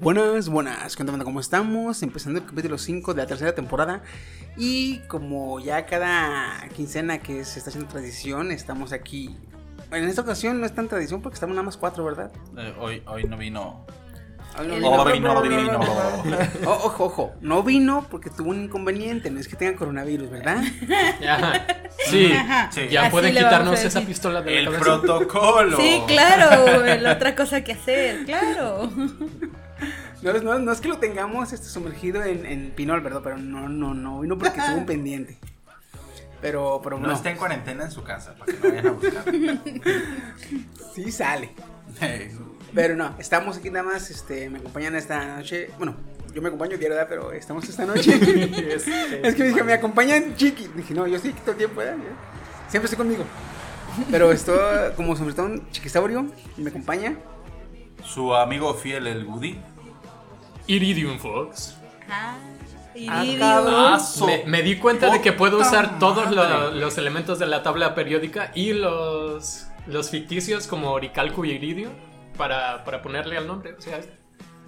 buenas, buenas, ¿qué onda? ¿Cómo estamos? Empezando el capítulo 5 de la tercera temporada. Y como ya cada quincena que se está haciendo tradición, estamos aquí. En esta ocasión no es tan tradición porque estamos nada más cuatro, ¿verdad? Eh, hoy, hoy no vino. Hoy no vino. No vino, no vino. Oh, ojo, ojo, no vino porque tuvo un inconveniente, no es que tenga coronavirus, ¿verdad? Ya. Sí, Sí. ya Así pueden quitarnos esa pistola de la El cabeza. protocolo. Sí, claro. La otra cosa que hacer, claro. No, no, no es que lo tengamos este, sumergido en, en pinol, ¿verdad? Pero no, no, no vino porque tuvo un pendiente. Pero, pero No no, está en cuarentena en su casa para que no vayan a buscar. sí sale. Pero no, estamos aquí nada más, este, me acompañan esta noche, bueno, yo me acompaño diario, ¿verdad? Pero estamos esta noche. es que me dije, me acompañan Chiqui. Dije, no, yo sí todo el tiempo, ¿verdad? Siempre estoy conmigo. Pero estoy como sobre todo un chiquisaurio y me acompaña. Su amigo fiel, el Woody. Iridium Fox. Ah, cabrón. Me, me di cuenta de que puedo usar todos lo- los elementos de la tabla periódica y los, los ficticios como Oricalco y Iridio para, para ponerle al nombre. O sea, es,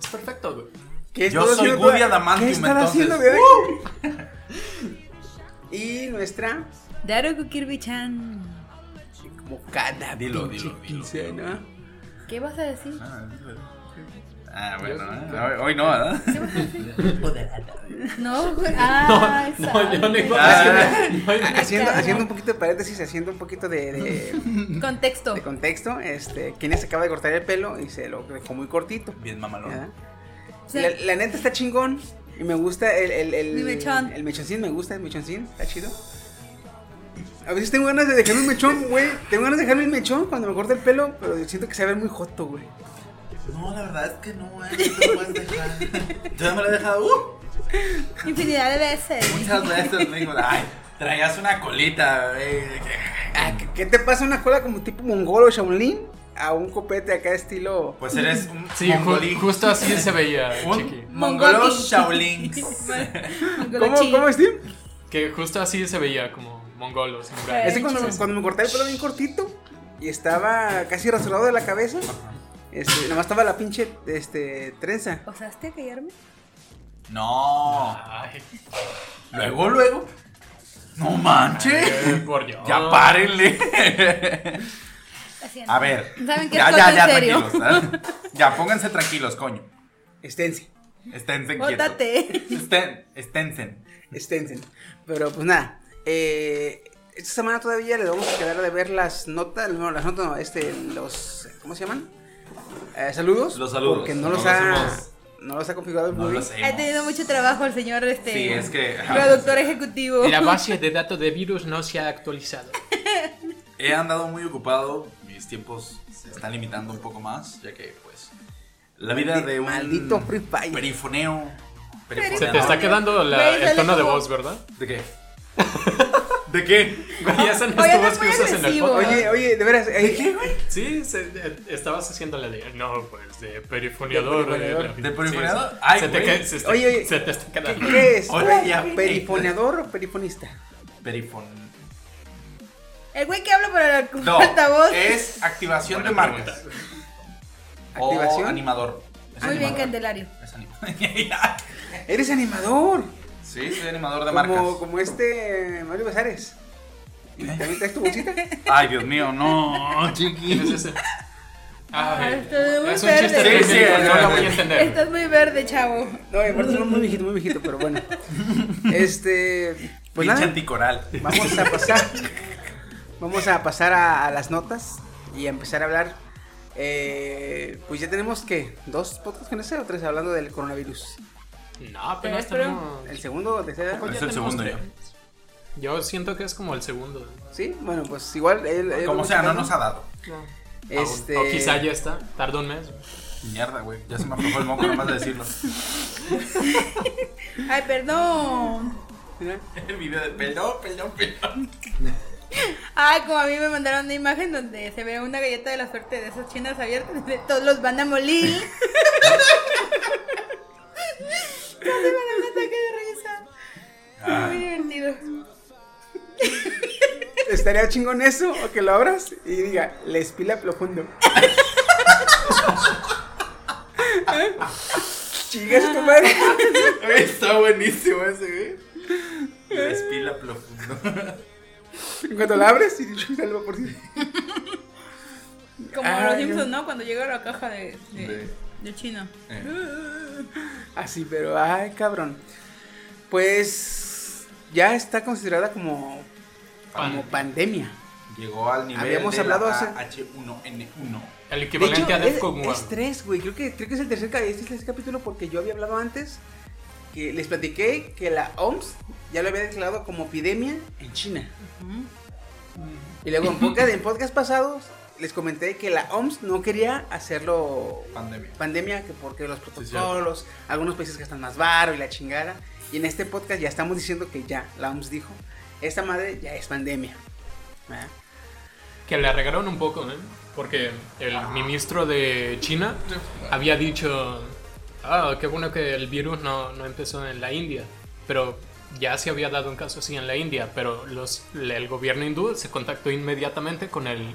es perfecto, güey. ¿Qué Yo soy Woody? Adamantium, ¿Qué están entonces. haciendo, bebé? y nuestra, Daruku Kirby-chan. como cada Dilo, dilo, dilo, quincena. ¿Qué vas a decir? Ah, Ah, bueno, eh, hoy, hoy no, ¿verdad? No, güey. Ah, No, no, yo no iba Ah, Haciendo, haciendo un poquito de paréntesis, haciendo un poquito de, de, Contexto. de contexto, este, Kenia se acaba de cortar el pelo y se lo dejó muy cortito. Bien mamalón. La, la neta está chingón y me gusta el, el, el, Mi mechón. el mechoncín, me gusta el mechoncín, está chido. A veces tengo ganas de dejarme un mechón, güey. Tengo ganas de dejarme el mechón cuando me corte el pelo, pero siento que se va a ver muy joto, güey. No, la verdad es que no, eh. No te lo puedes dejar. Yo ya me lo he dejado. Uh, Infinidad de veces. muchas veces me dijo, ay, traías una colita, eh, Ah, ¿qué, te pasa una cola como tipo mongolo Shaolin a un copete acá estilo Pues eres un Sí, mongolín. justo así se veía, Chiqui. Un mongolo Mongolín. Shaolin. ¿Cómo, cómo Steve? Que justo así se veía como mongolo. samurai. Ese cuando, cuando me corté el pelo bien cortito y estaba casi rasurado de la cabeza, este, nomás estaba la pinche este, trenza. ¿Osaste a callarme? No. Ay, Luego, luego. No manches. por Dios. Ya párenle. A ver. ¿Saben qué ya, es ya, ya, serio? tranquilos. ¿eh? Ya, pónganse tranquilos, coño. Esténse, Esténse quietos. Bótate. Estén, esténsen. esténse. Pero pues nada, eh, esta semana todavía le vamos a quedar de ver las notas, no, las notas no, este, los, ¿cómo se llaman? Eh, saludos. Los saludos. Porque no, No los los ha, hemos- no los ha configurado el No Ha tenido mucho trabajo el señor este Sí, es que productor ejecutivo. La base de datos de virus no se ha actualizado. he andado muy ocupado. Mis tiempos se están limitando un poco más, ya que, pues, la vida de un Maldito Free Fire. perifoneo, Se te está quedando la- el tono de voz, ¿verdad? ¿De qué? ¿De qué? Güey, esa no es Oye, tu voz que usas en el podcast. Oye, oye, de veras. eh, Sí, se- eh, estabas haciéndole de. No, pues de perifoneador. De perifoneador. eh, ¿De sí, perifoneador? sí. Ay, se, te, güey. ca- se, Oye, oye. se te está ¿Qué, quedando. qué es? Oye, ya, güey. ¿Perifoneador o perifonista? Perifon. El güey que habla por el No, altavoz. es activación Buena de marcas. pregunta. O ¿Activación? animador. Es Muy bien, animador. Candelario. Es animador. Eres animador. Sí, soy animador de Como, marcas. como este Mario Besares. ¿Y ¿También traes tu bolsita? Ay, Dios mío, no, ¿Quién chiqui. es ese? Ah, Ay, estoy muy es un chiste verde. de Sí, sí, México, no lo sí. voy a entender. Estás muy verde, chavo. No, aparte son muy viejito, muy viejito, pero bueno. Este. Pues Pinche nada, anticoral. vamos a pasar. Vamos a pasar a, a las notas y a empezar a hablar. Eh, pues ya tenemos que dos podcasts con ese o tres hablando del coronavirus. No, Pero- tenemos. El segundo o tercero. Es ya el segundo. Yo siento que es como el segundo. Sí, bueno, pues igual. él- él- Como sea, no nos ha dado. Este. O quizá ya está. Tarda un mes. Mierda, güey. Ya se me aflojó el moco nomás de decirlo. Ay, perdón. El video de pelón, pelón, pelón. Ay, como a mí me mandaron una imagen donde se ve una galleta de la suerte de esas chinas abiertas. de Todos los van a morir. Casi me da un ataque de risa. Muy divertido. Estaría chingón eso, o que lo abras y diga, les pila profundo. Chingas tu madre. Está buenísimo ese, güey. Respira profundo. En cuanto la abres y salva por ti. Como Ay, los Simpsons, no. ¿no? Cuando llega la caja de, de, De- de China. Así, pero, ay, cabrón. Pues ya está considerada como, como Pan- pandemia. Llegó al nivel Habíamos de hablado la hace- H1N1. El De equivalente hecho, a es, Defcon, es tres, güey. Creo que, creo que es el tercer, ca- este es el tercer capítulo porque yo había hablado antes que les platiqué que la OMS ya lo había declarado como epidemia en China. Y luego en podcast, en podcast pasados les comenté que la OMS no quería hacerlo Pandemia. pandemia que porque los protocolos, algunos países gastan más varo y la chingada. Y en este podcast ya estamos diciendo que ya la OMS dijo, esta madre ya es pandemia. ¿verdad? Que le regaron un poco, ¿eh? Porque el ministro de China había dicho, ah, qué bueno que el virus no, no empezó en la India, pero ya se había dado un caso así en la India, pero los, el gobierno hindú se contactó inmediatamente con el,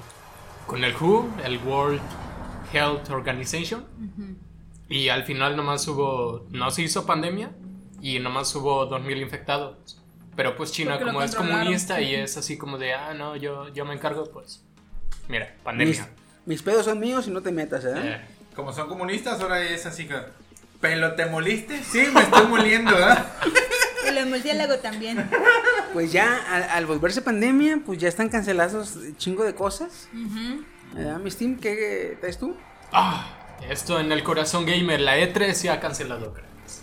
con el WHO, el World Health Organization, y al final nomás hubo, no se hizo pandemia y nomás hubo 2.000 infectados. Pero pues China Porque como es comunista y es así como de, ah, no, yo, yo me encargo, pues, mira, pandemia. Mis, mis pedos son míos y no te metas, ¿eh? Eh, Como son comunistas, ahora es así que. ¿Pelo te moliste? Sí, me estoy moliendo, ¿ah? Y el murciélago también. Pues ya al, al volverse pandemia, pues ya están cancelados chingo de cosas. ¿Verdad, mi Steam? ¿Qué traes tú? ah, esto en el corazón gamer, la E3 se ha cancelado, cracks.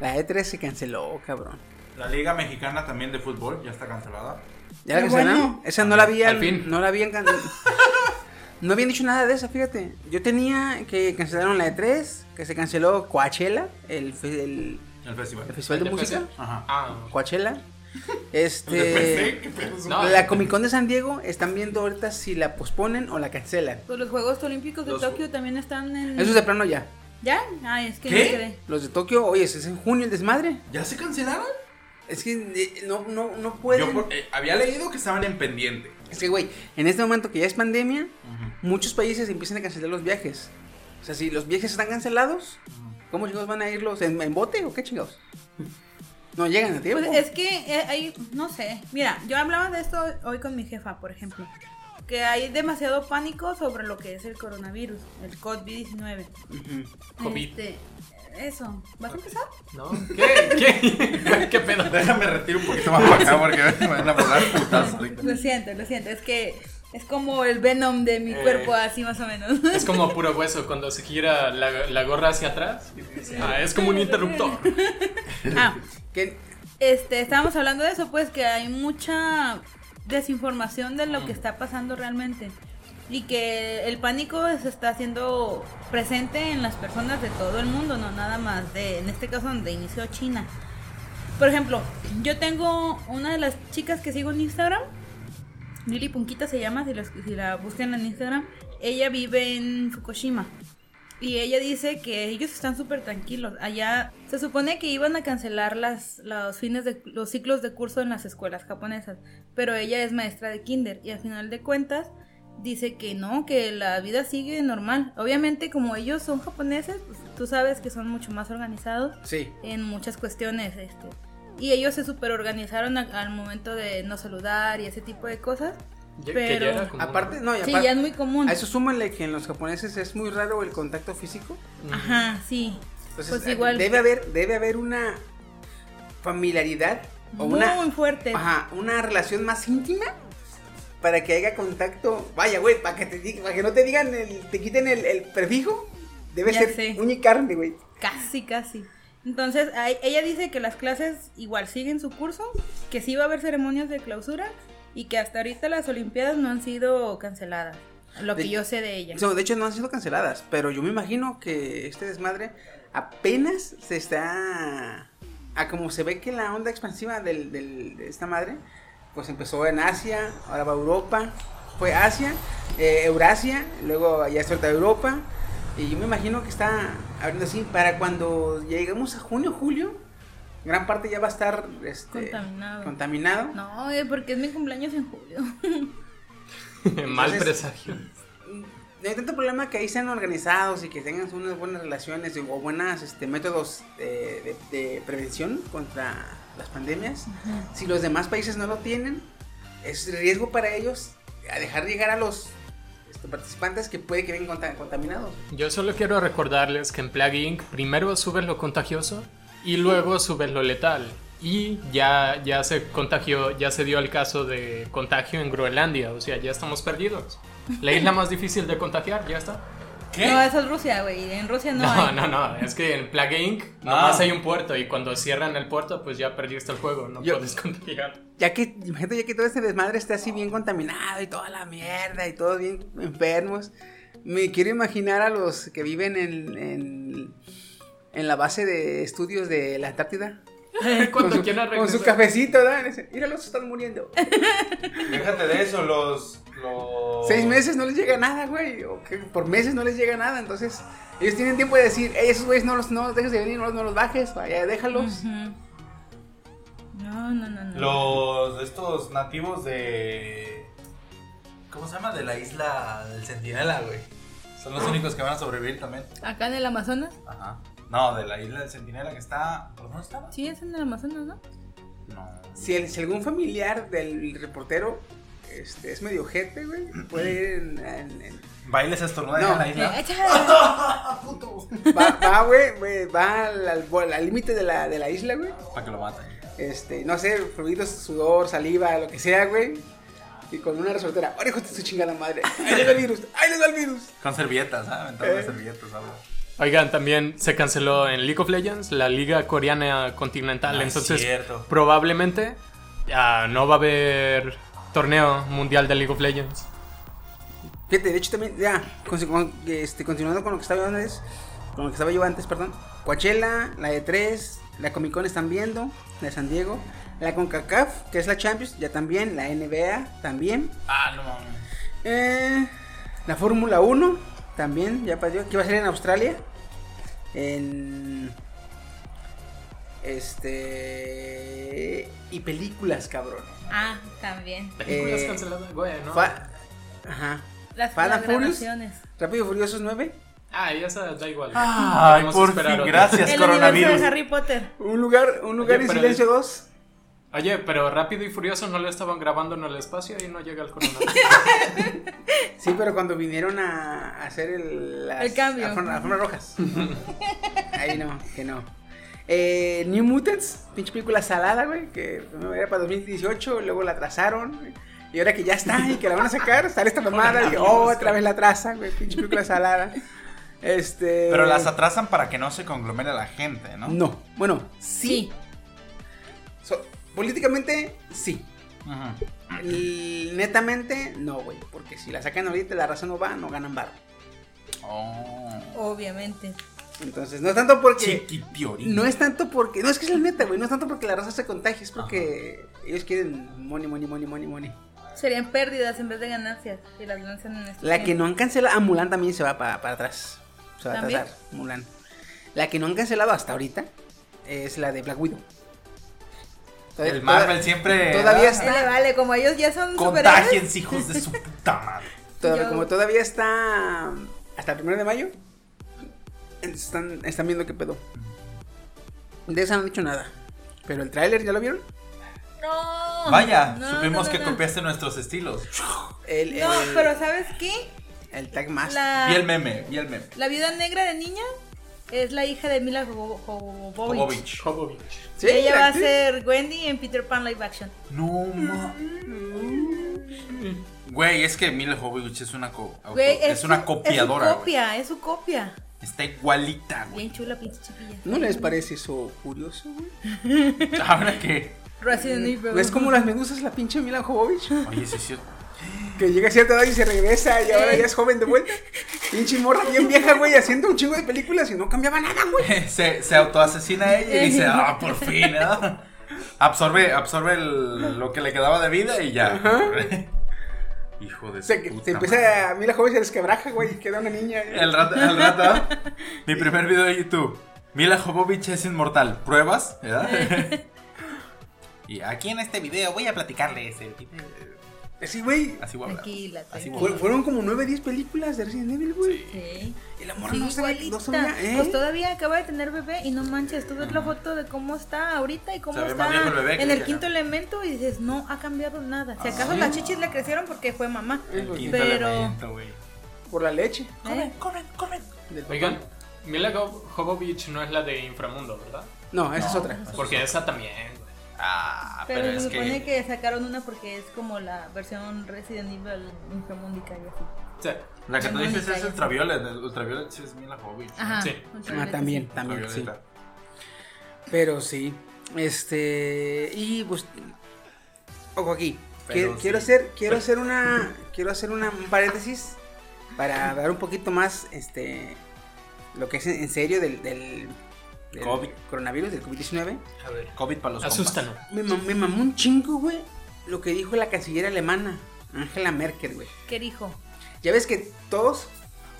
La E3 se canceló, cabrón. La Liga Mexicana también de fútbol ya está cancelada. ¿Ya la cancelaron? bueno. Esa no la habían. Al fin. No la habían can- No habían dicho nada de esa, fíjate. Yo tenía que cancelaron la E3, que se canceló Coachella, el, fe- el, El festival. el festival de ¿El música. Ajá. Ah, Coachella. Este. no, La Comic Con de San Diego están viendo ahorita si la posponen o la cancelan. Pues los Juegos Olímpicos de Los- Tokio también están en. Eso es de plano ya. ¿Ya? Ay, es que ¿Qué? no quedé. Los de Tokio, oye, es en junio el desmadre. ¿Ya se cancelaron? Es que eh, no, no, no pueden. Yo por- eh, había leído que estaban en pendiente. Es que, güey, en este momento que ya es pandemia, muchos países empiezan a cancelar los viajes. O sea, si los viajes están cancelados, ¿cómo chingados van a irlos? ¿En, en bote o qué chingados? No llegan a tiempo. Pues es que eh, hay, no sé, mira, yo hablaba de esto hoy con mi jefa, por ejemplo, que hay demasiado pánico sobre lo que es el coronavirus, el COVID-19. Ujú. COVID. Este, eso, ¿vas a empezar? ¿no? ¿Qué? ¿Qué? ¿Qué pedo? Déjame retiro un poquito más para acá porque me van a volar putazos. ahorita. Lo siento, lo siento, es que es como el venom de mi Eh. cuerpo, así más o menos. Es como puro hueso cuando se gira la, la gorra hacia atrás. Ah, es como un interruptor. ah, ¿Qué? este, estábamos hablando de eso, pues que hay mucha desinformación de lo que está pasando realmente. y que el pánico se está haciendo presente en las personas de todo el mundo, no nada más de, en este caso donde inició China. Por ejemplo, yo tengo una de las chicas que sigo en Instagram, Lili Punquita se llama, si la, si la buscan en Instagram, ella vive en Fukushima. Y ella dice que ellos están súper tranquilos. Allá se supone que iban a cancelar las, los fines de los ciclos de curso en las escuelas japonesas, pero ella es maestra de kinder y al final de cuentas dice que no, que la vida sigue normal. Obviamente como ellos son japoneses, pues, tú sabes que son mucho más organizados Sí. en muchas cuestiones, este. Y ellos se super organizaron al momento de no saludar y ese tipo de cosas. Ya- que Pero- ya Aparte, no, y Sí, aparte, ya es muy común. a eso súmale que en los japoneses es muy raro el contacto físico. Ajá, sí. Entonces, Pues igual. debe haber, debe haber una familiaridad o una, Muy fuerte. ajá, una relación más íntima para que haya contacto. Vaya, güey, para que te diga- para que no te digan el, te quiten el, el prefijo, debe Ya ser sé. uña y carne, güey. Casi, casi. Entonces, ella dice que las clases igual siguen su curso, que sí va a haber ceremonias de clausura y que hasta ahorita las Olimpiadas no han sido canceladas. Lo que yo sé de ella. De hecho no han sido canceladas, pero yo me imagino que este desmadre apenas se está... A como se ve que la onda expansiva del, del- de esta madre, pues empezó en Asia, ahora va a Europa, fue Asia, eh, Eurasia, luego ya está Europa, y yo me imagino que está abriendo así para cuando lleguemos a junio, julio, gran parte ya va a estar este, Contaminado. contaminado. No, porque es mi cumpleaños en julio. Mal Entonces- presagio. No hay tanto problema que ahí sean organizados y que tengan unas buenas relaciones o buenos este, métodos eh, de, de prevención contra las pandemias. Si los demás países no lo tienen, es riesgo para ellos a dejar llegar a los este, participantes que puede que vengan conta- contaminados. Yo solo quiero recordarles que en Plague Inc. primero subes lo contagioso y luego subes lo letal. Y ya, ya se contagió, ya se dio el caso de contagio en Groenlandia, o sea, ya estamos perdidos. La isla más difícil de contagiar, ya está. ¿Qué? No, eso es Rusia, güey. En Rusia no, No, hay. no, no, es que en Plague Inc. nomás Ah. hay un puerto y cuando cierran el puerto, pues ya perdiste el juego, no Yo- puedes contagiar. Ya que, imagínate, ya que todo este desmadre está así bien contaminado y toda la mierda y todos bien enfermos. Me quiero imaginar a los que viven en, en, en la base de estudios de la Antártida. Cuando con, su, con su cafecito, ¿verdad? Míralos, están muriendo. Déjate de eso, los. Seis meses no les llega nada, güey. O que por meses no les llega nada. Entonces, ellos tienen tiempo de decir, "Ey, esos güeyes no los, no los dejes de venir, no los, no los bajes, vaya, déjalos. No, no, no, no. Los de estos nativos de. ¿Cómo se llama? De la isla del Centinela, güey. Son los únicos que van a sobrevivir también. Acá en el Amazonas. Ajá. No, de la isla del Centinela que está. ¿Por dónde estaba? Sí, es en el Amazonas, ¿no? No. Si, el- si algún familiar del reportero este, es medio gente, güey, puede ir en. en- en- Bailes estornuda No. en la Eh, isla. échale. va, va, güey, va al límite de la, de la isla, güey. Para que lo maten. Este, no sé, fluidos, sudor, saliva, lo que sea, güey. Y con una resortera, ¡ahora hijo de su chingada madre! ¡Ahí les va el virus! ¡Ahí les va el virus! Con servilletas, ¿sabes? Aventando Eh. servilletas, algo. Oigan, también se canceló en League of Legends la Liga Coreana Continental, Ah, es entonces cierto. probablemente ah, no va a haber torneo mundial de League of Legends. Fíjate, de hecho también, ya, con- con- este, continuando con lo que estaba yo antes, con lo que estaba yo antes, perdón. Coachella, la E3, la Comic Con están viendo, la de San Diego, la CONCACAF, que es la Champions, ya también, la NBA también, Ah, no mames. eh, la Fórmula 1 también, ya pasó, que va a ser en Australia, en... Este... Y películas, cabrón. Ah, también. Películas Eh, canceladas, güey, ¿no? Fa- Ajá. Las, Fast las Furious. Rápido y Furiosos 9. Ah, ya esa da igual. Ay, Podemos por fin, otro. gracias, El coronavirus. de Harry Potter. Un lugar, un lugar Oye, pero- silencio 2. Oye, pero Rápido y Furioso no lo estaban grabando en el espacio y no llega el coronavirus. Sí, pero cuando vinieron a hacer el, las El cambio. alfombra- alfombras rojas. Ahí no, que no. Eh, New Mutants, pinche película salada, güey, que primero era para 2018, luego la atrasaron. Y ahora que ya está y que la van a sacar, sale esta mamada y otra vez la atrasan, güey, pinche película salada. Este. Pero las atrasan para que no se conglomere la gente, ¿no? No, bueno, sí. Sí. So- políticamente, sí. Y netamente, no, güey. Porque si la sacan ahorita, la raza no va, no ganan bar. Oh. Obviamente. Entonces, no es tanto porque. No es tanto porque. No es que es la neta, güey. No es tanto porque la raza se contagie, es porque ellos quieren money, money, money, money, money. Serían pérdidas en vez de ganancias. Y las lanzan en estos La que no han cancelado. Ah, Mulan también se va para, para atrás. Se va a atrasar, Mulan. La que no han cancelado hasta ahorita es la de Black Widow. Todavía- El Marvel toda- siempre. Todavía ah, está- Vale, vale, como ellos ya son. Contagiense, hijos de su puta madre. Todavía- Yo- Como todavía está hasta el primero de mayo, están, están viendo qué pedo. De esa no han dicho nada. Pero el tráiler, ¿ya lo vieron? No. Vaya, No, supimos no, que no, copiaste nuestros estilos. El, No, el- pero ¿sabes qué? el tag más. La, Vi el meme, vi el meme. la viuda negra de niña es la hija de Mila Jo- Jovovich. Jovovich. Sí, Ella la va a ser Wendy en Peter Pan live action. No ma. Güey, es que Mila Jovovich es una co- Güey, es, una copiadora. Es su copia, es su copia. Está igualita, güey. Bien chula, pinche chiquilla. ¿No les parece eso curioso, güey? Ahora que. Resident Evil. ¿Ves como las medusas la pinche Mila Jovovich? Oye, sí, sí. Que llega a cierta edad y se regresa y ahora ya es joven de vuelta. Pinche morra bien vieja, güey, haciendo un chingo de películas y no cambiaba nada, güey. Se, se autoasesina ella y dice, ah, por fin, ¿no? Absorbe, absorbe el- lo que le quedaba de vida y ya. Hijo de puta se madre. empieza a Mila Jovovich se desquebraja, güey, y queda una niña. El rato, el rato, mi primer video de YouTube. Mila Jovovich es inmortal. ¿Pruebas? ¿Verdad? y aquí en este video voy a platicarles el Sí, güey. Así voy a hablar. Tranquila, Así tranquila. Fueron como 9, 10 películas de Resident Evil, güey. Sí. Y la morra Sí, no sabía, no sabía, ¿eh? Pues todavía acaba de tener bebé y no manches, tú ves la foto de cómo está ahorita y cómo Se está el bebé en el quinto elemento y dices, no ha cambiado nada. Si acaso sí. las chichis le crecieron porque fue mamá. El quinto Pero- elemento, güey. Por la leche. ¿Eh? del papá. Oigan, Mila Jo- Jovovich no es la de Inframundo, ¿verdad? No, esa es otra. Porque esa también. Ah, Pero, pero, se es supone que... que... sacaron una porque es como la versión Resident Evil inframúndica y así. Sí. La que tú dices es. Ultraviolet. el Ultraviolet sí es Mila Jovovich. Ajá. Sí. Ah, también, también, sí. Pero sí. Este. Y pues. Ojo aquí. Pero quiero sí. hacer. Quiero hacer una. Quiero hacer una, un paréntesis. Para dar un poquito más. Este. Lo que es en en serio del. del, COVID. coronavirus, del COVID-19. A ver. COVID para los. Asústanos. Me, me mamó un chingo, güey. Lo que dijo la canciller alemana. Angela Merkel, güey. ¿Qué dijo? Ya ves que todos.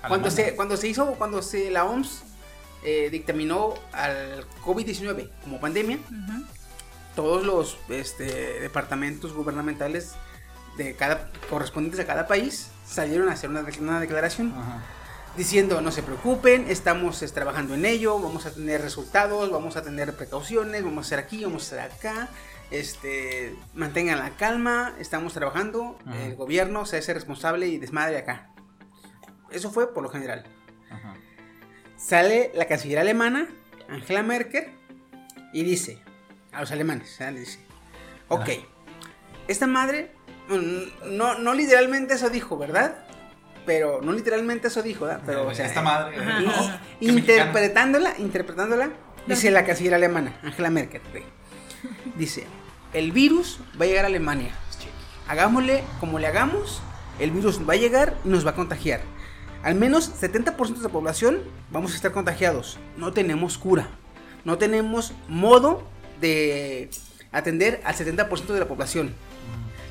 Cuando se, cuando se hizo. Cuando se. La OMS. eh, dictaminó al COVID-19 como pandemia. Todos los este, departamentos gubernamentales de cada correspondientes a cada país salieron a hacer una, dec- una declaración Ajá. Diciendo no se preocupen, estamos es, trabajando en ello, vamos a tener resultados, vamos a tener precauciones, vamos a hacer aquí, vamos a hacer acá, este, mantengan la calma, estamos trabajando, Ajá. el gobierno se hace responsable y desmadre acá. Eso fue por lo general. Ajá. Sale la canciller alemana, Angela Merkel, y dice a los alemanes, ¿eh? le dice, ok, esta madre, mm, no, no literalmente eso dijo, ¿verdad? Pero, no literalmente eso dijo, ¿verdad? Pero, o sea, Esta madre. Qué mexicana. interpretándola, interpretándola, dice la canciller alemana, Angela Merkel, dice, el virus va a llegar a Alemania, hagámosle como le hagamos, el virus va a llegar y nos va a contagiar. Al menos 70% de la población vamos a estar contagiados. No tenemos cura. No tenemos modo de atender al 70% de la población.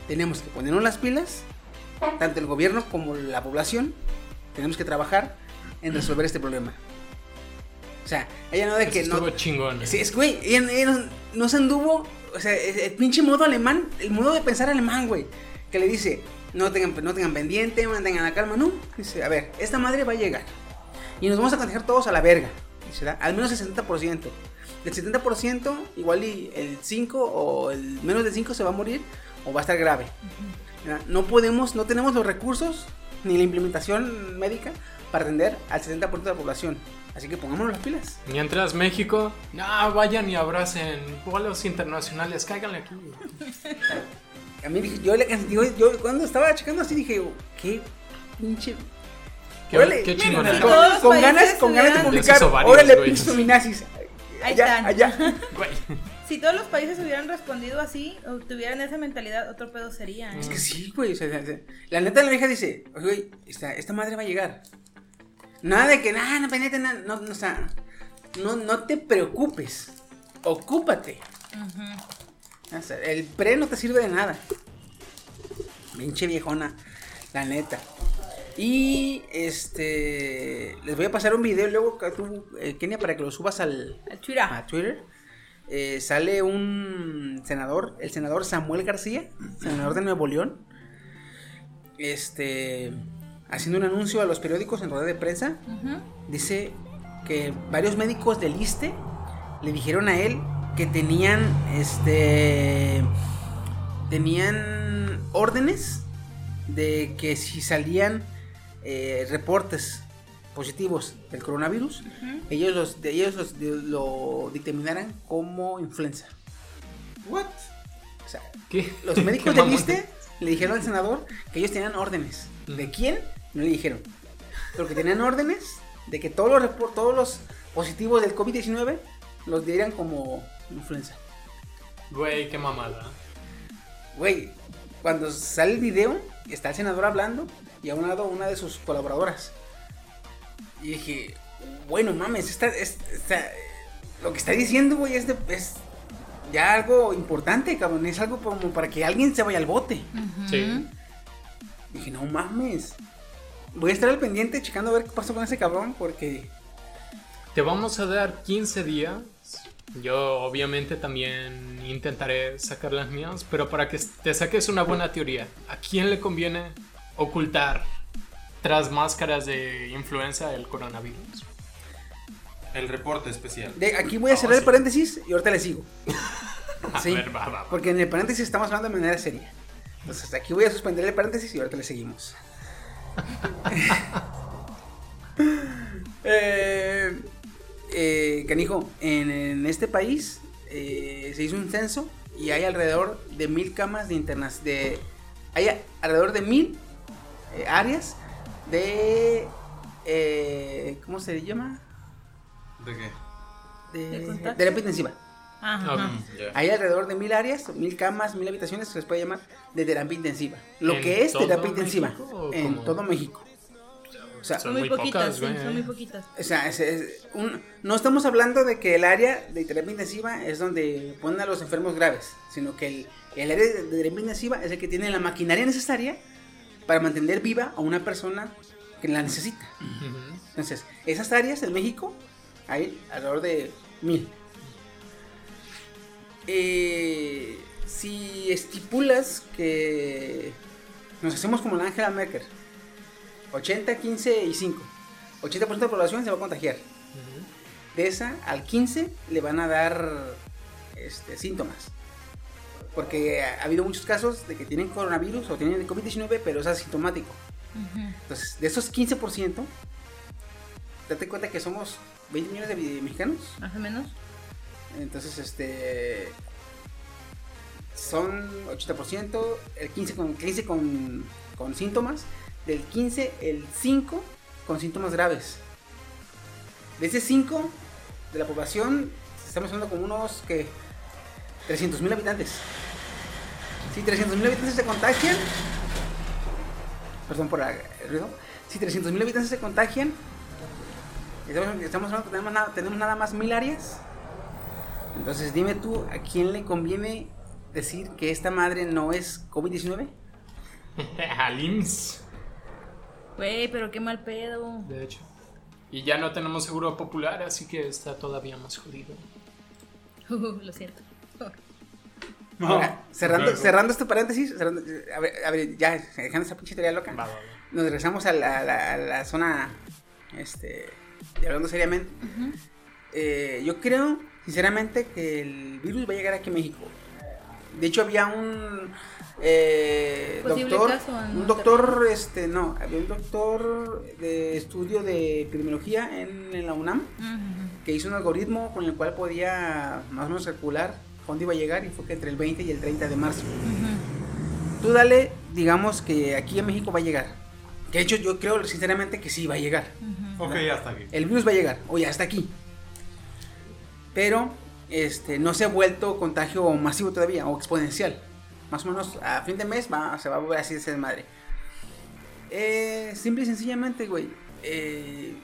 Tenemos que ponernos las pilas, tanto el gobierno como la población. Tenemos que trabajar en resolver este problema. O sea, ella no de que Eso no. estuvo chingón. Sí, es güey, ella, ella no, no se anduvo, o sea, el, el pinche modo alemán, el modo de pensar alemán, güey, que le dice, no tengan, no tengan pendiente, mantengan la calma, no, dice, a ver, esta madre va a llegar y nos vamos a contagiar todos a la verga, dice, ¿verdad? al menos el 70%, del 70% igual y el 5 o el menos del 5 se va a morir o va a estar grave, ¿verdad? no podemos, no tenemos los recursos ni la implementación médica para atender al 70% de la población, así que pongámonos las pilas. Mientras México, no, vayan y abracen vuelos internacionales, cáiganle aquí. A mí yo le digo, yo cuando estaba checando así dije, qué pinche. Qué, Órale, qué chingón. con, ganas, con ganas de publicar, órale, feminazis. Ahí allá, allá. Si todos los países hubieran respondido así, o tuvieran esa mentalidad, otro pedo sería. ¿eh? Es que sí, güey. o sea, la neta, la vieja dice, oye, güey, esta, esta madre va a llegar. Nada de que, nada, no, pendiente, nada, no, no, o sea, no, no te preocupes. Ocúpate. O sea, el pre no te sirve de nada. Pinche viejona, la neta. Y este. Les voy a pasar un video luego, que tú, eh, Kenia, para que lo subas al, chura. a Twitter. Eh, sale un senador, el senador Samuel García, senador de Nuevo León. Este. Haciendo un anuncio a los periódicos en rueda de prensa. Dice que varios médicos del ISTE le dijeron a él que tenían este tenían órdenes de que si salían eh, reportes positivos del coronavirus, ellos los de ellos los, de- lo dictaminaran como influenza. What? O sea, ¿Qué? los ¿Qué médicos del mamón? ISTE le dijeron al senador que ellos tenían órdenes. ¿De quién? No le dijeron. Pero que tenían órdenes de que todos los, todos los positivos del COVID-19 los dieran como influenza. Güey, qué mamada. Güey, cuando sale el video, está el senador hablando y a un lado una de sus colaboradoras. Y dije, bueno, mames, esta, es- esta- lo que está diciendo, güey, es, de- es ya algo importante, cabrón. Es algo como para que alguien se vaya al bote. Sí. Dije, no mames. Voy a estar al pendiente checando a ver qué pasó con ese cabrón porque... Te vamos a dar 15 días. Yo obviamente también intentaré sacar las mías, pero para que te saques una buena teoría, ¿a quién le conviene ocultar tras máscaras de influenza el coronavirus? El reporte especial. De, aquí voy a cerrar el paréntesis y ahorita le sigo. A Sí, ver, va, va, va. porque en el paréntesis estamos hablando de manera seria. Entonces aquí voy a suspender el paréntesis y ahorita le seguimos. eh, eh, canijo, en, en este país eh, se hizo un censo y hay alrededor de mil camas de internas. De, hay alrededor de mil eh, áreas de. eh, ¿Cómo se llama? ¿De qué? De, ¿De terapia intensiva. Ajá. Hay alrededor de mil áreas, mil camas, mil habitaciones, se les puede llamar, de terapia intensiva. Lo ¿En que es terapia intensiva México en todo México. O sea, Son muy muy poquitas, pocas, sí, son muy poquitas. o sea, es- es un- no estamos hablando de que el área de terapia intensiva es donde ponen a los enfermos graves, sino que el, el área de, de terapia intensiva es el que tiene la maquinaria necesaria para mantener viva a una persona que la necesita. Entonces, esas áreas en México hay alrededor de mil. Eh, si estipulas que nos hacemos como la Angela Merkel, 80, 15 y 5, 80% de la población se va a contagiar. De esa al 15 le van a dar este, síntomas. Porque ha, ha habido muchos casos de que tienen coronavirus o tienen el COVID-19, pero es asintomático. Entonces, de esos 15%, date cuenta que somos 20 millones de mexicanos. Más o menos. Entonces, este. Son 80%, el 15 con, 15 con, con síntomas. Del 15, el 5 con síntomas graves. De ese 5 de la población, estamos hablando como unos que 300 mil habitantes. Si 300 mil habitantes se contagian, perdón por el ruido, si 300 mil habitantes se contagian, estamos, estamos hablando, tenemos nada, tenemos nada más mil áreas. Entonces dime tú, ¿a quién le conviene decir que esta madre no es COVID-19? Al IMSS, Güey, pero qué mal pedo. de hecho. Y ya no tenemos seguro popular, así que está todavía más jodido. lo siento. Ahora, cerrando, cerrando este paréntesis, cerrando- a, ver, a ver, ya dejando esa pinche teoría loca, Va, va, va. nos regresamos a la, a la- a la zona, este, y hablando seriamente. Eh, yo creo, sinceramente, que el virus va a llegar aquí a México. De hecho, había un eh, doctor, caso un doctor, este, no, había un doctor de estudio de epidemiología en, en la UNAM que hizo un algoritmo con el cual podía más o menos calcular cuándo iba a llegar y fue que entre el 20 y el 30 de marzo. Tú dale, digamos que aquí a México va a llegar. Que de hecho yo creo sinceramente que sí va a llegar. Ok, hasta aquí. El virus va a llegar, o ya está aquí. pero este, no se ha vuelto contagio masivo todavía o exponencial. Más o menos a fin de mes va, se va a volver así ese desmadre. Eh, simple y sencillamente, güey. eh,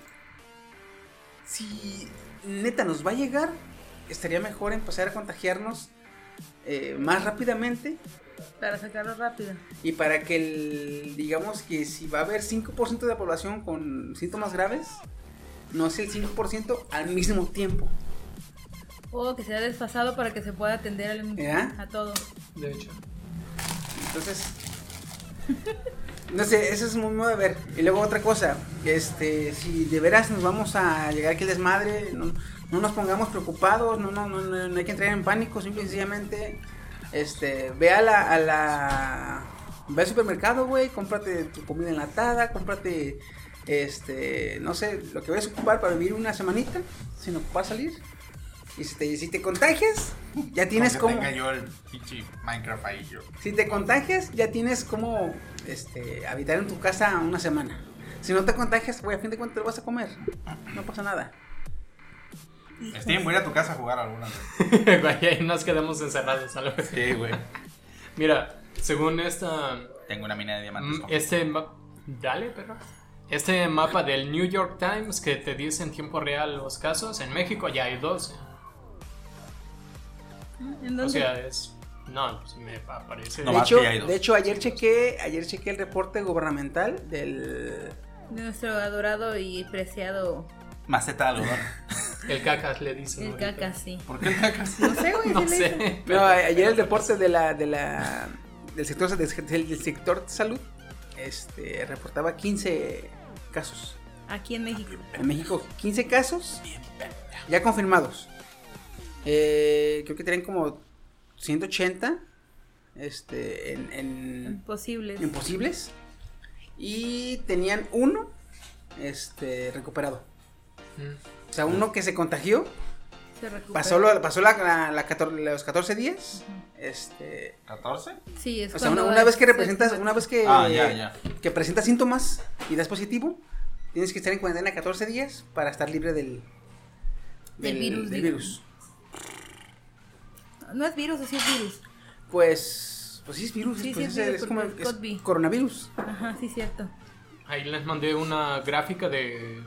si neta nos va a llegar, estaría mejor empezar a contagiarnos eh, más rápidamente Para sacarlo rápido. y para que, el, digamos que si va a haber 5% de la población con síntomas graves, no sea el 5% al mismo tiempo. O que sea desfasado para que se pueda atender al- ¿Ya? a todo. De hecho. Entonces, no sé, eso es muy modo de ver. Y luego otra cosa, este, si de veras nos vamos a llegar aquí al desmadre, no, no nos pongamos preocupados, no, no, no, no, hay que entrar en pánico, simple y sencillamente, este, ve a la, a la, ve al supermercado, güey, cómprate tu comida enlatada, cómprate, este, no sé, lo que vayas a ocupar para vivir una semanita, sin ocupar salir. Y si te, si te contagias, ya tienes como... tenga yo el Minecraft ahí yo. Si te contagias, ya tienes como este, habitar en tu casa una semana. Si no te contagias, güey, a fin de cuentas te lo vas a comer. No pasa nada. Steven, voy a ir a tu casa a jugar alguna vez. Güey, ahí nos quedamos encerrados, algo así. Sí, güey. Mira, según esta. Tengo una mina de diamantes. mm, Este. ma- Dale, perro. Este mapa del New York Times que te dice en tiempo real los casos, en México ya hay 12. ¿En dónde? O sea, es. No, pues me aparece. No de, hecho, que ya hay dos. de hecho, ayer chequé, ayer chequé el reporte gubernamental del... De nuestro adorado y preciado Maceta de algodón. El cacas le dicen. el ahorita. caca, sí. ¿Por qué el cacas? No sé, güey. No sé. No, ayer el reporte de la, de la, del, sector, del, sector salud este, reportaba 15 casos. Aquí en México. En México, 15 casos ya confirmados. Eh, creo que tienen como 180 este, en, en, Imposibles. en posibles. Y tenían uno este, recuperado. O sea, uno que se contagió, Se pasó, lo- pasó la, la- la cator- los 14 días. Este, ¿14? Sí, es o sea, una, vez que se- representas, una vez que, Ah, ya, ya. que presentas síntomas y das positivo, tienes que estar en cuarentena 14 días para estar libre del, Del virus, del virus. No es virus, sí es virus. Pues, pues sí es virus, Sí, pues sí es, es virus, es como es coronavirus. Ajá, sí, cierto. Ahí les mandé una gráfica de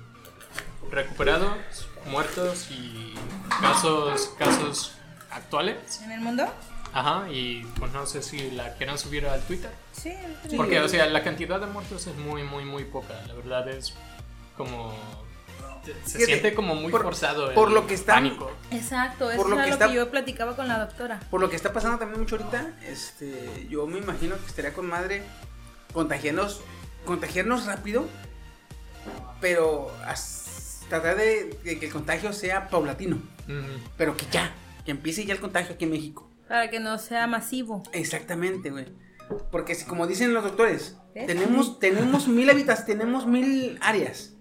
recuperados, muertos y casos, casos actuales. ¿En el mundo? Ajá, y pues no sé si la quieran subir al Twitter. Sí. Porque, o sea, la cantidad de muertos es muy, muy, muy poca. La verdad es como. Se Fíjate, siente como muy por- forzado el por lo que pánico. Exacto, eso Por lo es que lo está- que yo platicaba con la doctora. Por lo que está pasando también mucho ahorita, este, yo me imagino que estaría con madre contagiarnos, contagiarnos rápido, pero as- tratar de, de que el contagio sea paulatino, Ujú. pero que ya, que empiece ya el contagio aquí en México. Para que no sea masivo. Exactamente, güey. Porque si, como dicen los doctores, ¿Ves? tenemos, tenemos mil hábitats, tenemos mil áreas.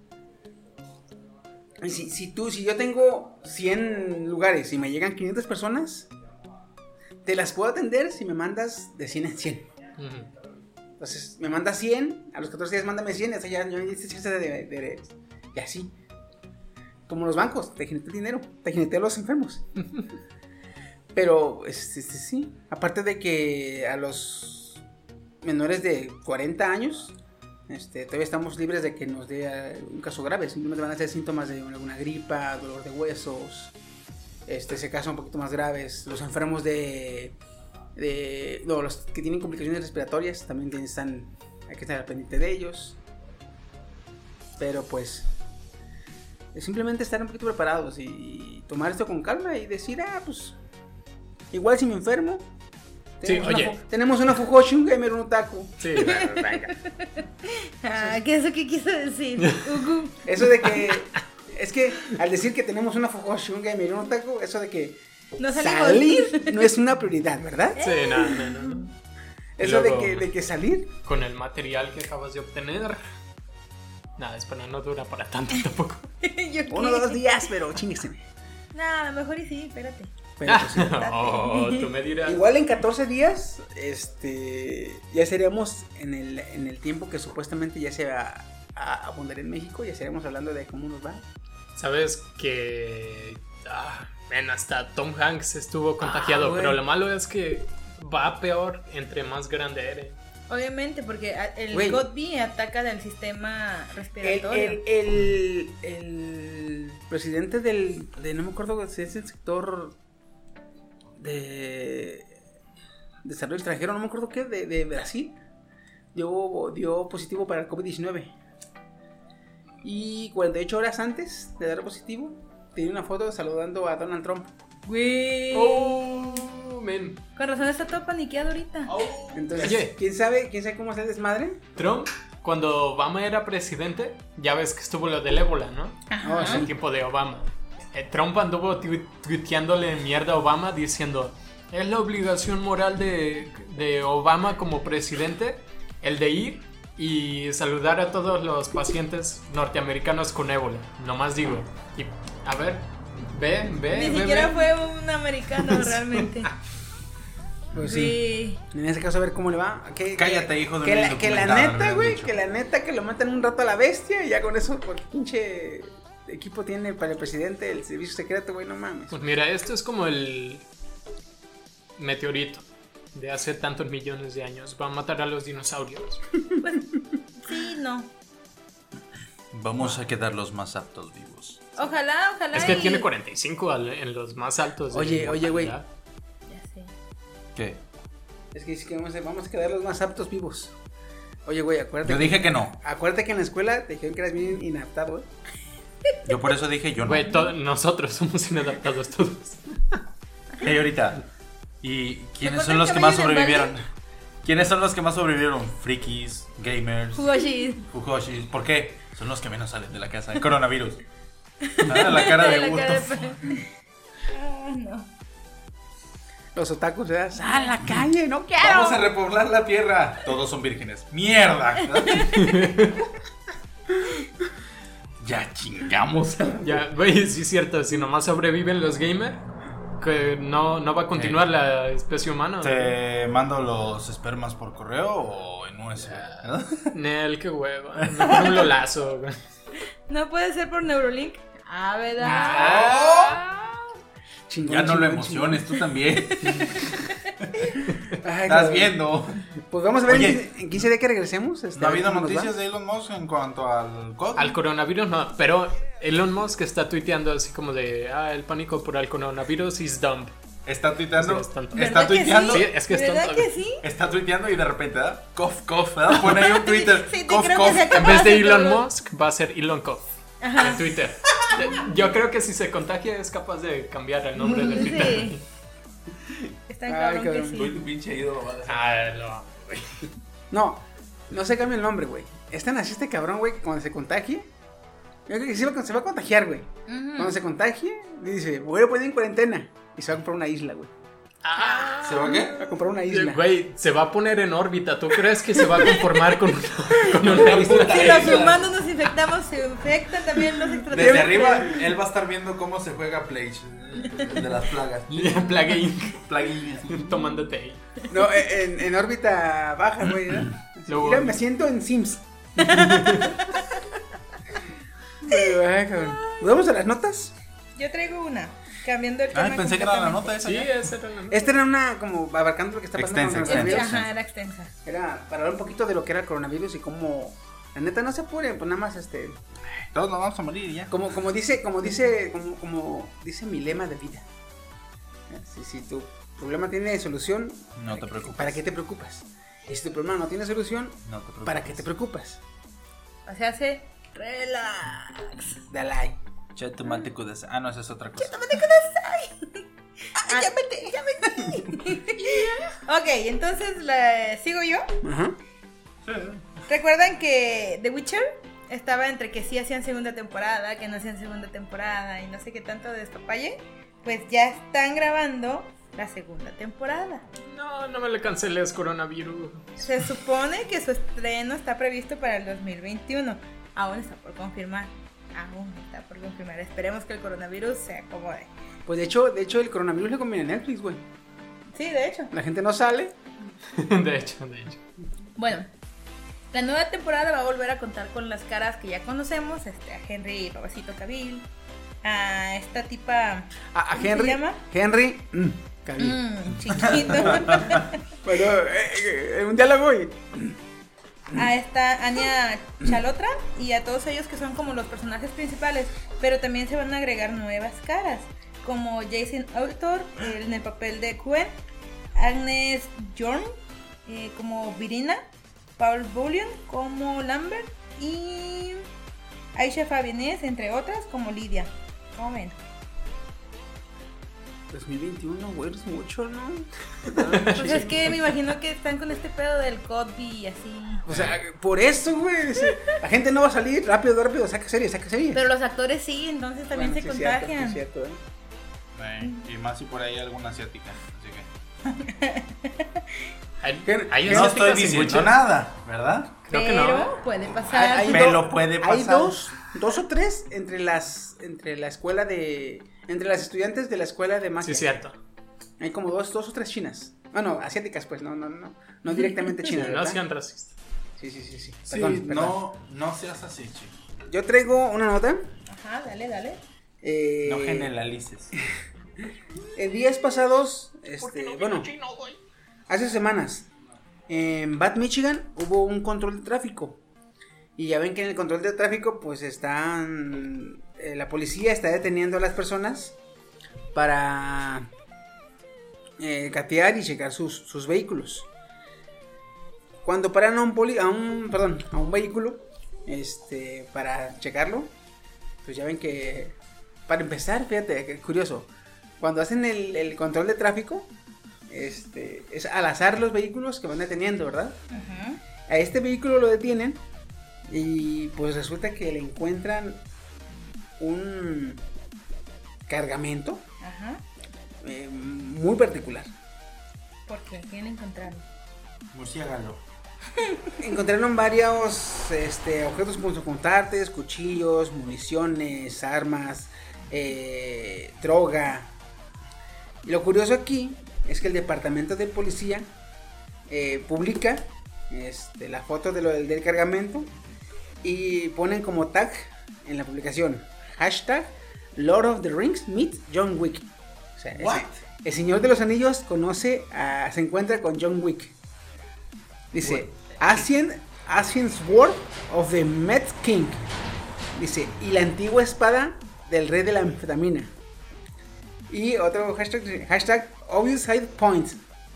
Y si, si tú, si yo tengo 100 lugares y me llegan 500 personas, te las puedo atender si me mandas de 100 en 100. Ujú. Entonces, me mandas 100, a los 14 días mándame 100, hasta ya, ya me diste chance de, de- de- Y así. Como los bancos, te jinete el dinero, te jinete a los enfermos. Pero, este, este, sí, aparte de que a los menores de 40 años, este, todavía estamos libres de que nos dé eh, un caso grave. Simplemente van a ser síntomas de alguna gripa, dolor de huesos, este, se casos un poquito más graves. Los enfermos de, de no, los que tienen complicaciones respiratorias también están, hay que estar pendiente de ellos. Pero pues, es simplemente estar un poquito preparados y tomar esto con calma y decir, ah, pues, igual si me enfermo. Sí, Tenemos, oye. una, tenemos una Fujoshi, un gamer, un otaku. Sí, Ah, ¿qué es eso que quiso decir? Eso de que. Es que al decir que tenemos una Fujoshi, un gamer un otaku, eso de que No salir no es una prioridad, ¿verdad? sí, no, no, Eso de que, de que salir. Con el material que acabas de obtener. Nada, espera, no dura para tanto tampoco. ¿Yo Uno o dos días, pero chinguese. No, a lo mejor y sí, espérate. Pero pues, sí. oh, tú me dirás. Igual en 14 días, este. Ya seríamos en el, en el tiempo que supuestamente ya se va a abundar en México. Ya estaríamos hablando de cómo nos va. Sabes que. ah, ven, hasta Tom Hanks estuvo contagiado, güey. pero lo malo es que va peor entre más grande eres. Obviamente, porque el Güey. GOTB ataca del sistema respiratorio. el, el, el presidente del. De, no me acuerdo si es el sector. De. Desarrollo extranjero, no me acuerdo qué, de, de Brasil. Dio, dio positivo para el COVID-19. Y 48 horas antes de dar positivo, tiene una foto saludando a Donald Trump. Güey. Oh, men. Con razón está todo paniqueado ahorita. Entonces, Oye. ¿quién sabe, ¿quién sabe cómo es el desmadre? Trump, cuando Obama era presidente, ya ves que estuvo lo del ébola, ¿no? Oh, En el tiempo de Obama. Eh, Trump anduvo tu- tuiteándole mierda a Obama diciendo, es la obligación moral de, de Obama como presidente el de ir y saludar a todos los pacientes norteamericanos con ébola. Nomás digo. Y, a ver, ve, ve. Ni ve, siquiera ve. fue un americano realmente. Pues sí. Sí. En ese caso, a ver cómo le va. Cállate, hijo de que un la, que la neta, güey, que la neta que lo matan un rato a la bestia y ya con eso, porque pinche equipo tiene para el presidente el servicio secreto, güey, no mames. Pues mira, esto es como el meteorito de hace tantos millones de años. Va a matar a los dinosaurios. Sí, no. Vamos a quedar los más aptos vivos. Ojalá, ojalá. Es que y- tiene 45 al- en los más altos. Oye, oye, güey. Ya sé. ¿Qué? Es que, es que vamos, a, vamos a quedar los más aptos vivos. Oye, güey, acuérdate. Yo dije que no. Acuérdate que en la escuela te dijeron que eras bien inadaptado, güey. Yo por eso dije yo no. Güey, nosotros somos inadaptados todos. Hey, ahorita. ¿Y quiénes ¿Te son los que más sobrevivieron? ¿Quiénes son los que más sobrevivieron? Frikis, gamers, Fugoshi. fujoshis. ¿Por qué? Son los que menos salen de la casa. El coronavirus. Ah, la cara de. Ah, no. Los otakus, ¿verdad? ¡Ah, la calle! ¡No quiero! Vamos a repoblar la tierra. Todos son vírgenes. ¡Mierda! ya chingamos. Ya, güey, sí es cierto. Si nomás sobreviven los gamers, que no, no va a continuar la especie humana. ¿Te mando los espermas por correo o en USB? ¿verdad? Nel, qué hueva. Mejor un lolazo. güey. No puede ser por Neurolink. Ah, ¿verdad? Chingón, Ya no lo chingón, emociones, tú también. Ay, Estás cabrón. viendo. Pues vamos a ver Oye. en 15 en 15 días que regresemos. este, ¿No ha habido noticias de Elon Musk en cuanto al COVID? Al coronavirus no, pero Elon Musk está tuiteando así como de, ah, el pánico por el coronavirus is dumb. Está tuiteando. Sí, es tonto. está ¿Verdad que tuiteando. Sí, es que es ¿Verdad tonto. que sí? Está tuiteando y de repente, ¿verdad? Cough, cough, ¿verdad? Pone ahí un Twitter. Cough, cough. En vez de Elon. Musk, va a ser Elon En Twitter. Yo creo que si se contagia es capaz de cambiar el nombre de Twitter. Sí. Está Ay, cabrón que cabrón. Sí. tu pinche ídolo va a decir. Ah, lo- No, no se cambia el nombre, güey. Es tan así este cabrón, güey, que cuando se contagie. Yo creo que sí se va a contagiar, güey. Cuando se contagie, dice, voy a poner en cuarentena. Y se va a comprar una isla, güey. ¿Se va qué? Va a comprar una isla. Güey, se va a poner en órbita. ¿Tú crees que se va a conformar con una, con una isla? Si los humanos nos infectamos, se infectan también los Desde extraterrestres. arriba, él va a estar viendo cómo se juega Play de las plagas. Plague. Tomándote ahí. No, en, en órbita baja, güey, ¿no? Mira, me siento en Sims. Pero. ¿Nos vamos a las notas? Yo traigo una, cambiando el tema. Ay, pensé que era la nota esa. Sí, ya. esa era la Esta era una, como, abarcando lo que está pasando Extensa, con el extensa. coronavirus. Ajá, era extensa. Era para hablar un poquito de lo que era el coronavirus y cómo... La neta, no se apure, pues nada más, este... Todos nos vamos a morir y ya. Como, como dice, como dice, como, como dice mi lema de vida. Si, si tu problema tiene solución, No te ¿para qué- preocupes. ¿Para qué te preocupas? Y si tu problema no tiene solución, No te preocupes. ¿para qué te preocupas? O sea, hace relax. Dale ahí. Chetumate kudasai. Ah, no, esa es otra cosa. Ah, ya vete, ya vete. ok, entonces la, sigo yo. Ajá. ¿Recuerdan que The Witcher estaba entre que sí hacían segunda temporada, que no hacían segunda temporada y no sé qué tanto de despapalle? Pues ya están grabando la segunda temporada. No, no me le canceles coronavirus. Se supone que su estreno está previsto para el 2021. Aún está por confirmar. Aún está por confirmar. Esperemos que el coronavirus se acomode. Pues de hecho, de hecho el coronavirus le conviene a Netflix, güey. Sí, de hecho. La gente no sale. De hecho, de hecho. Bueno, la nueva temporada va a volver a contar con las caras que ya conocemos, este, a Henry Babacito Cavill, a esta tipa. A, a ¿Cómo se Henry. llama? Henry. mm, Cavill. mm, chiquito. Bueno, eh, eh, un diálogo y. a esta Anya Chalotra y a todos ellos que son como los personajes principales, pero también se van a agregar nuevas caras, como Jason Autor en el papel de Quen, Agnes Jorn eh, como Virina, Paul Bullion como Lambert y Aisha Fabianés, entre otras, como Lidia. ¿Cómo ven? 2021, güey, es mucho, ¿no? Pues es que me imagino que están con este pedo del Cosby y así. O sea, por eso, güey. La gente no va a salir rápido, rápido. Saca serie, saca serie. Pero los actores sí, entonces también Bueno, se sí es cierto, sí contagian. es cierto, ¿eh? Eh, Y más si por ahí alguna asiática. Así que. Hay, ¿Qué- hay No estoy diciendo buche. nada, ¿verdad? Creo que Pero no. puede pasar. Hay- hay Pero do- puede Hay pasar. dos, dos o tres entre las, entre la escuela de, entre las estudiantes de la escuela de magia. Sí, cierto. Hay como dos, dos o tres chinas. Bueno, asiáticas, pues, no, no, no, no directamente chinas, no sean racistas. Sí, sí, sí, sí. Sí, Perdón, perdón. no, no seas así, chico. Yo traigo una nota. Ajá, dale, dale. eh, No generalices. En días pasados, este, bueno, hace semanas, en Bad Michigan hubo un control de tráfico. Y ya ven que en el control de tráfico, pues están. Eh, la policía está deteniendo a las personas para eh, catear y checar sus, sus vehículos. Cuando paran a un poli, a un, perdón, a un vehículo, este, para checarlo, pues ya ven que, para empezar, fíjate, que curioso, cuando hacen el, el control de tráfico, este, es al azar los vehículos que van deteniendo, ¿verdad? A este vehículo lo detienen y pues resulta que le encuentran un cargamento Ajá. eh, muy particular. Porque quieren encontrarlo. Murciélago. Encontraron varios este, objetos punzocontantes, cuchillos, municiones, armas, eh, droga. Y lo curioso aquí es que el departamento de policía eh, publica este, la foto de lo del, del cargamento y ponen como tag en la publicación hashtag Lord of the Rings meet John Wick. O sea, ese- el Señor de los Anillos conoce, a- se encuentra con John Wick. Dice, Asian, Asian Sword of the Met King. Dice, y la antigua espada del rey de la anfetamina. Y otro hashtag, hashtag Obvious Side Point.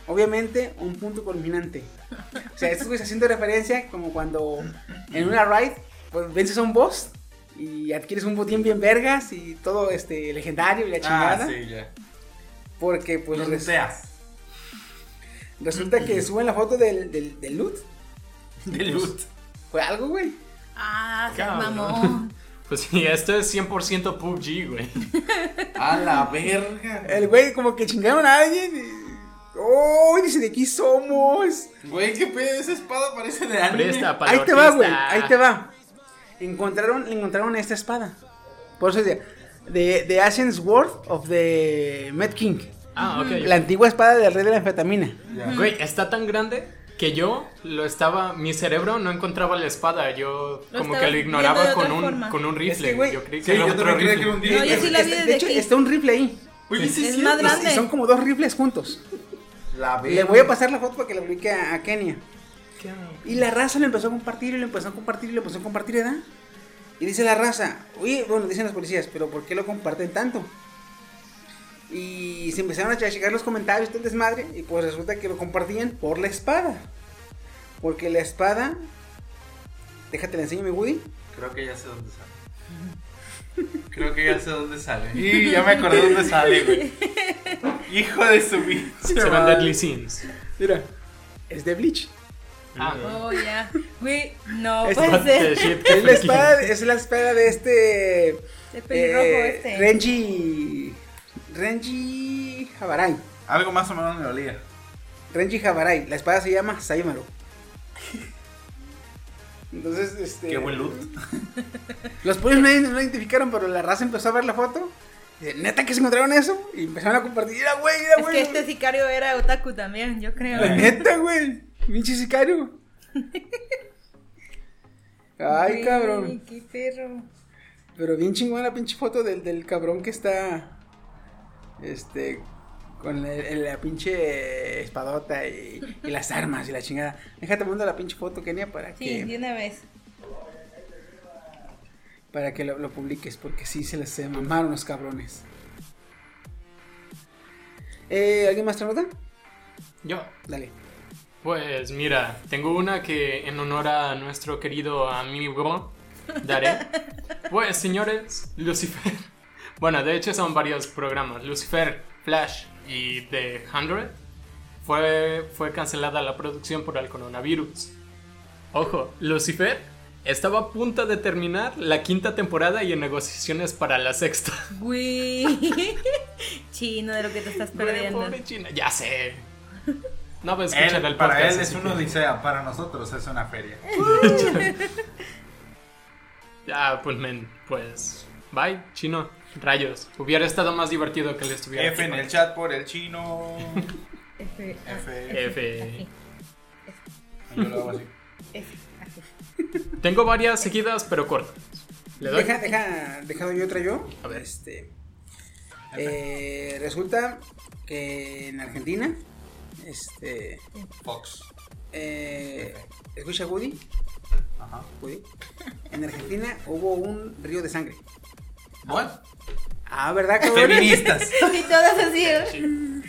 Obviamente, un punto culminante. O sea, esto es haciendo referencia como cuando en una raid pues, vences a un boss y adquieres un botín bien vergas y todo este legendario y la chingada. Ah, sí, ya. Porque pues Los res- deseas. resulta que suben la foto del, del, del loot. De loot. Fue algo, güey. Ah, se mamó. Pues sí, esto es 100% PUBG, güey. A la verga. El güey como que chingaron a alguien y... ¡Oh! Dice, ¿de aquí somos? Güey, qué pedo, esa espada parece de anime. Presta Ahí te va, güey. Ahí te va. Encontraron, encontraron esta espada. Por eso decía, de, de Asian Sword of the Met King. Ah, ok. La antigua espada del rey de la anfetamina. Güey, está tan grande que yo lo estaba. Mi cerebro no encontraba la espada. Yo Lo como que lo ignoraba con un, forma. con un rifle. Es que, güey, yo creí que Sí, era yo otro rifle. que era un día. No, yo sí la vi desde de hecho, aquí. está un rifle ahí. Oye, sí, Es sí. más grande. Y son como dos rifles juntos. La Le voy a pasar la foto para que la publique a, a Kenia. Y la raza lo empezó a compartir y lo empezó a compartir y lo empezó a compartir, ¿verdad? Y dice la raza, oye, bueno, dicen los policías, pero ¿por qué lo comparten tanto? Y se empezaron a checar los comentarios del desmadre y pues resulta que lo compartían por la espada. Porque la espada, déjate la enseño mi Woody. Creo que ya sé dónde sale. Creo que ya sé dónde sale. Y ya me acordé dónde sale, güey. Hijo de su pinche Se madre. Deadly Sins. Mira, es de Bleach. Ah, Oh, ya. Güey, no Es- puede ser. shit, Es la espada, es la espada de este El pelirrojo eh, este. Renji Renji Habarai. Algo más o menos me olía. Renji Habarai. La espada se llama Saimaru. Entonces, este. Qué buen loot. Los polis no, no identificaron, pero la raza empezó a ver la foto. Neta que se encontraron eso. Y empezaron a compartir. Era güey, era Es güey. que este sicario era otaku también, yo creo. La neta, güey. Pinche sicario. Ay, Güey, cabrón. Qué perro. Pero bien chingona la pinche foto del, del cabrón que está. Este. Con el- el- la pinche espadota y, y las armas y la chingada. Déjate mando la pinche foto, Kenia, para Sí, que, de una vez. para que lo, lo publiques, porque sí se les se mamaron los cabrones. Eh, ¿Alguien más trae nota? Yo. Dale. Pues mira, tengo una que en honor a nuestro querido amigo daré. Pues señores, Lucifer. Bueno, de hecho son varios programas. Lucifer, Flash y The 100. Fue, fue cancelada la producción por el coronavirus. Ojo, Lucifer estaba a punto de terminar la quinta temporada y en negociaciones para la sexta. Güey. Chino de lo que te estás Güey, perdiendo. pobre China, Ya sé. No escuchar Él- el para él es una que- odisea, para nosotros es una feria. Ya, pues, men, pues. Bye, chino. Rayos. Hubiera estado más divertido que le estuviera. F en el chat por el chino. F, F. F. Yo lo hago así. F, así. Tengo varias seguidas, pero cortas. ¿Le doy? Deja, deja, deja doy otra yo. A ver. Este. eh, resulta que en Argentina. Este. Fox. Eh, escucha Woody. Ajá. Woody. En Argentina hubo un río de sangre. What? Ah, ¿verdad, cabrón? Feministas. Y todas así. ¿eh?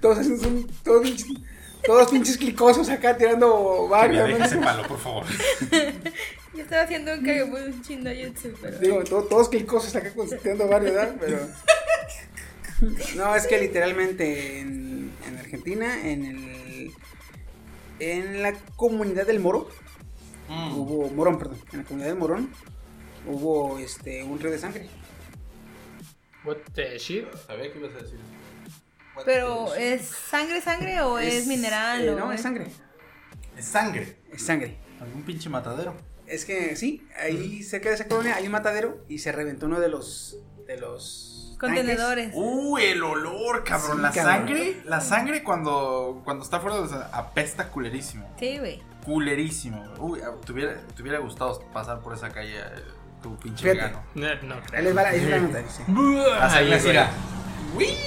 Todos son. Todos, pinches- todos pinches clicosos acá tirando barrio. deje ¿no? ese palo, por favor. Yo estaba haciendo un cagabo un chino jutsu, pero. Digo, to- todos clicosos acá tirando barrio, ¿verdad? Pero. No, es que literalmente en, en Argentina, en el. En la comunidad del Moro, Mm. hubo. Morón, perdón. En la comunidad del Morón, hubo este un río de sangre. What the shit? Sabía que ibas a decir. Pero, ¿es sangre, sangre o es, mineral? eh, o no, es sangre. Es sangre. Es sangre. Algún pinche matadero. Es que sí, ahí cerca de esa colonia hay un matadero y se reventó uno de los. de los. Contenedores. Uh, el olor, cabrón. Sí, la cabrón. sangre, la sangre cuando, cuando está fuera de apesta culerísimo. Sí, güey. Culerísimo. Uy, ah, te hubiera, te hubiera gustado pasar por esa calle, eh, tu pinche Fíjate. vegano. No, no Ahí les va la, les.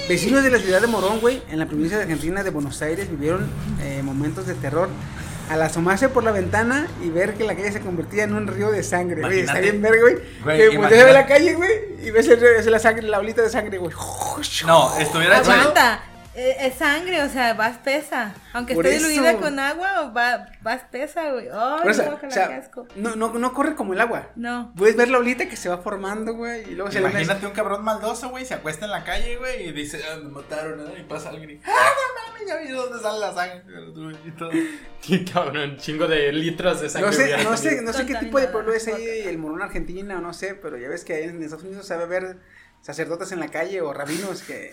Vecinos de la ciudad de Morón, güey, en la provincia de Argentina de Buenos Aires, vivieron eh, momentos de terror al asomarse por la ventana y ver que la calle se convertía en un río de sangre, güey. Está bien verga, güey. Que volteas a la calle, güey, y ves el río, ves la sangre, la bolita de sangre, güey. No, estuviera chido. Aguanta. Eh, Es sangre, o sea, va espesa. Aunque Por esté eso. diluida con agua, va, va espesa, güey. Ay, Por eso, no, o sea, no, no, no corre como el agua. No. Puedes ver la bolita que se va formando, güey, y luego se le Imagínate un cabrón maldoso, güey, se acuesta en la calle, güey, y dice, ah, me mataron, ¿no? Y pasa alguien y, ah, no mames, ya vi dónde sale la sangre. Y todo. Qué cabrón, chingo de litros de sangre. No sé, no sé, no sé qué tipo de pueblo es ahí, el morón Argentina o no sé, pero ya ves que ahí en Estados Unidos sabe ver sacerdotes en la calle o rabinos que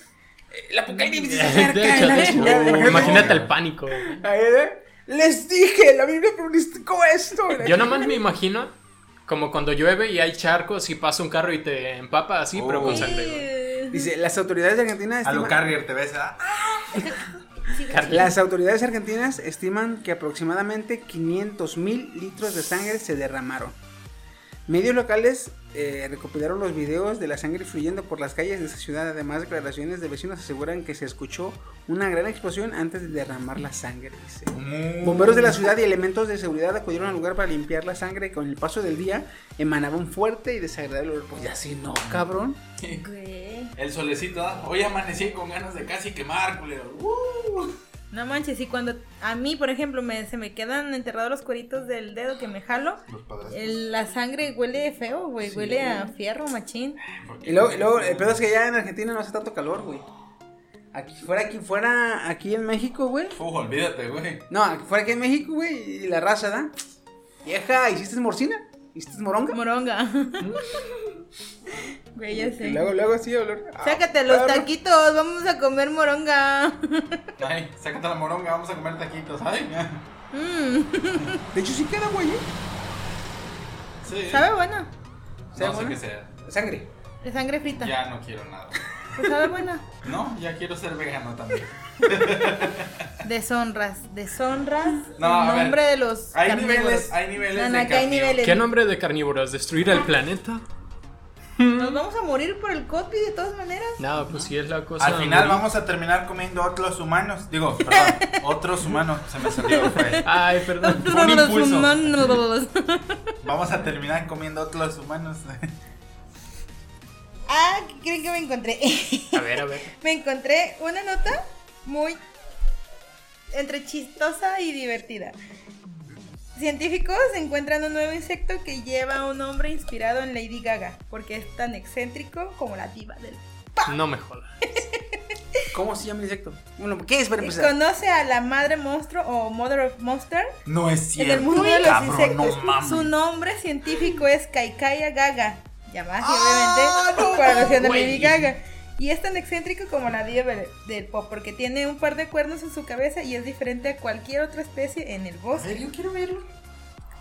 eh, la apocalipsis De hecho, la de hecho, chingada, imagínate, el pánico. ¿eh? Les dije, la Biblia pronosticó esto. Yo nomás me imagino como cuando llueve y hay charcos y pasa un carro y te empapa así, pero con sangre. Eh, Dice, las autoridades de Argentina A lo estiman- Carrier te ves, ¿ah? Las autoridades argentinas estiman que aproximadamente 500 mil litros de sangre se derramaron. Medios locales eh, recopilaron los videos de la sangre fluyendo por las calles de esa ciudad. Además, declaraciones de vecinos aseguran que se escuchó una gran explosión antes de derramar la sangre. dice. Bomberos de la ciudad y elementos de seguridad acudieron al lugar para limpiar la sangre. Con el paso del día emanaba un fuerte y desagradable olor. Pues ya sí, no, cabrón. El solecito, ¿ah? Hoy amanecí con ganas de casi quemar, culero. Uh. No manches, y cuando a mí, por ejemplo, me, se me quedan enterrados los cueritos del dedo que me jalo, el- la sangre huele feo, güey, huele a fierro, machín. Y luego, y luego, el pedo es que ya en Argentina no hace tanto calor, güey. Aquí fuera, aquí fuera, aquí en México, güey. Uf, olvídate, güey. No, aquí fuera aquí en México, güey. Y la raza, ¿da? Vieja, ¿hiciste morcina? ¿Hiciste moronga? Moronga. Güey, ya Y sé. luego, luego así, olor. ah, Sácate los perro. taquitos, vamos a comer moronga. Ay, sácate la moronga, vamos a comer taquitos, ay. Mm, De hecho, sí queda, güey. ¿eh? Sí. sabe buena. ¿Sabe No sé buena? qué sea. Sangre. De sangre frita. Ya no quiero nada. Pues sabe buena. No, ya quiero ser vegano también. Deshonras, deshonras No, en nombre de los Hay carnívoros. niveles, hay niveles No, no, de aquí hay niveles. ¿Qué nombre de carnívoros? ¿Destruir el planeta? Nos vamos a morir por el copy de todas maneras. No, pues sí es la cosa. Al final morir. vamos a terminar comiendo otros humanos. Digo, perdón, otros humanos. Se me salió. fue- Ay, perdón. Un impulso. humanos. Vamos a terminar comiendo otros humanos. Ah, ¿qué creen que me encontré? A ver, a ver. me encontré una nota muy entre chistosa y divertida. Científicos encuentran un nuevo insecto que lleva un nombre inspirado en Lady Gaga, porque es tan excéntrico como la diva del... No me jodas. ¿Cómo se llama el insecto? Bueno, ¿qué es para empezar? Conoce a la madre monstruo o Mother of Monster No es en cierto. el mundo de los cabrón, insectos. No. Su nombre científico es Kaikaya Gaga. Llamada así, obviamente, por alusión a Güey. Lady Gaga. Y es tan excéntrico como la diva del, pop, porque tiene un par de cuernos en su cabeza y es diferente a cualquier otra especie en el bosque. yo quiero verlo.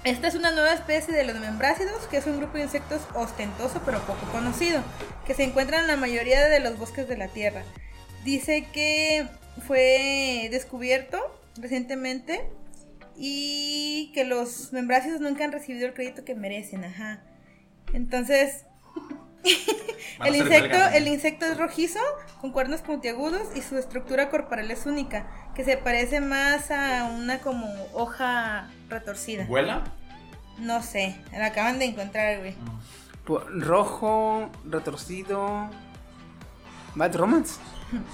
Esta es una nueva especie de los membrácidos, que es un grupo de insectos ostentoso pero poco conocido, que se encuentra en la mayoría de los bosques de la Tierra. Dice que fue descubierto recientemente y que los membrácidos nunca han recibido el crédito que merecen, ajá. Entonces, el insecto, el insecto es rojizo, con cuernos puntiagudos y su estructura corporal es única, que se parece más a una como hoja retorcida. ¿Vuela? No sé, la acaban de encontrar, güey. Rojo, retorcido. Bad Romance.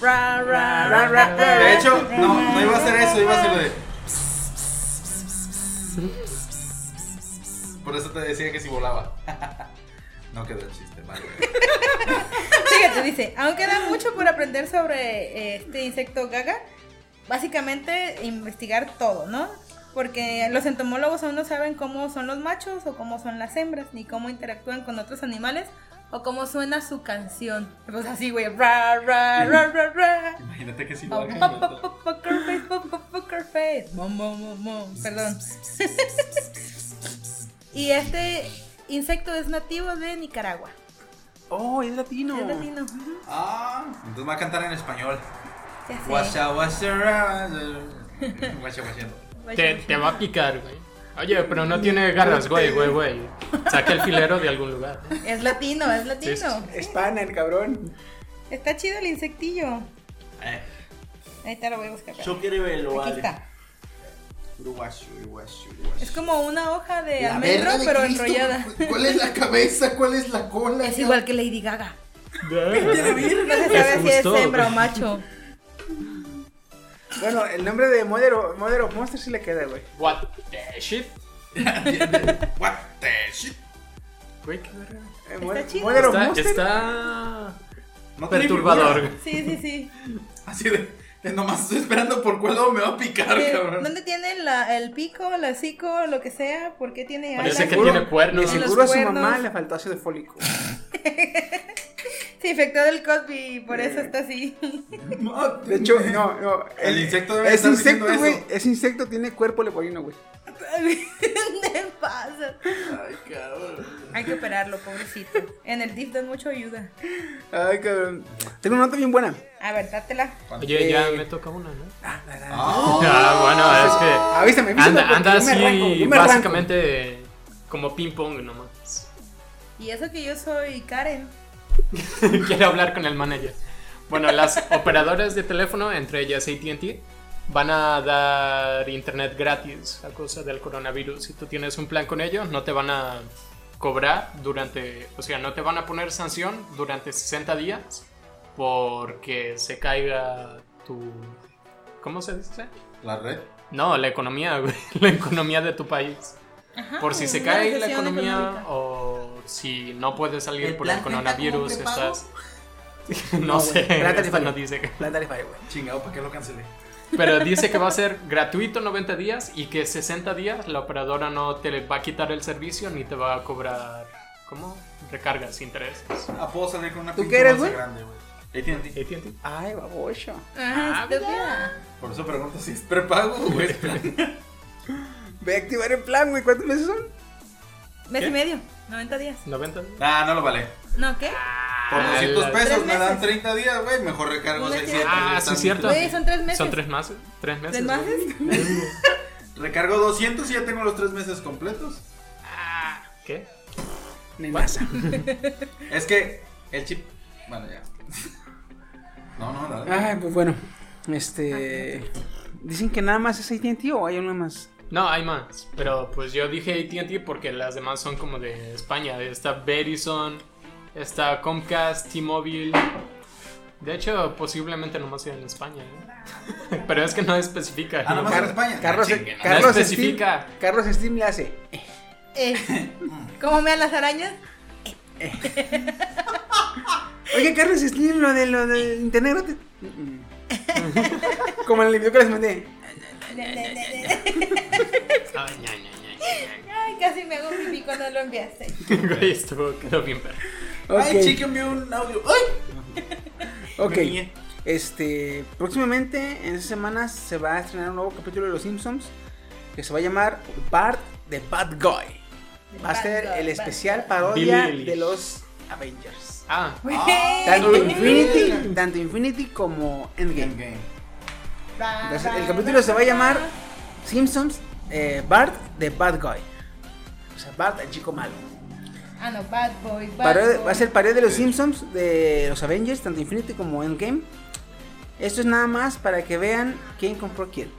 Ra, ra, ra, ra, ra, De hecho, no, no iba a ser ra, eso, iba a ser ra. lo de. Por eso te decía que si volaba. No quedó el chiste, vale. Fíjate, dice, aunque da mucho por aprender sobre eh, este insecto gaga, básicamente investigar todo, ¿no? Porque los entomólogos aún no saben cómo son los machos o cómo son las hembras, ni cómo interactúan con otros animales o cómo suena su canción. Pues así, güey, ra, ra, ra, ra, ra. Imagínate que si lo hagan. poker face. Perdón. y este insecto es nativo de Nicaragua. Oh, es latino. Es latino. ujú. Ah, entonces va a cantar en español. Ya sé. Guasha, guasha, guasha. Te, te va a picar, güey. Oye, pero no tiene garras, güey, güey, güey. Saca el filero de algún lugar. Es latino, es latino. Sí, sí, Es pana el cabrón. Está chido el insectillo. Eh, Ahí te lo voy a buscar. Yo quiero verlo, Aquí vale. está. Uruguayo, uruguayo, uruguayo. Es como una hoja de La almendro, de pero Cristo, enrollada. ¿Cuál es la cabeza? ¿Cuál es la cola? Es igual que Lady Gaga. ¿Qué? No se sabe si es hembra o macho. Bueno, el nombre de Mother of Monsters sí le queda, güey. What the shit? What the shit? Güey, qué. Eh, Mother- chido. Of Está, está perturbador. Sí, sí, sí. Así de nomás estoy esperando por cuál lado me va a picar, Eh, cabrón. ¿Dónde tiene la- el pico, el hocico, lo que sea? ¿Por qué tiene Parece alas? que tiene cuernos. Los seguro a su mamá le faltó ácido fólico. Se infectó del Cosby y por eso está así. De hecho, no, no. El insecto debe Ese estar insecto, güey. eso. Ese insecto tiene cuerpo leporino, güey. ¿Qué pasa? Ay, cabrón. Hay que operarlo, pobrecito. En el DIF dan mucho ayuda. Ay, cabrón. Tengo una nota bien buena. A ver, dátela. Oye, ya Eh, me toca una, ¿no? Ah, Ah, bueno, es que Avísame, avísame. anda, anda así arranco, yo me arranco. básicamente como ping pong nomás. Y eso que yo soy Karen. Quiero hablar con el manager. Bueno, las operadoras de teléfono, entre ellas ATT, van a dar internet gratis a causa del coronavirus. Si tú tienes un plan con ellos, no te van a cobrar durante, o sea, no te van a poner sanción durante 60 días porque se caiga tu... ¿Cómo se dice? La red. No, la economía, güey, la economía de tu país. Ajá, Por si se cae la economía económica. o si no puedes salir ¿El por el coronavirus, estás... no sé, Plan tarifario. no dice que... Plan tarifario, güey. Chingado, ¿para qué lo cancelé? Pero dice que va a ser gratuito 90 días y que 60 días la operadora no te va a quitar el servicio ni te va a cobrar, ¿cómo? Recargas, intereses. Ah, puedo salir con una ¿Tú qué eres, güey? grande, güey. AT&T. AT&T. Ay, babocho. Ajá, estúpida. Por eso pregunto si es prepago o es plan. Ve a activar el plan, güey. ¿Cuántos meses son? Mes ¿Qué? y medio, 90 días. 90 días. Ah, no lo vale. ¿No qué? Por Ah, 200 la- pesos me dan meses. 30 días, güey. Mejor recargo Un mes 600. Ah, sí, cierto. Güey, son tres meses. Son tres meses. Tres meses. ¿Tres meses? Recargo 200 y ya tengo los 3 meses completos. Ah, ¿Qué? Nenaza. Es que el chip. Bueno, ya. No, no, dale. Ay, pues bueno. Este. Dicen que nada más es ATT o hay una más. No, hay más. Pero pues yo dije ATT porque las demás son como de España. Está Verizon, está Comcast, T-Mobile. De hecho, posiblemente nomás sea en España. ¿eh? Pero es que no especifica. Ah, nomás en España. Carlos, chingue, no. Carlos No Steam, especifica. Carlos Steam le hace. Eh, ¿Cómo me dan las arañas? Oye, Carlos Steam, lo de lo del internet. Como en el video que les mandé. Ay, ña, ña, ña, ña, Ay, casi me hago pipí cuando lo enviaste. Güey, estuvo, quedó bien perro. Ay, Ok. chiqui envió un audio. ¡Ay! Ok. Este, próximamente en esas semanas se va a estrenar un nuevo capítulo de Los Simpsons que se va a llamar Bart the Bad Guy. Va a ser el especial parodia de los Avengers. Ah, Tanto Infinity, tanto Infinity como Endgame. Endgame. Entonces, el capítulo se va a llamar Simpsons eh, Bart the Bad Guy. O sea, Bart el chico malo. Ah, no, Bad Boy. Bad Boy. va a ser parodia de los Simpsons, de los Avengers, tanto Infinity como Endgame. Esto es nada más para que vean quién compró quién.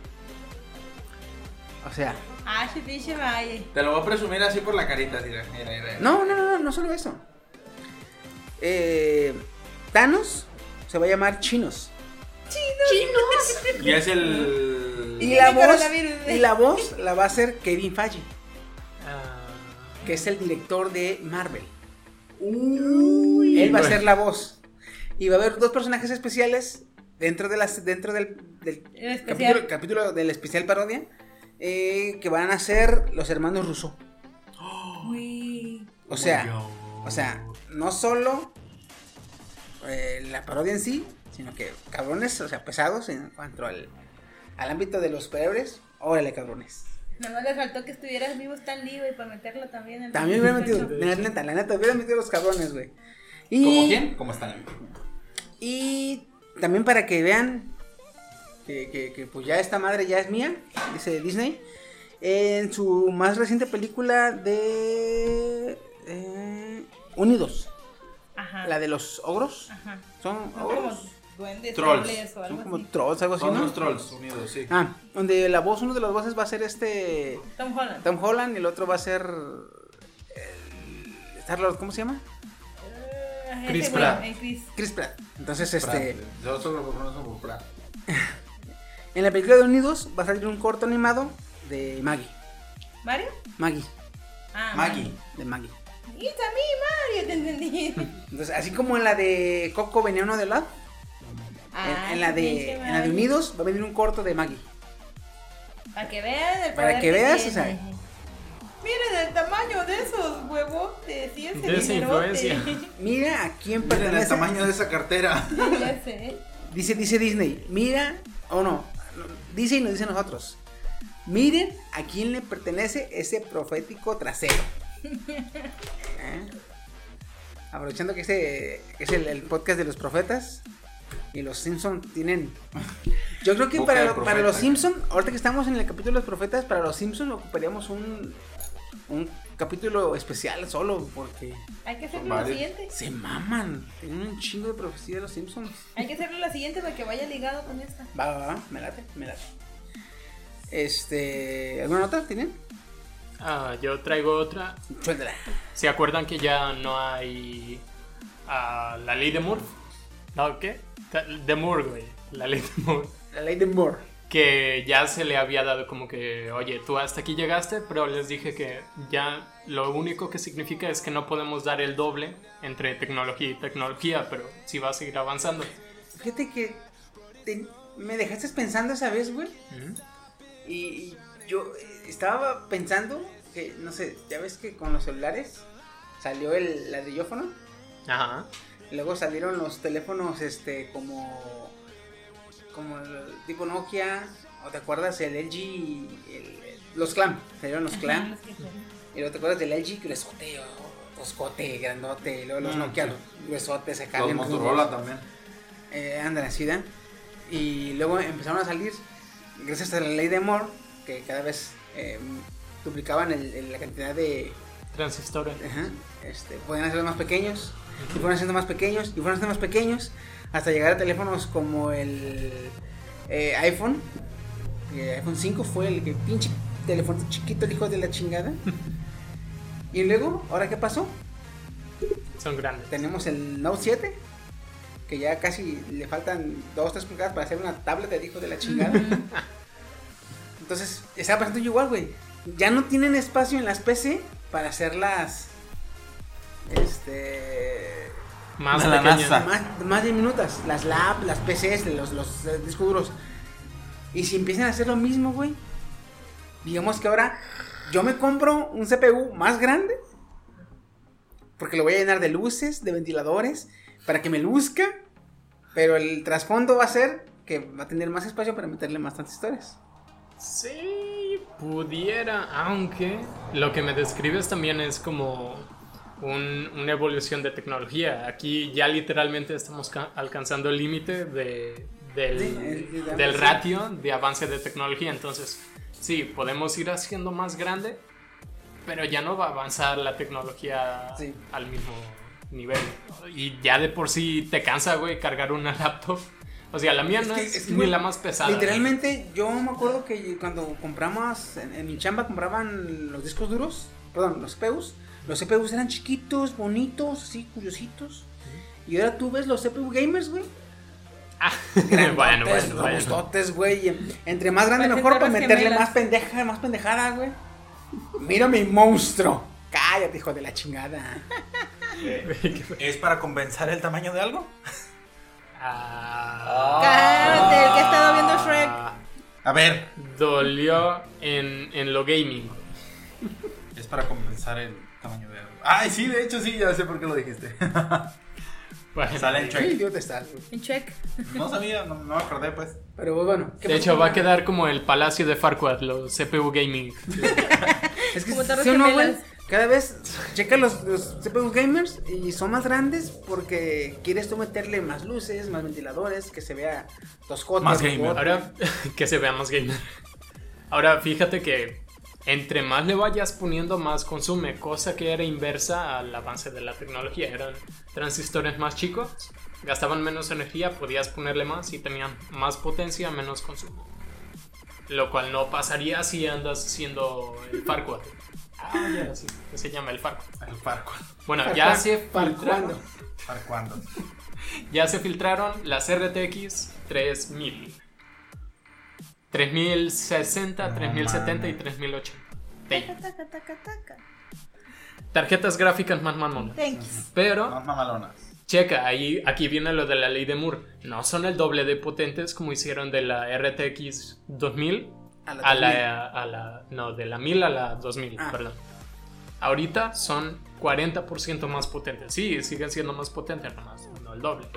O sea, Ah, sí, pinche vaya. Te lo voy a presumir así por la carita. Mira, mira, mira. no, no, no, no, no solo eso. Eh, Thanos se va a llamar Chinos. Y es el. Y la voz, y la voz la va a hacer Kevin Feige, ah, que es el director de Marvel. Él va a ser la voz. Y va a haber dos personajes especiales dentro de las dentro del, del capítulo, capítulo del especial parodia eh, que van a ser los hermanos Russo. Uy. O sea, o sea, no solo eh, la parodia en sí, sino que cabrones, o sea, pesados en cuanto al, al ámbito de los superhéroes. Órale, cabrones. Nada más le faltó que estuvieras vivo Lee, güey, para meterlo también. en También el hubiera metido, la neta, la neta, hubiera metido los cabrones, güey. Y, ¿Como quién? ¿Cómo están? Y también para que vean que, que- que, pues ya esta madre ya es mía, dice Disney. En su más reciente película de eh, Unidos, Ajá. la de los ogros. Ajá. Son Son ogros. Duendes, Trolls. o algo Son como así. trolls, algo así, Son ¿no? unos trolls unidos, sí. Ah, donde la voz, uno de los voces va a ser este Tom Holland. Tom Holland y el otro va a ser Star-Lord, ¿cómo se llama? Ese Chris güey, Pratt. eh, Chris. Chris Pratt. Entonces, este, Yo solo lo conozco por Pratt. en la película de Unidos va a salir un corto animado de Maggie. ¿Mario? Maggie, Ah, Maggie. de Maggie. Y está mi Mario, te entendí. Entonces, así como en la de Coco venía uno de Love, en, en la de, en la de Unidos va a venir un corto de Maggie. Para que vean el Para que veas, tiene. o sea. Miren el tamaño de esos huevotes y ese De esa influencia. Mira a quién Miren el pertenece. tamaño de esa cartera. ya sé. Dice, dice Disney, mira, o no, no, dice y nos dice nosotros. Miren a quién le pertenece ese profético trasero. ¿Eh? Aprovechando que este que es el, el podcast de los profetas y los Simpson tienen. Yo creo que para, lo- para los Simpson, ahorita que estamos en el capítulo de los profetas, para los Simpson ocuparíamos un, un capítulo especial solo porque Hay que hacerlo lo siguiente. se maman. Tienen un chingo de profecía de los Simpsons. Hay que hacerlo lo siguiente para que vaya ligado con esta. Va, va, va, me late, me late. Este. ¿Alguna nota tienen? Ah, yo traigo otra. Suéltala. ¿Se acuerdan que ya no hay ah, la ley de Moore? ¿No? ¿Qué? De Moore, güey. La ley de Moore. La ley de Moore. Que ya se le había dado como que, oye, tú hasta aquí llegaste, pero les dije que ya lo único que significa es que no podemos dar el doble entre tecnología y tecnología, pero sí va a seguir avanzando. Fíjate que te- me dejaste pensando esa vez, güey. Ujú. Y, y yo eh, estaba pensando que, no sé, ya ves que con los celulares salió el ladrillófono. Ajá. Luego salieron los teléfonos, este, como. Como el tipo Nokia. ¿O te acuerdas el LG? y el- los Clam. Salieron los son. Y luego te acuerdas del LG gruesote o toscote, grandote. Y luego los Mm, Nokia sí. gruesotes acá. Los Motorola también. Eh, andan. Y luego empezaron a salir, gracias a la ley de Moore, que cada vez eh, duplicaban el- el- la cantidad de, Transistores. Ajá, este, podían hacerlos más pequeños, y fueron haciendo más pequeños, y fueron haciendo más pequeños, hasta llegar a teléfonos como el eh, iPhone. El iPhone 5 fue el que pinche teléfono chiquito, el hijo de la chingada. y luego, ¿ahora qué pasó? Son grandes. Tenemos el Note 7, que ya casi le faltan 2 3 pulgadas para hacer una tablet de hijo de la chingada. Entonces, estaba pasando yo igual, güey. Ya no tienen espacio en las PC para hacer las. Este. Más De la. Más, más diminutas. Las lab, las PCs, los, los eh, discos duros. Y si empiezan a hacer lo mismo, güey. Digamos que ahora yo me compro un CPU más grande. Porque lo voy a llenar de luces, de ventiladores. Para que me luzca. Pero el trasfondo va a ser que va a tener más espacio para meterle más transistores. Sí, pudiera, aunque lo que me describes también es como un- una evolución de tecnología. Aquí ya literalmente estamos ca- alcanzando el límite de, del, Sí, del ratio de avance de tecnología. Entonces, sí, podemos ir haciendo más grande, pero ya no va a avanzar la tecnología Sí. al mismo nivel. Y ya de por sí te cansa, güey, cargar una laptop. O sea, la mía Es no que- es, es que, ni la más pesada. Literalmente, yo me acuerdo que cuando compramos en, en mi chamba compraban los discos duros, perdón, los CPUs. Los CPUs eran chiquitos, bonitos, así, curiositos. Y ahora tú ves los CPU gamers, güey. bueno, bueno, bueno. robustotes, güey. Entre más grande mejor para meterle gemelas. más pendeja, más pendejada, güey. Mira mi monstruo. Cállate, hijo de la chingada. ¿Es para compensar el tamaño de algo? Ah, Cálmate, el que ha estado viendo Shrek. A ver, Dolió en, en lo gaming. es para compensar el. Ay, sí, de hecho sí, ya sé por qué lo dijiste. Bueno, Sale en check. estás, güey. En check. No sabía, no, no me acordé pues. Pero pues, bueno. ¿qué de hecho, va a quedar como el palacio de Farquaad, los CPU gaming. Es que Como torres ¿sí o no. Cada vez checa los, los CPU gamers y son más grandes porque quieres tú meterle más luces, más ventiladores, que se vea toscote. Más gamer. Ahora, que se vea más gamer. Ahora, fíjate que entre más le vayas poniendo, más consume, cosa que era inversa al avance de la tecnología. Eran transistores más chicos, gastaban menos energía, podías ponerle más y tenían más potencia, menos consumo. Lo cual no pasaría si andas haciendo el Farquaad. Ah, ya, sí, que se llama el Farquaad. El parco. Bueno, ¿Para ya cuán- se filtraron, ya se filtraron las RTX 3000. 3060, No 3070 y mames. 3080. Taca, taca, taca, taca. Tarjetas gráficas más mamonas. Thanks. Pero, Más mamalonas. checa, ahí, aquí viene lo de la ley de Moore. No son el doble de potentes como hicieron de la RTX 2000 A la a 2000. la, a la- No, de la 1000 a la 2000, Ah. perdón. Ahorita son 40% más potentes. Sí, siguen siendo más potentes, nomás, no el doble.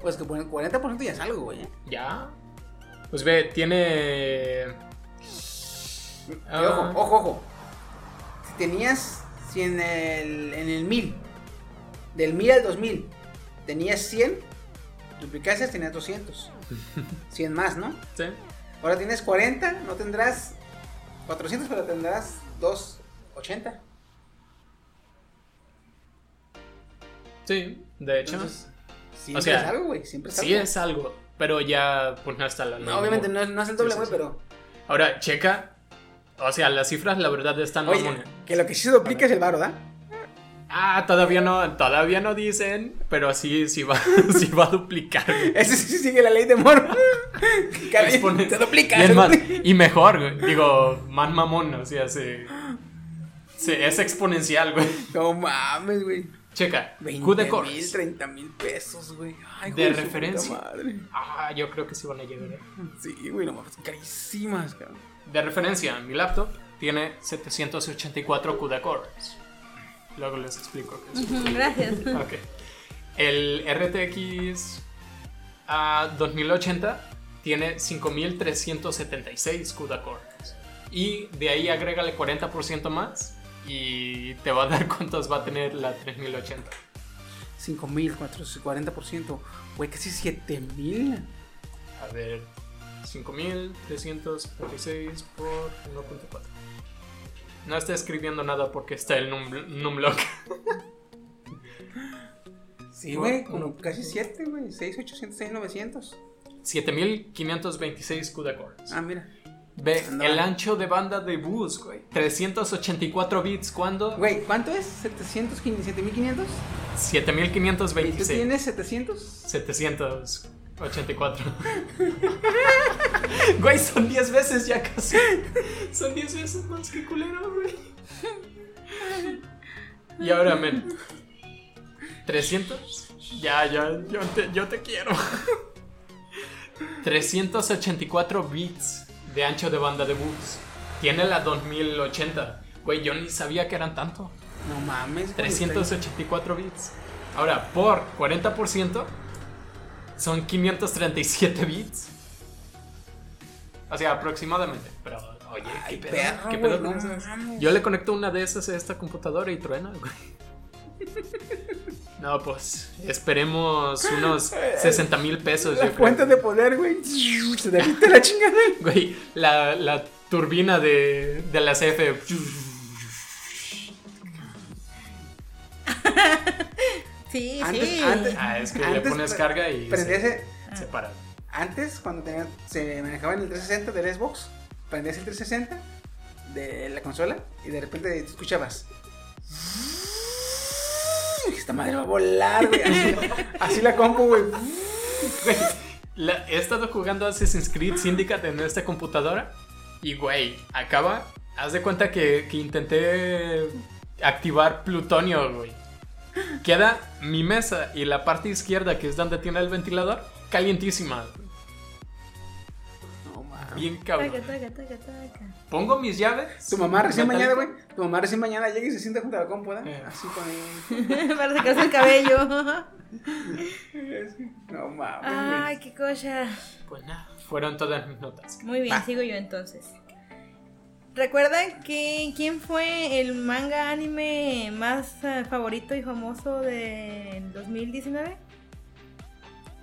Pues que bueno, 40% ya es algo, güey. ¿eh? Ya. Pues ve, tiene. Ah. Ojo, ojo, ojo. Si tenías, si en el, en el 1000, del 1000 al 2000, tenías 100, duplicases tenías 200. 100 más, ¿no? Sí. Ahora tienes 40, no tendrás 400, pero tendrás 280. Sí, de hecho. Entonces, siempre o sea, es algo, güey. Siempre es sí algo. es algo. Pero ya, pues no está la No, obviamente no no es el doble, Sí, güey, sí, sí. pero. Ahora, checa. O sea, las cifras, la verdad, están Oye, que lo que sí se duplica es el varo, ¿da? Ah, todavía no, todavía no dicen, pero sí, sí va, sí va a duplicar. güey. Ese sí sigue la ley de Expone- se duplica. Y, se más- duplica. y mejor, güey. Digo, más mamón, o sea, se, se- es exponencial, güey. No mames, güey. Checa, 20 Q de mil, cores. 30 mil pesos, güey. Ay, De referencia. madre. Ah, yo creo que sí van a llegar. eh. Sí, güey, no mames, carísimas, cabrón. De referencia, mi laptop tiene 784 CUDA cores. Luego les explico qué es. Gracias. Ok. El RTX a 2080 tiene 5376 CUDA cores. Y de ahí agrégale 40% más y te va a dar cuántos va a tener la 3080. 5 mil, 40%. Güey, casi 7 mil. A ver, 5376 por 1.4. No está escribiendo nada porque está el num- numlock. Sí, güey, como casi 7, güey. 6, 800, 6, 900. 7526 CUDA cores. Ah, mira. Ve, Anda. el ancho de banda de bus, güey. 384 bits, ¿cuándo? Güey, ¿cuánto es? ¿700, 7500? ¿Y tú 7526. tienes 700? 784. güey, son 10 veces ya casi. Son 10 veces más que culero, güey. Y ahora, men. 300. Ya, ya, yo te, yo te quiero. 384 bits de ancho de banda de bus. Tiene la 2080. Güey, yo ni sabía que eran tanto. No mames. güey, 384 bits. Ahora, por 40% son 537 bits. O sea, aproximadamente. Pero, oye, ¿qué pedo? perro, ¿Qué pedo no. Yo le conecto una de esas a esta computadora y truena, güey. No, pues esperemos unos 60 mil pesos. La yo creo. fuente de poder, güey. Se derrite la chingada. Güey, la, la turbina de, de la CF. Sí, Antes- sí. antes- Ah, es que le pones carga y Prendías se, se para. Antes, cuando tenía, se manejaba en el 360 del Xbox, prendías el 360 de la consola y de repente te escuchabas. Esta madre va a volar, güey. Así, así la compu, güey. He estado jugando Assassin's Creed Syndicate en esta computadora y, güey, acaba. Haz de cuenta que, que intenté activar plutonio, güey. Queda mi mesa y la parte izquierda, que es donde tiene el ventilador, calientísima. Bien cabrón. Taca, taca, taca, taca. Pongo mis llaves. Tu mamá recién bañada, güey. Tu mamá recién bañada llega y se sienta junto a la compu, ¿verdad? Eh. Así con Para sacarse el cabello. No mames. Ay, qué cosa. Pues nada, fueron todas mis notas. Muy bien, sigo yo entonces. ¿Recuerdan que quién fue el manga anime más eh, favorito y famoso del 2019?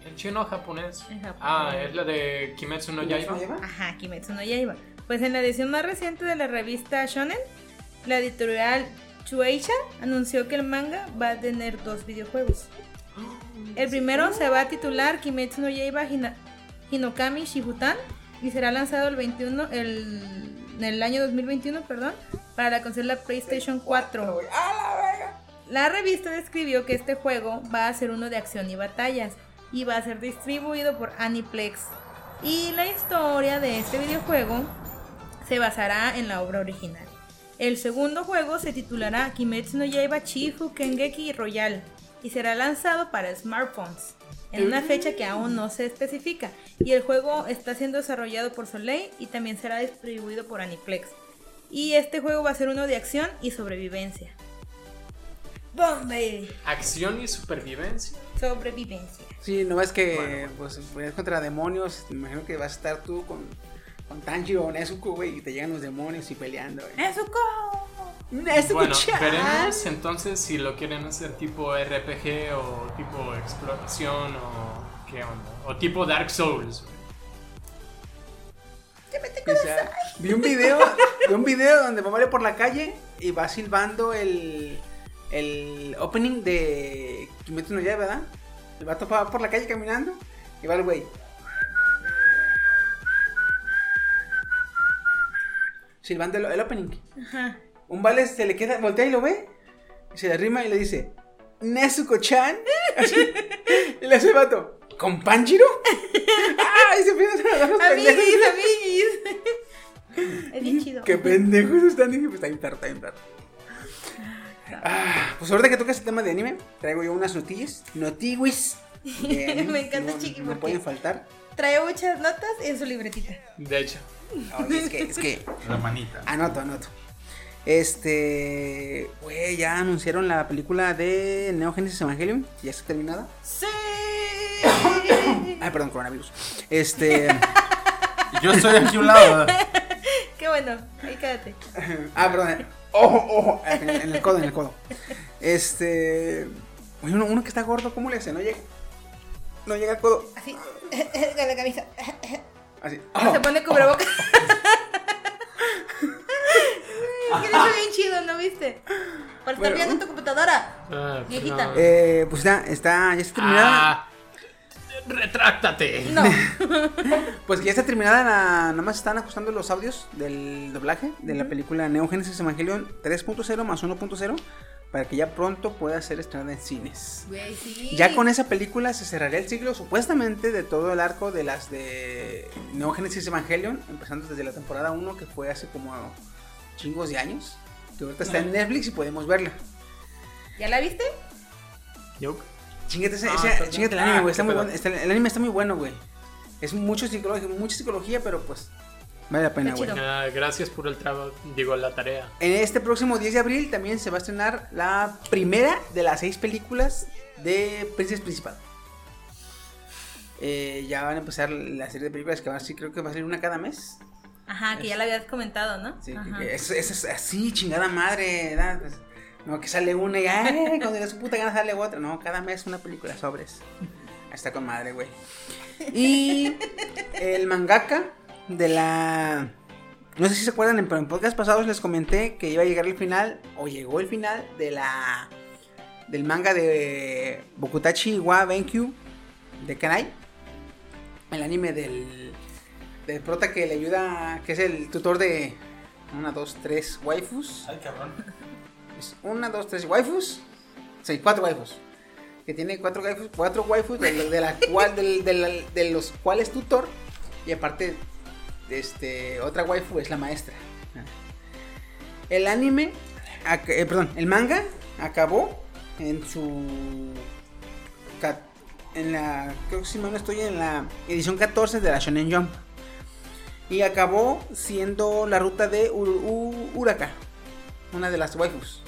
¿En chino o japonés? En japonés. Ah, es la de Kimetsu no. Yaiba. Ajá, Kimetsu no Yaiba. Pues en la edición más reciente de la revista Shonen, la editorial Shueisha anunció que el manga va a tener dos videojuegos. El primero se va a titular Kimetsu no Yaiba Hina- Hinokami Shibutan y será lanzado el 21 el, en el año 2021, perdón, para la consola PlayStation 4. La revista describió que este juego va a ser uno de acción y batallas y va a ser distribuido por Aniplex. Y la historia de este videojuego se basará en la obra original. El segundo juego se titulará Kimetsu no Yaiba Chifu Kengeki Royal y será lanzado para smartphones en una fecha que aún no se especifica. Y el juego está siendo desarrollado por Soleil y también será distribuido por Aniplex. Y este juego va a ser uno de acción y sobrevivencia. ¡Bombe! Acción y supervivencia. Sobrevivencia. Sí, no es que pues es contra demonios. Me imagino que vas a estar tú con, con Tanjiro o Nezuko, güey, y te llegan los demonios y peleando, güey. ¡Nezuko! Nezuko Bueno, chan. veremos entonces si lo quieren hacer tipo RPG o tipo exploración o qué onda. O tipo Dark Souls. güey. O sea, vi un video, vi un video donde va por la calle y va silbando el, el opening de Kimetsu no Yaiba, ¿verdad? El vato va por la calle caminando y va el güey. Silbando el, el opening. Ajá. Un vale se le queda, voltea y lo ve, y se le arrima y le dice, Nezuko-chan. Y le hace el vato, ¿con Panjiro? ¡Ah! Y se empiezan a dar los Amiguis, pendejos. amiguis. Es bien chido. Qué pendejos están. Dije, pues está bien perro, está bien perro. Ah, pues ahorita que tocas el tema de anime, traigo yo unas notillas. Notiwis. Me encanta no- Chiqui No porque- pueden faltar. Trae muchas notas en su libretita. De hecho, Oye, es que, es que La manita. Anoto, anoto. Este. Güey, ya anunciaron la película de Neo Genesis Evangelion. Ya está terminada. ¡Sí! Ay, perdón, coronavirus. Este. Yo estoy aquí a un lado. Qué bueno, ahí quédate. ah, perdón. Ojo, ojo. En, en el codo, en el codo. Este. Oye, uno, uno que está gordo, ¿cómo le hace? No llega. No llega al codo. Así, con la camisa. Así. Se pone cubrebocas. ¿Qué le viste? Por estar Bueno. viendo en tu computadora. Ah, Viejita. no. Eh, pues ya está, ya está terminada. Ah, retráctate. No. Pues que ya está terminada la. Nada más están ajustando los audios del doblaje de la película Neo Genesis Evangelion 3.0 más 1.0 para que ya pronto pueda ser estrenada en cines. Güey, sí. Ya con esa película se cerraría el ciclo supuestamente de todo el arco de las de Neo Genesis Evangelion, empezando desde la temporada 1 que fue hace como chingos de años. Que ahorita está en Netflix y podemos verla. ¿Ya la viste? Yo- Chingate, ese, Ah, ese- perdón. chingate el anime, Ah, güey. Está muy pedo. bueno. está- el anime está muy bueno, güey. Es mucho psicología, mucha psicología, pero pues vale la pena, güey. Ah, gracias por el trabajo, digo, la tarea. En este próximo 10 de abril también se va a estrenar la primera de las seis películas de Princess Principal. Eh, ya van a empezar la serie de películas que van a ser, creo que va a salir una cada mes. Ajá, que ya la habías comentado, ¿no? Sí, que- Ajá. que es, es- es así, chingada madre. ¿verdad? Pues, no, que sale una y cuando de su puta gana sale otra. No, cada mes una película, sobres. Está con madre, güey. Y el mangaka de la. No sé si se acuerdan, pero en podcast pasados les comenté que iba a llegar el final, o llegó el final de la. del manga de Bokutachi wa Benkyu de Kanai. El anime del. del prota que le ayuda. que es el tutor de. Una, dos, tres waifus. Ay, cabrón. Es una, dos, tres waifus. Sí, cuatro waifus. Que tiene cuatro waifus, cuatro waifus de, los cuales tutor. Y aparte, este, otra waifu es la maestra. El anime, eh, perdón, el manga acabó en su. En la. Creo que si no estoy en la edición 14 de la Shonen Jump. Y acabó siendo la ruta de Uraka, una de las waifus.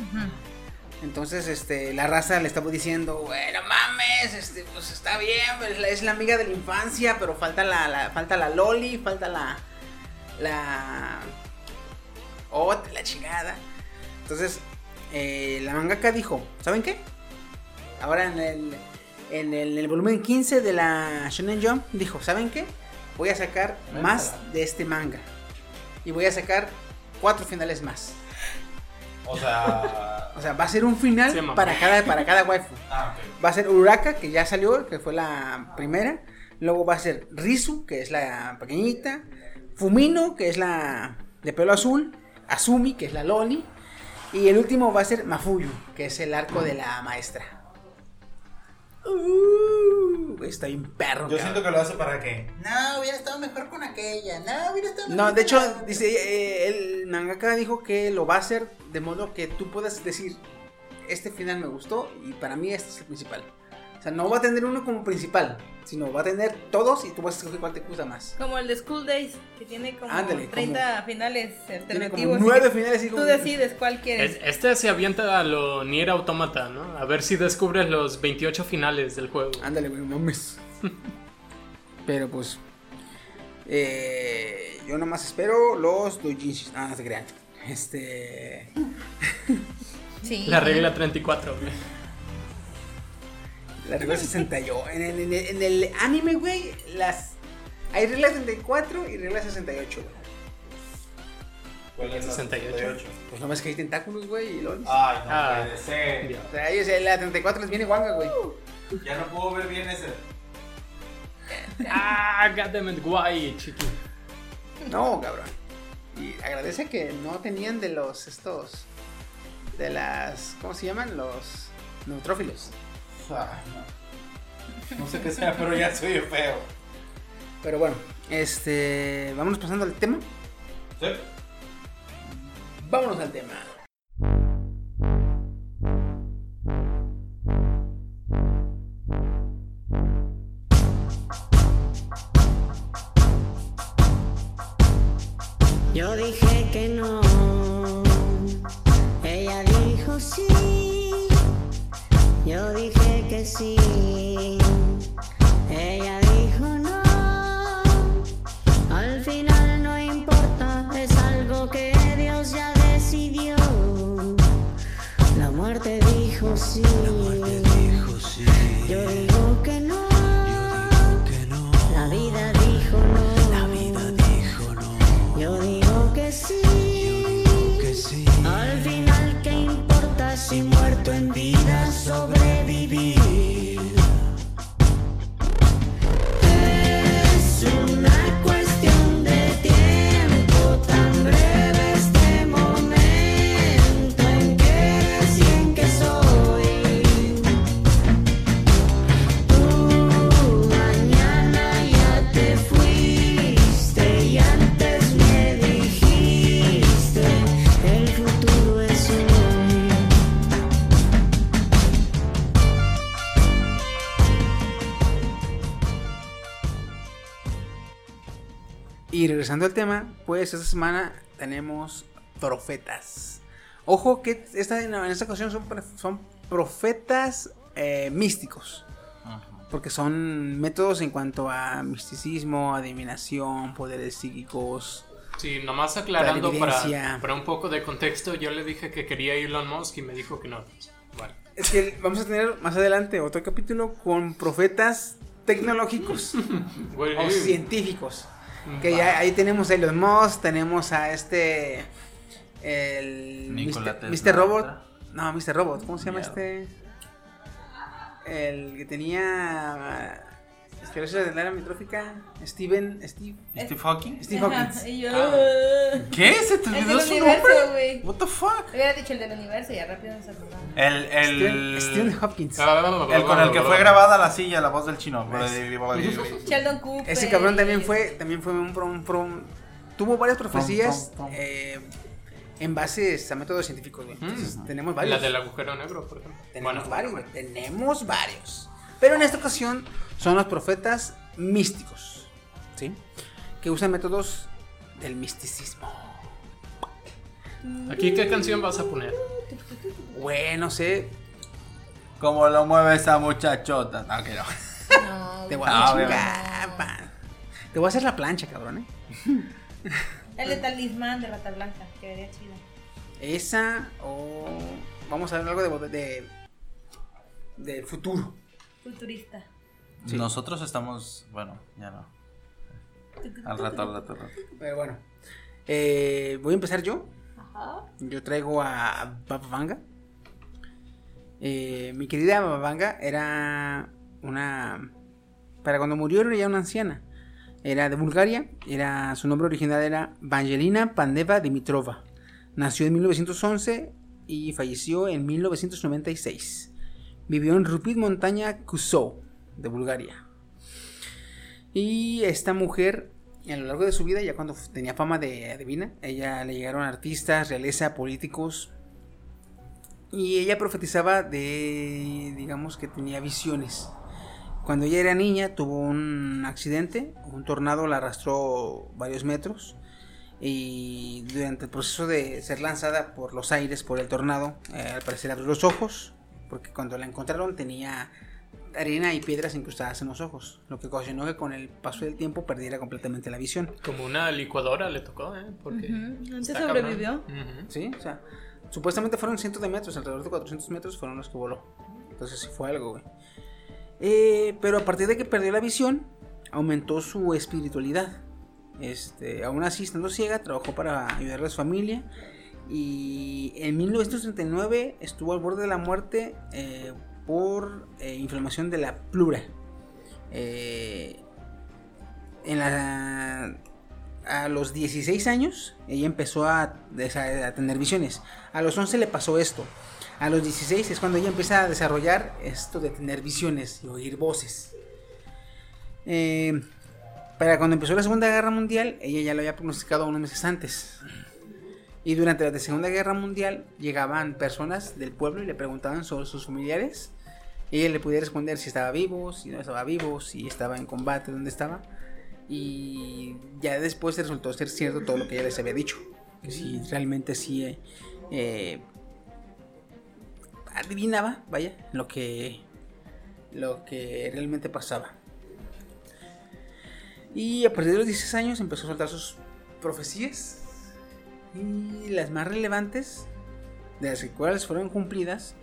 Entonces, este, la raza le estaba diciendo, bueno, mames, este, pues está bien, es la, es la amiga de la infancia, pero falta la, la- falta la Loli, falta la, la, otra, la chingada. Entonces, eh, la mangaka dijo, ¿saben qué? Ahora en el, en el, en el volumen 15 de la Shonen Jump, dijo, ¿saben qué? Voy a sacar más de este manga. Y voy a sacar cuatro finales más. O sea. O sea, va a ser un final para cada, para cada waifu. Ah. Va a ser Uraka, que ya salió, que fue la primera. Luego va a ser Rizu, que es la pequeñita. Fumino, que es la de pelo azul. Azumi, que es la Loli. Y el último va a ser Mafuyu, que es el arco de la maestra. Uh, está bien perro. Yo cabrón. siento que lo hace para que. No, hubiera estado mejor con aquella. No, hubiera estado No, de hecho, dice, eh, el mangaka dijo que lo va a hacer de modo que tú puedas decir, este final me gustó y para mí este es el principal. O sea, no va a tener uno como principal, sino va a tener todos y tú vas a escoger cuál te gusta más. Como el de School Days, que tiene como Ándale, 30 finales Tiene alternativos. como y nueve que finales y Tú como- decides cuál quieres. Es- este se avienta a lo Nier Automata, ¿no? A ver si descubres los 28 finales del juego. Ándale, güey, mames. Pero pues, eh, yo nomás espero los doujinshis. Ah, no se crean. Este... Sí. La regla 34, güey. La regla 68. En el, en el- en el anime, güey, las. Hay regla 34 y regla 68, güey. ¿Cuál es la 68? Pues no ves que hay tentáculos, güey, y LOL. Ay, no Ah. puede ser. O sea, ellos, la 34 les viene guanga, güey. Ya no puedo ver bien ese. Ah, goddammit, guay, chiqui. No, cabrón. Y agradece que no tenían de los estos. De las. ¿Cómo se llaman? Los neutrófilos. Ay, no. No sé qué sea, pero ya soy feo. Pero bueno, este. Vámonos pasando al tema. ¿Sí? Vámonos al tema. Yo dije que no, ella dijo sí. Yo dije que regresando al tema, pues esta semana tenemos profetas. Ojo que esta, en esta ocasión son, son profetas eh, místicos. Porque son métodos en cuanto a misticismo, adivinación, poderes psíquicos. Sí, nomás aclarando para, para un poco de contexto, yo le dije que quería Elon Musk y me dijo que no. Es que vamos a tener más adelante otro capítulo con profetas tecnológicos o científicos. Que ya ahí tenemos a Elon Musk, tenemos a este. El. Mr. Mr. Robot. No, Mr. Robot, ¿cómo se llama Mierda. este? El que tenía. Esclerosis lateral amiotrófica. Steven. Steve. ¿Steve Hawking? Steve Hawkins. Y yo. ¿Qué? ¿Se te olvidó su nombre? What the fuck? Hubiera dicho el del universo y ya rápido nos acordamos. El, el, Steven, Hopkins. el con el que fue grabada la silla, la voz del chino. Sheldon Cooper. Ese cabrón también fue, también fue un, pro- un pro- tuvo varias profecías Prom, prom, prom. eh, en bases a métodos científicos, güey. Entonces, tenemos varios. La del agujero negro, por ejemplo. Tenemos Bueno, varios, güey. Tenemos varios. Pero en esta ocasión son los profetas místicos, ¿sí? Que usan métodos del misticismo. ¿Aquí qué canción vas a poner? Güey, no sé, ¿Cómo lo mueve esa muchachota? No, que no. No, te voy a Ah, chingar. Te voy a hacer la plancha, cabrón, ¿eh? El de talismán de Rata Blanca, que vería chido. Esa o vamos a ver algo de, de del futuro. Futurista. Nosotros estamos. Bueno, ya no. Al rato, al rato, al rato. Pero bueno, eh, voy a empezar yo. Ajá. Yo traigo a Baba Vanga. Eh, mi querida Baba Vanga era una. Para cuando murió era ya una anciana. Era de Bulgaria. Era, su nombre original era Vangelina Pandeva Dimitrova. Nació en 1911 y falleció en 1996. Vivió en Rupit Montaña Kusou, de Bulgaria. Y esta mujer, a lo largo de su vida, ya cuando tenía fama de adivina, ella le llegaron artistas, realeza, políticos. Y ella profetizaba de, digamos que tenía visiones. Cuando ella era niña tuvo un accidente, un tornado la arrastró varios metros. Y durante el proceso de ser lanzada por los aires, por el tornado, eh, al parecer abrió los ojos, porque cuando la encontraron tenía arena y piedras incrustadas en los ojos, lo que ocasionó que con el paso del tiempo perdiera completamente la visión. Como una licuadora le tocó, ¿eh? Porque Antes está sobrevivió. ¿Sí? O sea, supuestamente fueron cientos de metros, alrededor de 400 metros fueron los que voló. Entonces sí fue algo, güey. Eh, pero a partir de que perdió la visión, aumentó su espiritualidad. Este, aún así, estando ciega, trabajó para ayudar a su familia. Y en 1939 estuvo al borde de la muerte eh, por eh, inflamación de la plura. Eh, en la, a los 16 años, ella empezó a tener visiones. A los 11 le pasó esto. A los 16 es cuando ella empieza a desarrollar esto de tener visiones y oír voces. Eh, para cuando empezó la Segunda Guerra Mundial, ella ya lo había pronosticado unos meses antes. Y durante la Segunda Guerra Mundial llegaban personas del pueblo y le preguntaban sobre sus familiares. Y ella le podía responder si estaba vivo, si no estaba vivo, si estaba en combate, dónde estaba. Y ya después resultó ser cierto todo lo que ella les había dicho. Que si realmente sí eh, eh, adivinaba, vaya, lo que, lo que realmente pasaba. Y a partir de los 16 años empezó a soltar sus profecías. Y las más relevantes, de las cuales fueron cumplidas,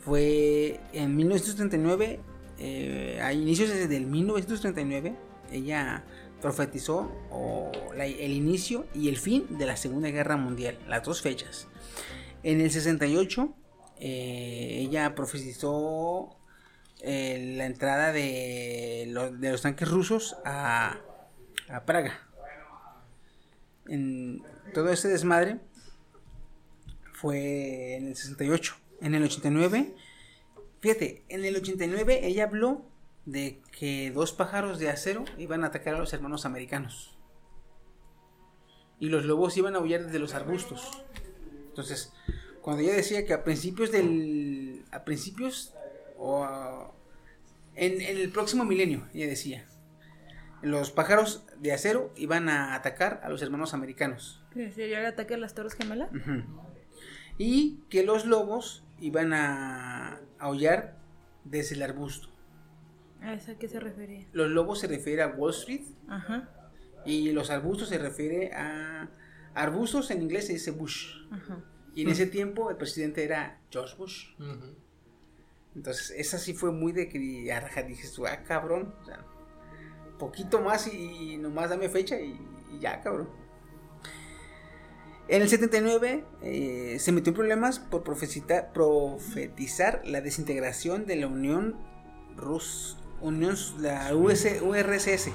fue en 1939, eh, a inicios del 1939, ella profetizó el inicio y el fin de la Segunda Guerra Mundial, las dos fechas. En el 68, eh, ella profetizó eh, la entrada de, lo- de los tanques rusos a, a Praga. En todo este desmadre fue en el 68. En el 89, fíjate, en el 89 ella habló de que dos pájaros de acero iban a atacar a los hermanos americanos. Y los lobos iban a aullar desde los arbustos. Entonces, cuando ella decía que a principios del. a principios o en, en el próximo milenio, ella decía. los pájaros de acero iban a atacar a los hermanos americanos. ¿Qué ¿Sería el ataque a las Torres Gemelas? Y que los lobos iban a aullar desde el arbusto. ¿A eso a qué se refería? Los lobos se refiere a Wall Street Ajá, y los arbustos se refiere a arbustos en inglés se dice bush. ajá. Y en ese tiempo el presidente era George Bush. Ujú. Entonces, esa sí fue muy de que dije, ah, cabrón, o sea, poquito más y, nomás dame fecha y, y ya, cabrón. En el 79 eh, se metió en problemas por profetizar la desintegración de la Unión Rus, Unión, la US, URSS,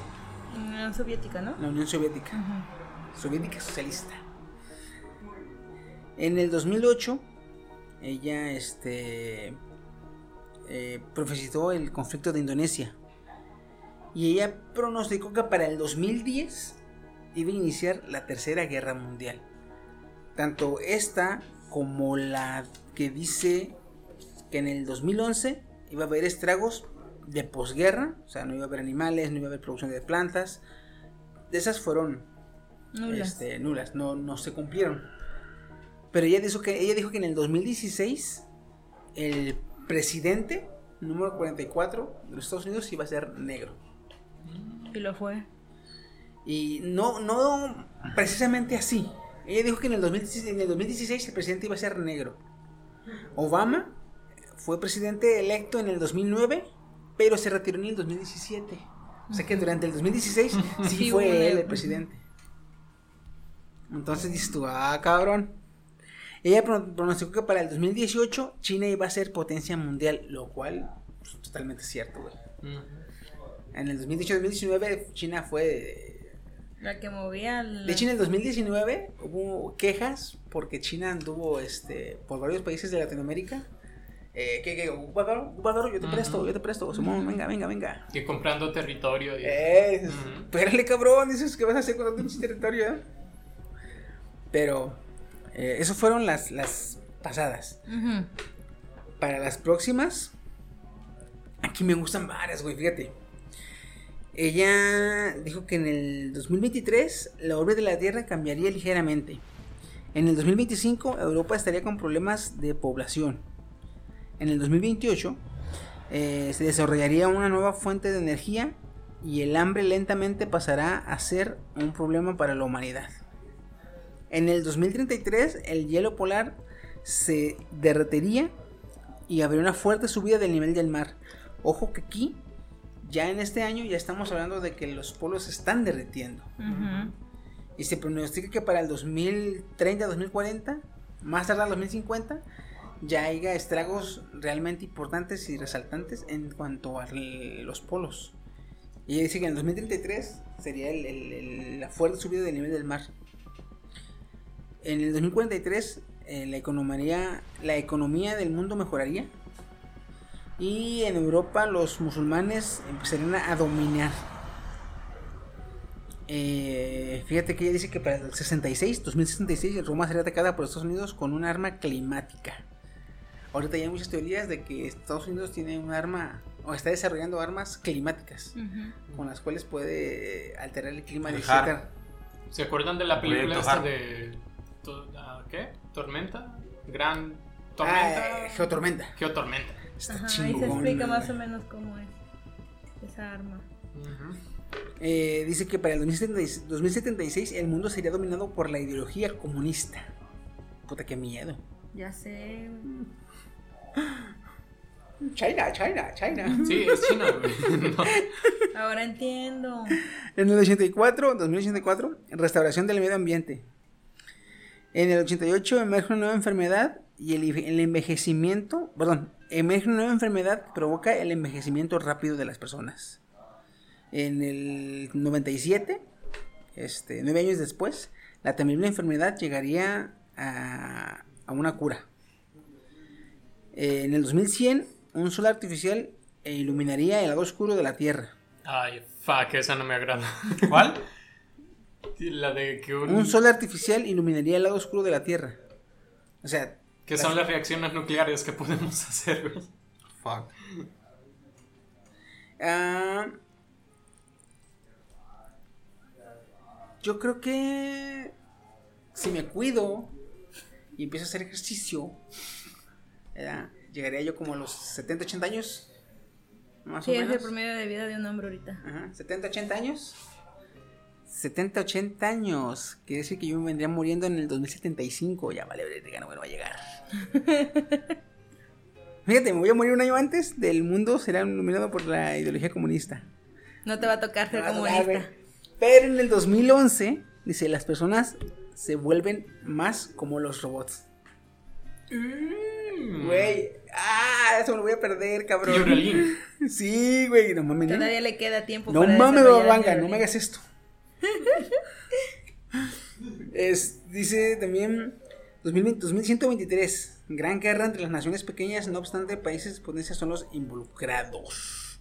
Unión Soviética, ¿no? la Unión Soviética, Ajá. soviética socialista. En el 2008, ella este, eh, profetizó el conflicto de Indonesia. Y ella pronosticó que para el 2010 iba a iniciar la Tercera Guerra Mundial. Tanto esta como la que dice que en el 2011 iba a haber estragos de posguerra, o sea, no iba a haber animales, no iba a haber producción de plantas. De esas fueron Nulas. este, nulas, no, no se cumplieron. Pero ella dijo, que, ella dijo que en el 2016 el presidente número 44 de los Estados Unidos iba a ser negro. Y lo fue. Y no, no precisamente así. Ella dijo que en el, 2016, en el 2016 el presidente iba a ser negro. Obama fue presidente electo en el 2009, pero se retiró en el 2017. O sea que durante el 2016 sí, fue él el presidente. Entonces dices tú, ah, cabrón. Ella pro- pronosticó que para el 2018 China iba a ser potencia mundial, lo cual pues, totalmente cierto, güey. En el 2018-2019 China fue La que movía. la- de hecho, en el 2019 hubo quejas porque China anduvo este, por varios países de Latinoamérica. Eh, ¿Qué, qué? ¿Un bárbaro? ¿Un bárbaro? Yo te presto, yo te presto. Simón, venga, venga, venga. Y comprando territorio. y- Eh, Ujú. espérale, cabrón. Dices, ¿qué vas a hacer con tanto pinche territorio? eh? Pero, eh, eso fueron las, las pasadas. Para las próximas, aquí me gustan varias, güey, fíjate. Ella dijo que en el 2023 la órbita de la Tierra cambiaría ligeramente. En el 2025 Europa estaría con problemas de población. En el 2028 eh, se desarrollaría una nueva fuente de energía y el hambre lentamente pasará a ser un problema para la humanidad. En el 2033 el hielo polar se derretería y habría una fuerte subida del nivel del mar. Ojo que aquí, ya en este año, ya estamos hablando de que los polos se están derritiendo. Y se pronostica que para el 2030-2040, más tardar 2050, ya haya estragos realmente importantes y resaltantes en cuanto a los polos. Y dice que en el 2033 sería el- el- el- la fuerte subida del nivel del mar. En el 2043 eh, la, economía, la economía del mundo mejoraría. Y en Europa los musulmanes empezarían a dominar. Eh, fíjate que ella dice que para el 66, 2066, Roma sería atacada por Estados Unidos con un arma climática. Ahorita ya hay muchas teorías de que Estados Unidos tiene un arma o está desarrollando armas climáticas con las cuales puede eh, alterar el clima de ¿Se acuerdan de la película esta de. to- ah, ¿Qué? ¿Tormenta? Gran. ¿Tormenta? Ah, Geotormenta. Geotormenta. Está Ajá, ahí chingón, se explica más o menos cómo es esa arma. Eh, dice que para el 2076, 2076 el mundo sería dominado por la ideología comunista. Puta, qué miedo. Ya sé. China, China, China. Sí, es China. No. Ahora entiendo. En el 84, 2084, restauración del medio ambiente. En el 88 emerge una nueva enfermedad y el, el envejecimiento, perdón, emerge una nueva enfermedad que provoca el envejecimiento rápido de las personas. En el 97, este, nueve años después, la temible enfermedad llegaría a, a una cura. Eh, en el 2100, un sol artificial iluminaría el lado oscuro de la Tierra. Ay, fuck, esa no me agrada. ¿Cuál? La de que un. Un sol artificial iluminaría el lado oscuro de la Tierra. O sea, Que son las reacciones nucleares que podemos hacer, güey. Fuck. ah, yo creo que si me cuido y empiezo a hacer ejercicio, ¿verdad? llegaría yo como a los 70, 80 años. Más Sí, o es el menos. promedio de vida de un hombre ahorita. Ajá, 70, 80 años. 70, 80 años. Quiere decir que yo me vendría muriendo en el 2075. Ya vale, verga, no me va a llegar. Fíjate, me voy a morir un año antes del mundo será iluminado por la ideología comunista. No te va a tocar ser Me va a tocar, comunista. Pero en el 2011, dice, las personas se vuelven más como los robots. Güey, ah, eso me lo voy a perder, cabrón. Sí, güey, no mames. ¿no? Todavía le queda tiempo No para mames, babanga, no me hagas esto. Es, dice también 2020 2123, gran guerra entre las naciones pequeñas, no obstante, países potencias son los involucrados.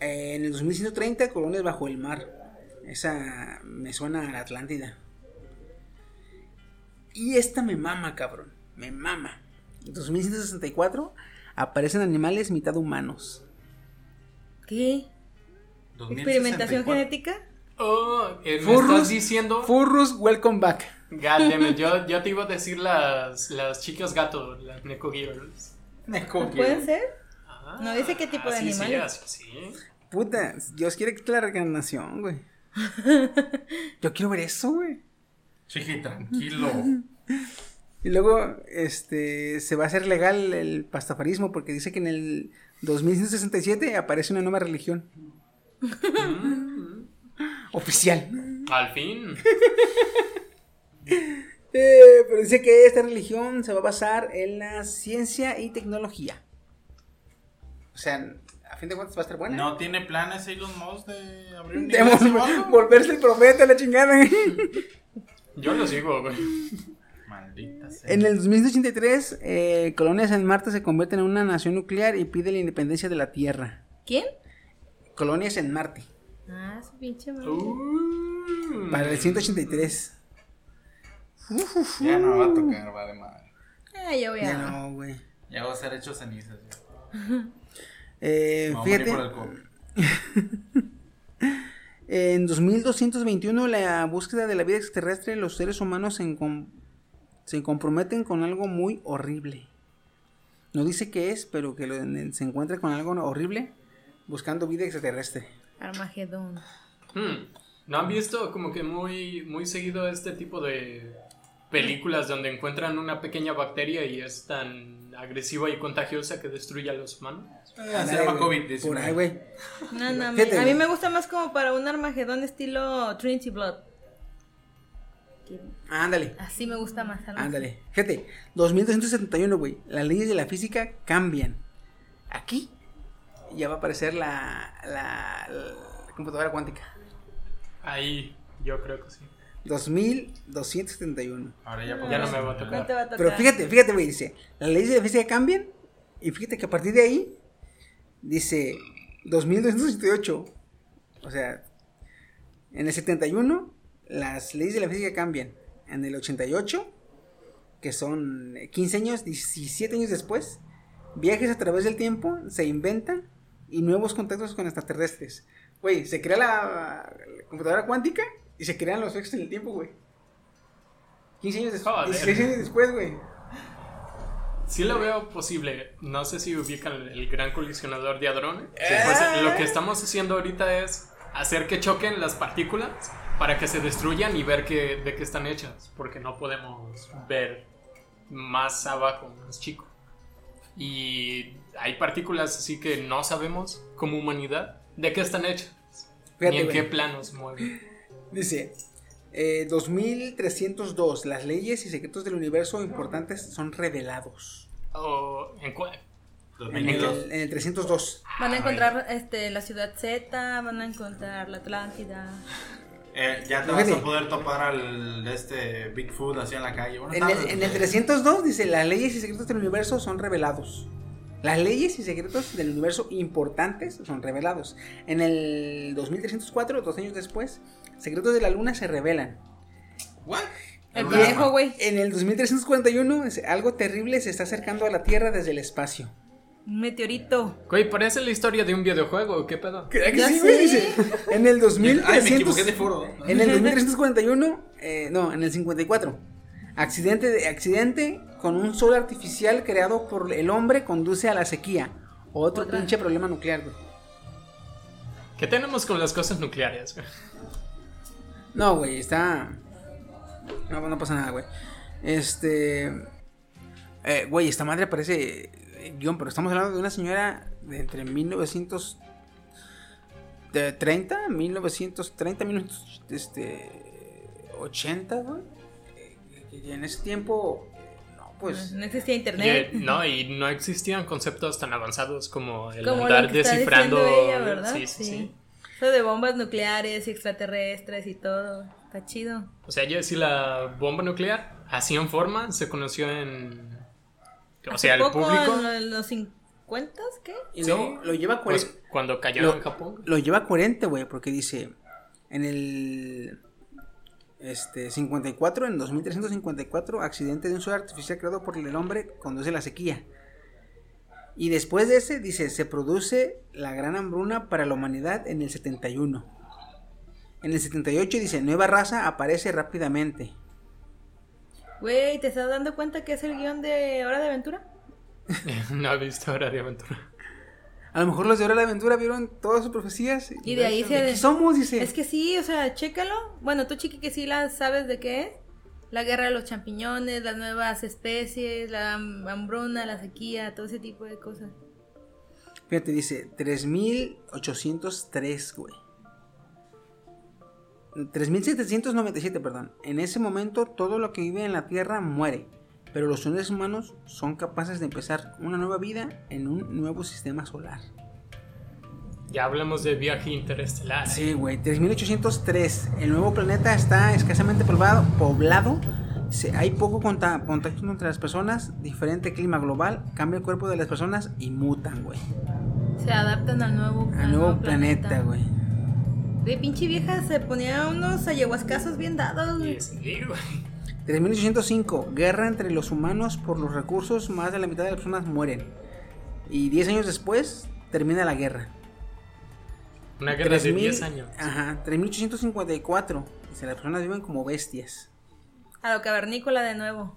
Eh, en el 2130, colonias bajo el mar. Esa me suena a la Atlántida. Y esta me mama, cabrón. Me mama. En 2164 aparecen animales mitad humanos. ¿Qué? 2064. ¿Experimentación genética? Oh, eh, me Furros. estás diciendo. Furrus, welcome back. God damn it, yo, yo te iba a decir las, las chicas gato, las Neko Girls. ¿Pueden ser? Ah, No dice qué tipo de así sí, animales. así sí. Puta, Dios quiere que la reencarnación, güey. Yo quiero ver eso, güey. Chiqui, tranquilo. Y luego, este, se va a hacer legal el pastafarismo porque dice que en el 2167 aparece una nueva religión. Oficial. Al fin. Eh, pero dice que esta religión se va a basar en la ciencia y tecnología. O sea, a fin de cuentas va a estar buena. ¿No tiene planes Elon Musk de abrir un De vol- volverse el profeta, la chingada. Yo lo sigo, güey. Maldita sea. En el 2083, eh, colonias en Marte se convierten en una nación nuclear y pide la independencia de la Tierra. ¿Quién? Colonias en Marte. Ah, su pinche madre. Uh, Para el 183. Ya no va a tocar, vale madre. Ah, ya voy a. Ya no, güey. Ya va a ser hecho cenizas. ya. Eh, a morir fíjate, por el COVID. en 2221 la búsqueda de la vida extraterrestre, los seres humanos se, encom- se comprometen con algo muy horrible. No dice qué es, pero que lo- se encuentra con algo horrible buscando vida extraterrestre. Armagedón. Hmm, ¿No han visto como que muy, muy seguido este tipo de películas donde encuentran una pequeña bacteria y es tan agresiva y contagiosa que destruye a los humanos? Ah, se llama COVID-19. Por ahí, güey. No, no, Fíjate, a mí me gusta más como para un Armagedón estilo Trinity Blood. Ándale. Así me gusta más. Ándale. Fíjate, 2271, güey. Las leyes de la física cambian. Aquí ya va a aparecer la, la, la computadora cuántica. Ahí, yo creo que sí. 2271. Ahora ya, Ya no me va a No te tocar. va a tocar. Pero fíjate, fíjate, güey, dice, las leyes de la física cambian y fíjate que a partir de ahí dice 2268. O sea, en el 71 las leyes de la física cambian. En el 88, que son 15 años, 17 años después, viajes a través del tiempo se inventan y nuevos contactos con extraterrestres. Güey, se crea la, la computadora cuántica y se crean los viajes en el tiempo, güey. 15 años después. Joder. 16 años después, güey. Sí lo veo posible. No sé si ubican el, gran colisionador de hadrones. Eh. Pues, lo que estamos haciendo ahorita es hacer que choquen las partículas para que se destruyan y ver que, de qué están hechas. Porque no podemos ver más abajo, más chico. Y hay partículas así que no sabemos como humanidad de qué están hechas. Fíjate, ni en güey. qué planos mueven. Dice, eh, 2302, las leyes y secretos del universo importantes son revelados. En cuál. En el, 2002. en el 302. Van a encontrar este, la ciudad Z, van a encontrar la Atlántida. Eh, ya te Fíjate. vas a poder topar al este Bigfoot así en la calle. En el, en el 302 dice, las leyes y secretos del universo son revelados. Las leyes y secretos del universo importantes son revelados. En el 2304, dos años después, secretos de la luna se revelan. What? El viejo, güey. En el 2341, dice, algo terrible se está acercando a la Tierra desde el espacio. Un meteorito. Güey, parece la historia de un videojuego. ¿Qué pedo? ¿Verdad que Ya sí, güey? Dice, en el 2300. Ay, me equivoqué de foro. En el 2341, eh, no, en el 54. Accidente, de, accidente con un sol artificial creado por el hombre conduce a la sequía. Otro Otra. pinche problema nuclear, güey. ¿Qué tenemos con las cosas nucleares? güey? No, güey, está. No, no pasa nada, güey. Este. eh, güey, esta madre parece eh, guion, pero estamos hablando de una señora de entre 1930, 1930, 1980, este, 80, güey. Eh, Y en ese tiempo, no, pues. No existía Y, internet. eh, no, y no existían conceptos tan avanzados como el Como lo andar descifrando. ella, ¿verdad? Sí, sí, sí. Eso de bombas nucleares y extraterrestres y todo. Está chido. O sea, ya si la bomba nuclear, así en forma, se conoció en. O sea, el poco, público. En lo- en los 50, ¿qué? Y luego lo lleva a Pues 40 cuando cayó en Japón. Lo lleva a 40, güey, porque dice en el este 54 en 2354 accidente de un sol artificial creado por el hombre conduce a la sequía. Y después de ese dice se produce la gran hambruna para la humanidad en el 71. En el 78 dice nueva raza aparece rápidamente. Güey, ¿te estás dando cuenta que es el guion de Hora de Aventura? no he visto Hora de Aventura. A lo mejor los de Hora de Aventura vieron todas sus profecías. Y de ahí se... Aquí somos, dice. Es que sí, o sea, chécalo. Bueno, tú chiqui que sí la sabes de qué es. La guerra de los champiñones, las nuevas especies, la ham- hambruna, la sequía, todo ese tipo de cosas. Fíjate, dice 3803, güey. 3797, perdón. En ese momento todo lo que vive en la Tierra muere, pero los seres humanos son capaces de empezar una nueva vida en un nuevo sistema solar. Ya hablamos de viaje interestelar. Sí, güey, 3803. El nuevo planeta está escasamente poblado, poblado. Se- hay poco conta- contacto entre las personas, diferente clima global, cambia el cuerpo de las personas y mutan, güey. Se adaptan al nuevo, Al nuevo planeta, güey. De pinche vieja se ponía unos ayahuascazos bien dados, güey. Y sí, güey. 3805. Guerra entre los humanos por los recursos. Más de la mitad de las personas mueren. Y 10 años después termina la guerra. Una guerra de 3000 10 años. Ajá. 3854. Dice, las personas viven como bestias. A lo cavernícola de nuevo.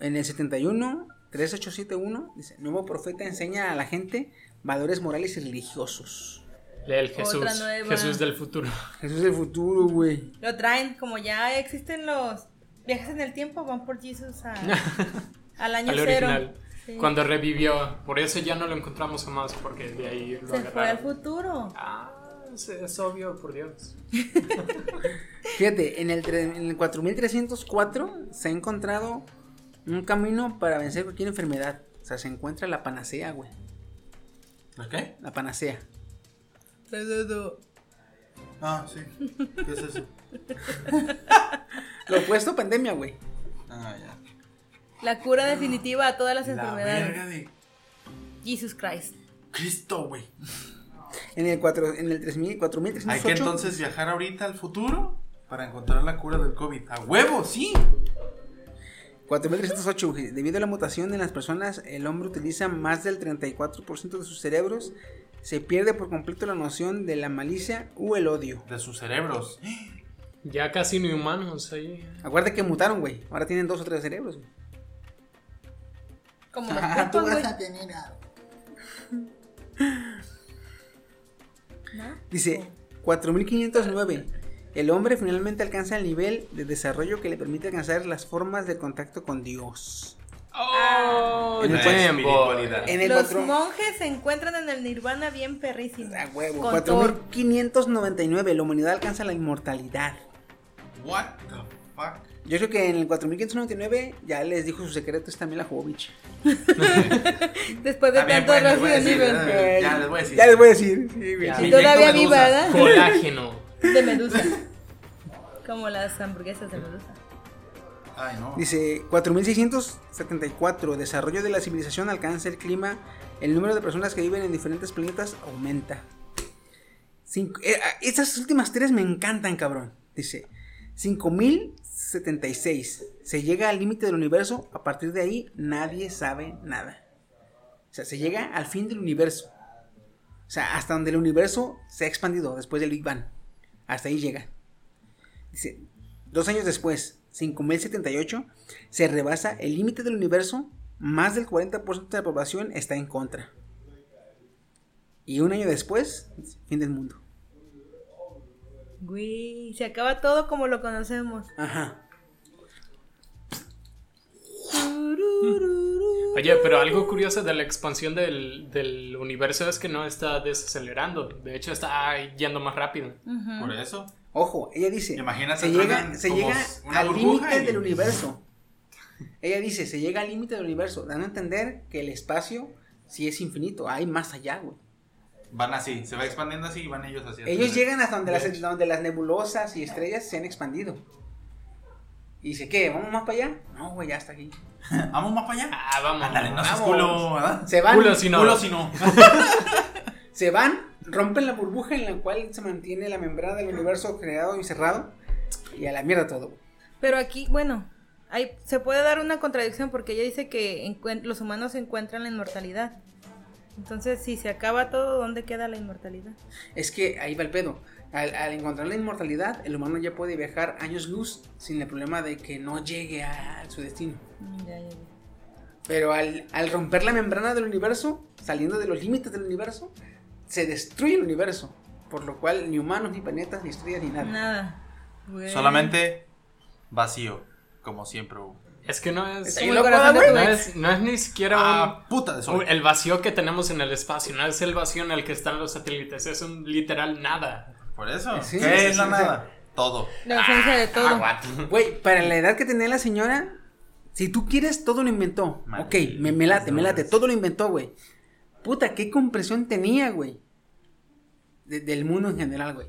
En el 71, 3871. Dice, nuevo profeta enseña a la gente valores morales y religiosos. Lee el Jesús. Otra nueva. Jesús del futuro. Jesús del futuro, güey. Lo traen, como ya existen los viajes en el tiempo, van por Jesús a- al año Al cero. original. Sí. Cuando revivió. Por eso ya no lo encontramos jamás, porque de ahí lo Se fue al agarraron. futuro. Ah, es obvio, por Dios. Fíjate, en el, en el 4304 se ha encontrado un camino para vencer cualquier enfermedad. O sea, se encuentra la panacea, güey. ¿La qué? La panacea. Ah, sí. ¿Qué es eso? Lo opuesto a pandemia, güey. Ah, ya. La cura definitiva a todas las La enfermedades. verga de Jesus Christ. Cristo, güey. En el, 4, en el 3000, Hay que 4308. entonces viajar ahorita al futuro para encontrar la cura del COVID. ¡A huevo, sí! 4308, güey. Debido a la mutación en las personas, el hombre utiliza más del 34% de sus cerebros. Se pierde por completo la noción de la malicia u el odio. De sus cerebros. Ya casi ni humanos ahí. Acuérdate que mutaron, güey. Ahora tienen dos o tres cerebros, güey. Como los Ah, tú pulpos, vas güey. a tener algo. ¿No? Dice 4509. El hombre finalmente alcanza el nivel de desarrollo que le permite alcanzar las formas de contacto con Dios. Oh, En el espiritualidad. En el Los cuatro- monjes se encuentran en el nirvana bien perrísimo. A huevo. Con Thor. 4599. La humanidad alcanza la inmortalidad. What the fuck? Yo creo que en el 4599 ya les dijo su secreto esta Mila Jovovich. Después de También, tanto bueno, les decir. Ya les voy a decir. Ya les voy a decir. Sí. Ya. Y todavía viva. ¿verdad? Colágeno. De medusa. Como las hamburguesas de medusa. Dice 4674. Desarrollo de la civilización alcanza el clima. El número de personas que viven en diferentes planetas aumenta. Eh, ah, estas últimas tres me encantan, cabrón. Dice 5076. Se llega al límite del universo. A partir de ahí, nadie sabe nada. sea, se llega al fin del universo. O sea, hasta donde el universo se ha expandido después del Big Bang. Hasta ahí llega. Dice, dos años después, 5078, se rebasa el límite del universo, más del 40% de la población está en contra. Y un año después, fin del mundo. Güey, se acaba todo como lo conocemos. Ajá. Oye, pero algo curioso de la expansión del, del universo es que no está desacelerando. De hecho, está yendo más rápido. Por eso. Ojo, ella dice, Imagínate, se llega, se llega al límite y- del universo. Ella dice, se llega al límite del universo, dando a entender que el espacio sí es infinito, hay más allá, güey. Van así, se va expandiendo así y van ellos hacia Ellos llegan hasta donde las, donde las nebulosas y estrellas se han expandido. Y dice, ¿qué? ¿Vamos más para allá? No, güey, ya está aquí. Vamos más para allá. Ah, vamos. Ándale, no seas Vamos. culo, ¿verdad? Se van, Culo si no. Culo si no. se van, rompen la burbuja en la cual se mantiene la membrana del universo creado y cerrado. Y a la mierda todo. Pero aquí, bueno, hay, se puede dar una contradicción porque ella dice que los humanos encuentran la inmortalidad. Entonces, si se acaba todo, ¿dónde queda la inmortalidad? Es que ahí va el pedo. Al, al encontrar la inmortalidad, el humano ya puede viajar años luz sin el problema de que no llegue a su destino. Mm, Ya, ya, ya. Pero al, al romper la membrana del universo, saliendo de los límites del universo, se destruye el universo. Por lo cual ni humanos, ni planetas, ni estrellas, ni nada. Nada. Güey. Solamente vacío, como siempre hubo. Es que no es. Sí, tu No es, no es ni siquiera un, Ah, puta de sol. un- el vacío que tenemos en el espacio, no es el vacío en el que están los satélites, es un literal nada. Por eso. Sí, ¿Qué sí, es sí, la sí. nada? Todo. La ausencia de todo. Güey, para la edad que tenía la señora, si tú quieres, todo lo inventó. Maldito. Ok, me, me late, me late, todo lo inventó, güey. Puta, qué compresión tenía, güey. De- del mundo en general, güey.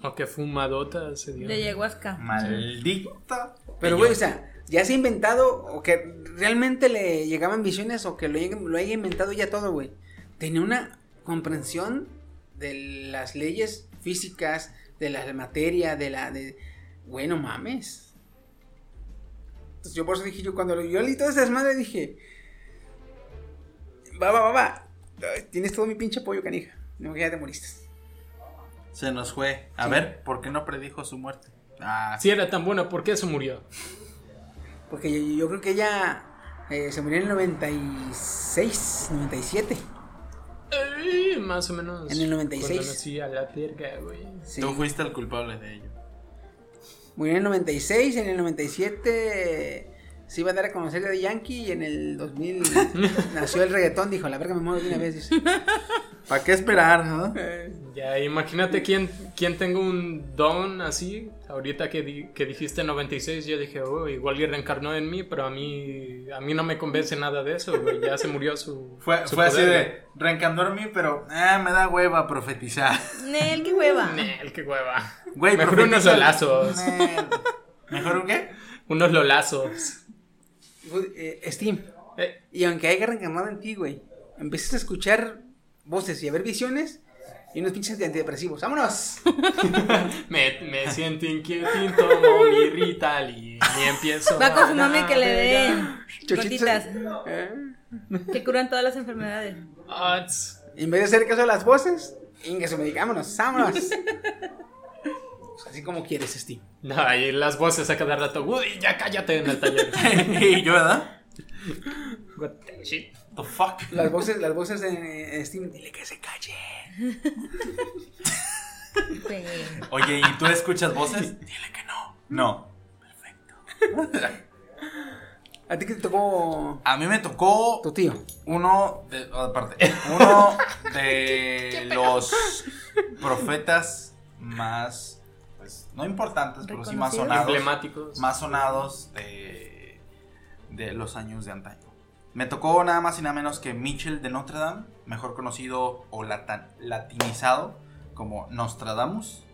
O que fumadota se dio. De ayahuasca. Maldita. Pero, güey, o sea, ya se ha inventado, o que realmente le llegaban visiones, o que lo, haya- lo haya inventado ya todo, güey. Tenía una comprensión de las leyes físicas, de la materia, de la. De... Güey, no mames. Entonces, yo por eso dije, yo cuando lo- yo leí todas esas madres dije. Va, va, va, va. Tienes todo mi pinche apoyo, canija. No, que ya te moriste. Se nos fue. A Sí. ver, ¿por qué no predijo su muerte? Ah, Si era tan buena, ¿por qué se murió? Porque yo, yo creo que ella eh, se murió en el 96, 97. Eh, más o menos. En el 96. Cuando nací a la verga, güey. Sí. Tú fuiste el culpable de ello. Murió en el 96, en el 97 eh, se iba a dar a conocer de Yankee y en el 2000 nació el reggaetón. Dijo, la verga me muero de una vez. dice. ¿Para qué esperar, no? Ya, imagínate quién, quién tengo un don así. Ahorita que, di- que dijiste 96, yo dije, oh, igual y reencarnó en mí, pero a mí, a mí no me convence nada de eso, güey. Ya se murió su. Fue, su fue así de reencandó en mí, pero ah, me da hueva profetizar. Nel, qué hueva. Nel, qué hueva. Güey, Mejor unos lolazos. Nel. ¿Mejor un qué? Unos lolazos. Eh, Steam. Eh, Y aunque haya reencarnado en ti, güey, empiezas a escuchar voces y a ver visiones y unos pinches antidepresivos. ¡Vámonos! me, me siento inquietín, tomo mi Rital y, y empiezo. Va con a su mami que le den gotitas Eh, que curan todas las enfermedades. Ah. En vez de hacer caso a las voces, ingue su medicámonos. ¡Vámonos! Pues Así como quieres, Steam. No, y las voces a cada rato. Woody, ya cállate en el taller. y yo, ¿verdad? What the shit. The fuck. Las voces, las voces en, en Steam, dile que se calle. Oye, ¿y tú escuchas voces? Dile que no. No. ¿A ti que te tocó A mí me tocó tu tío? uno de, aparte, uno de los profetas más, no importantes, pero sí más sonados. Emblemáticos. Más sonados de, de los años de antaño. Me tocó nada más y nada menos que Mitchell de Notre Dame, mejor conocido o latan- latinizado como Nostradamus.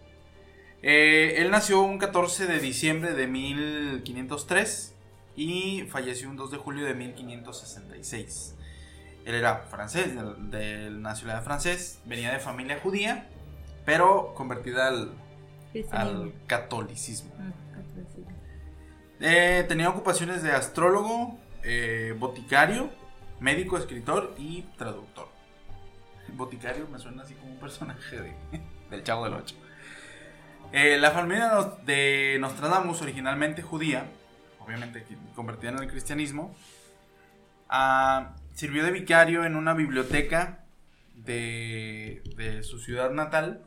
Eh, él nació un 14 de diciembre de 1503 y falleció un 2 de julio de 1566. Él era francés, del- de nacionalidad francés, venía de familia judía, pero convertida al. Al catolicismo. Ah, catolicismo. Eh, tenía ocupaciones de astrólogo, eh, boticario médico, escritor y traductor. Boticario me suena así como un personaje de, del Chavo del Ocho. Eh, la familia de Nostradamus, originalmente judía, obviamente convertida en el cristianismo, ah, sirvió de vicario en una biblioteca de, de su ciudad natal.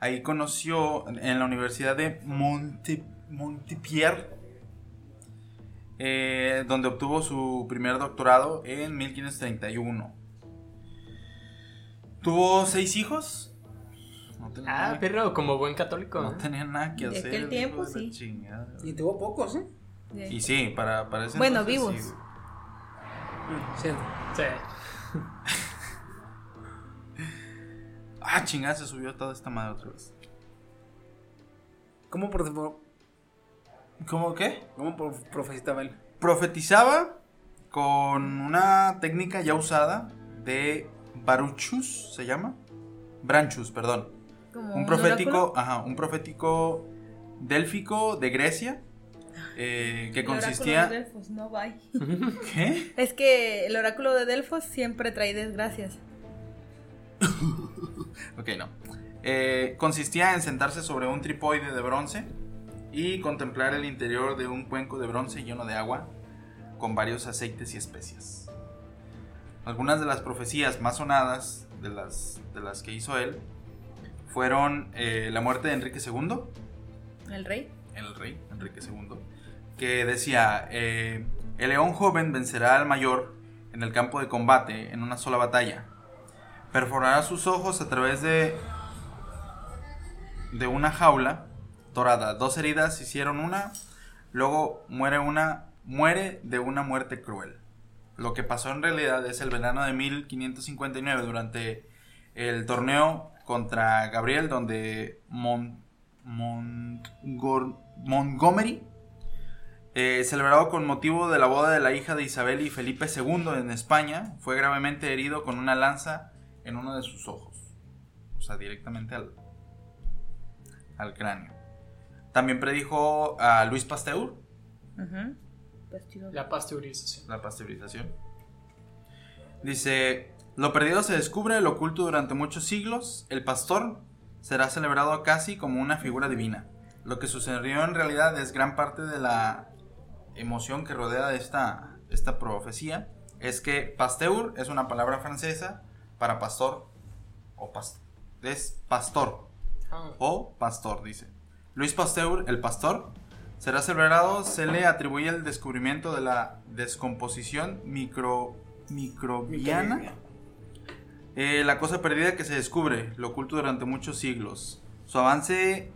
Ahí conoció en la Universidad de Monte, Montpellier, eh, donde obtuvo su primer doctorado en 1531. Tuvo seis hijos. No Ah, pero como buen católico. no ¿eh? tenía nada que hacer. aquel hijo tiempo, sí. chingada. Y tuvo pocos, ¿eh? Y sí, para, para ese Bueno, entonces, vivos. sí, Cierto. Sí. Ah, chingada, se subió toda esta madre otra vez. ¿Cómo, profe- ¿Cómo qué? cómo prof- profetizaba él? Profetizaba con una técnica ya usada de Baruchus, ¿se llama? Branchus, perdón. Como Un profético, oráculo. ajá, un profético délfico de Grecia eh, que El oráculo consistía... de Delfos, no, bye. ¿Qué? Es que el oráculo de Delfos siempre trae desgracias. Ok, no. Eh, consistía en sentarse sobre un tripoide de bronce y contemplar el interior de un cuenco de bronce lleno de agua con varios aceites y especias. Algunas de las profecías más sonadas de las, de las que hizo él fueron eh, la muerte de Enrique II, El rey. el rey Enrique II, que decía, eh, el león joven vencerá al mayor en el campo de combate en una sola batalla. Perforará sus ojos a través de, de una jaula dorada. Dos heridas hicieron una, luego muere una, muere de una muerte cruel. Lo que pasó en realidad es el verano de 1559 durante el torneo contra Gabriel donde Montgomery, eh, celebrado con motivo de la boda de la hija de Isabel y Felipe II en España, fue gravemente herido con una lanza en uno de sus ojos. O sea, directamente al, al cráneo. También predijo a Luis Pasteur pasteurización. la pasteurización. Dice, lo perdido se descubre, lo oculto durante muchos siglos, el pastor será celebrado casi como una figura divina. Lo que sucedió en realidad es gran parte de la emoción que rodea esta, esta profecía. Es que pasteur es una palabra francesa para pastor o pas- es pastor Ah, o pastor, dice. Luis Pasteur, el pastor, será celebrado, se le atribuye el descubrimiento de la descomposición micro, microbiana. Eh, la cosa perdida que se descubre, lo oculto durante muchos siglos. Su avance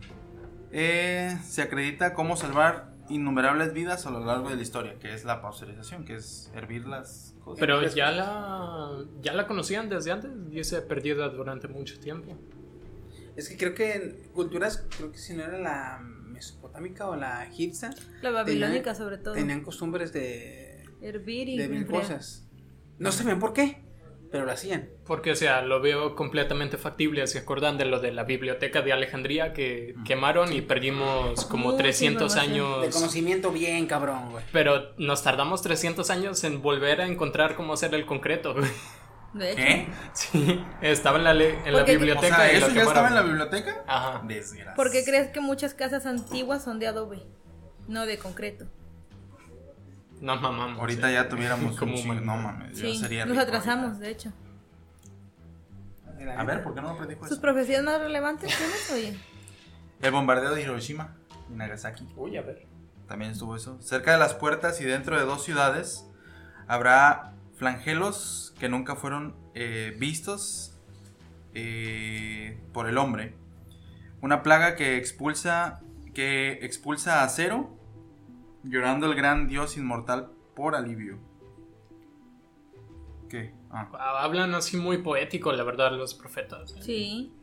eh, se acredita como salvar innumerables vidas a lo largo de la historia, que es la pasteurización, que es hervir Pero ya la, ya la conocían desde antes. Dice perdida durante mucho tiempo. Es que creo que en culturas, creo que si no era la mesopotámica o la egipcia, La babilónica, tenían- sobre todo. tenían costumbres de, Hervir y de mil enfriar. cosas. No sabían por qué, pero lo hacían. Porque, o sea, lo veo completamente factible. ¿Se acuerdan de lo de la biblioteca de Alejandría que quemaron y perdimos como Mucha 300 información. De años? conocimiento bien cabrón, güey. Pero nos tardamos 300 años en volver a encontrar cómo hacer el concreto. güey. De hecho. ¿Qué? Sí, estaba en la, le- en la Porque- O biblioteca. sea, y ¿eso lo ya estaba en la biblioteca? Ajá. Desgracia. ¿Por qué crees que muchas casas antiguas son de adobe? No de concreto. Nos mamamos. Ahorita sí. ya tuviéramos Como un. No mames, Sí, sería nos atrasamos, ahorita. de hecho. A ver, ¿por qué no lo predijo ¿Sus eso? profecías más relevantes tienes, oye? El bombardeo de Hiroshima y Nagasaki. Uy, a ver. También estuvo eso. Cerca de las puertas y dentro de dos ciudades habrá flangelos que nunca fueron eh, vistos eh, por el hombre. Una plaga que expulsa que expulsa a cero, llorando el gran dios inmortal por alivio. ¿Qué? Ah, Hablan así muy poético, la verdad, los profetas. ¿eh? Sí.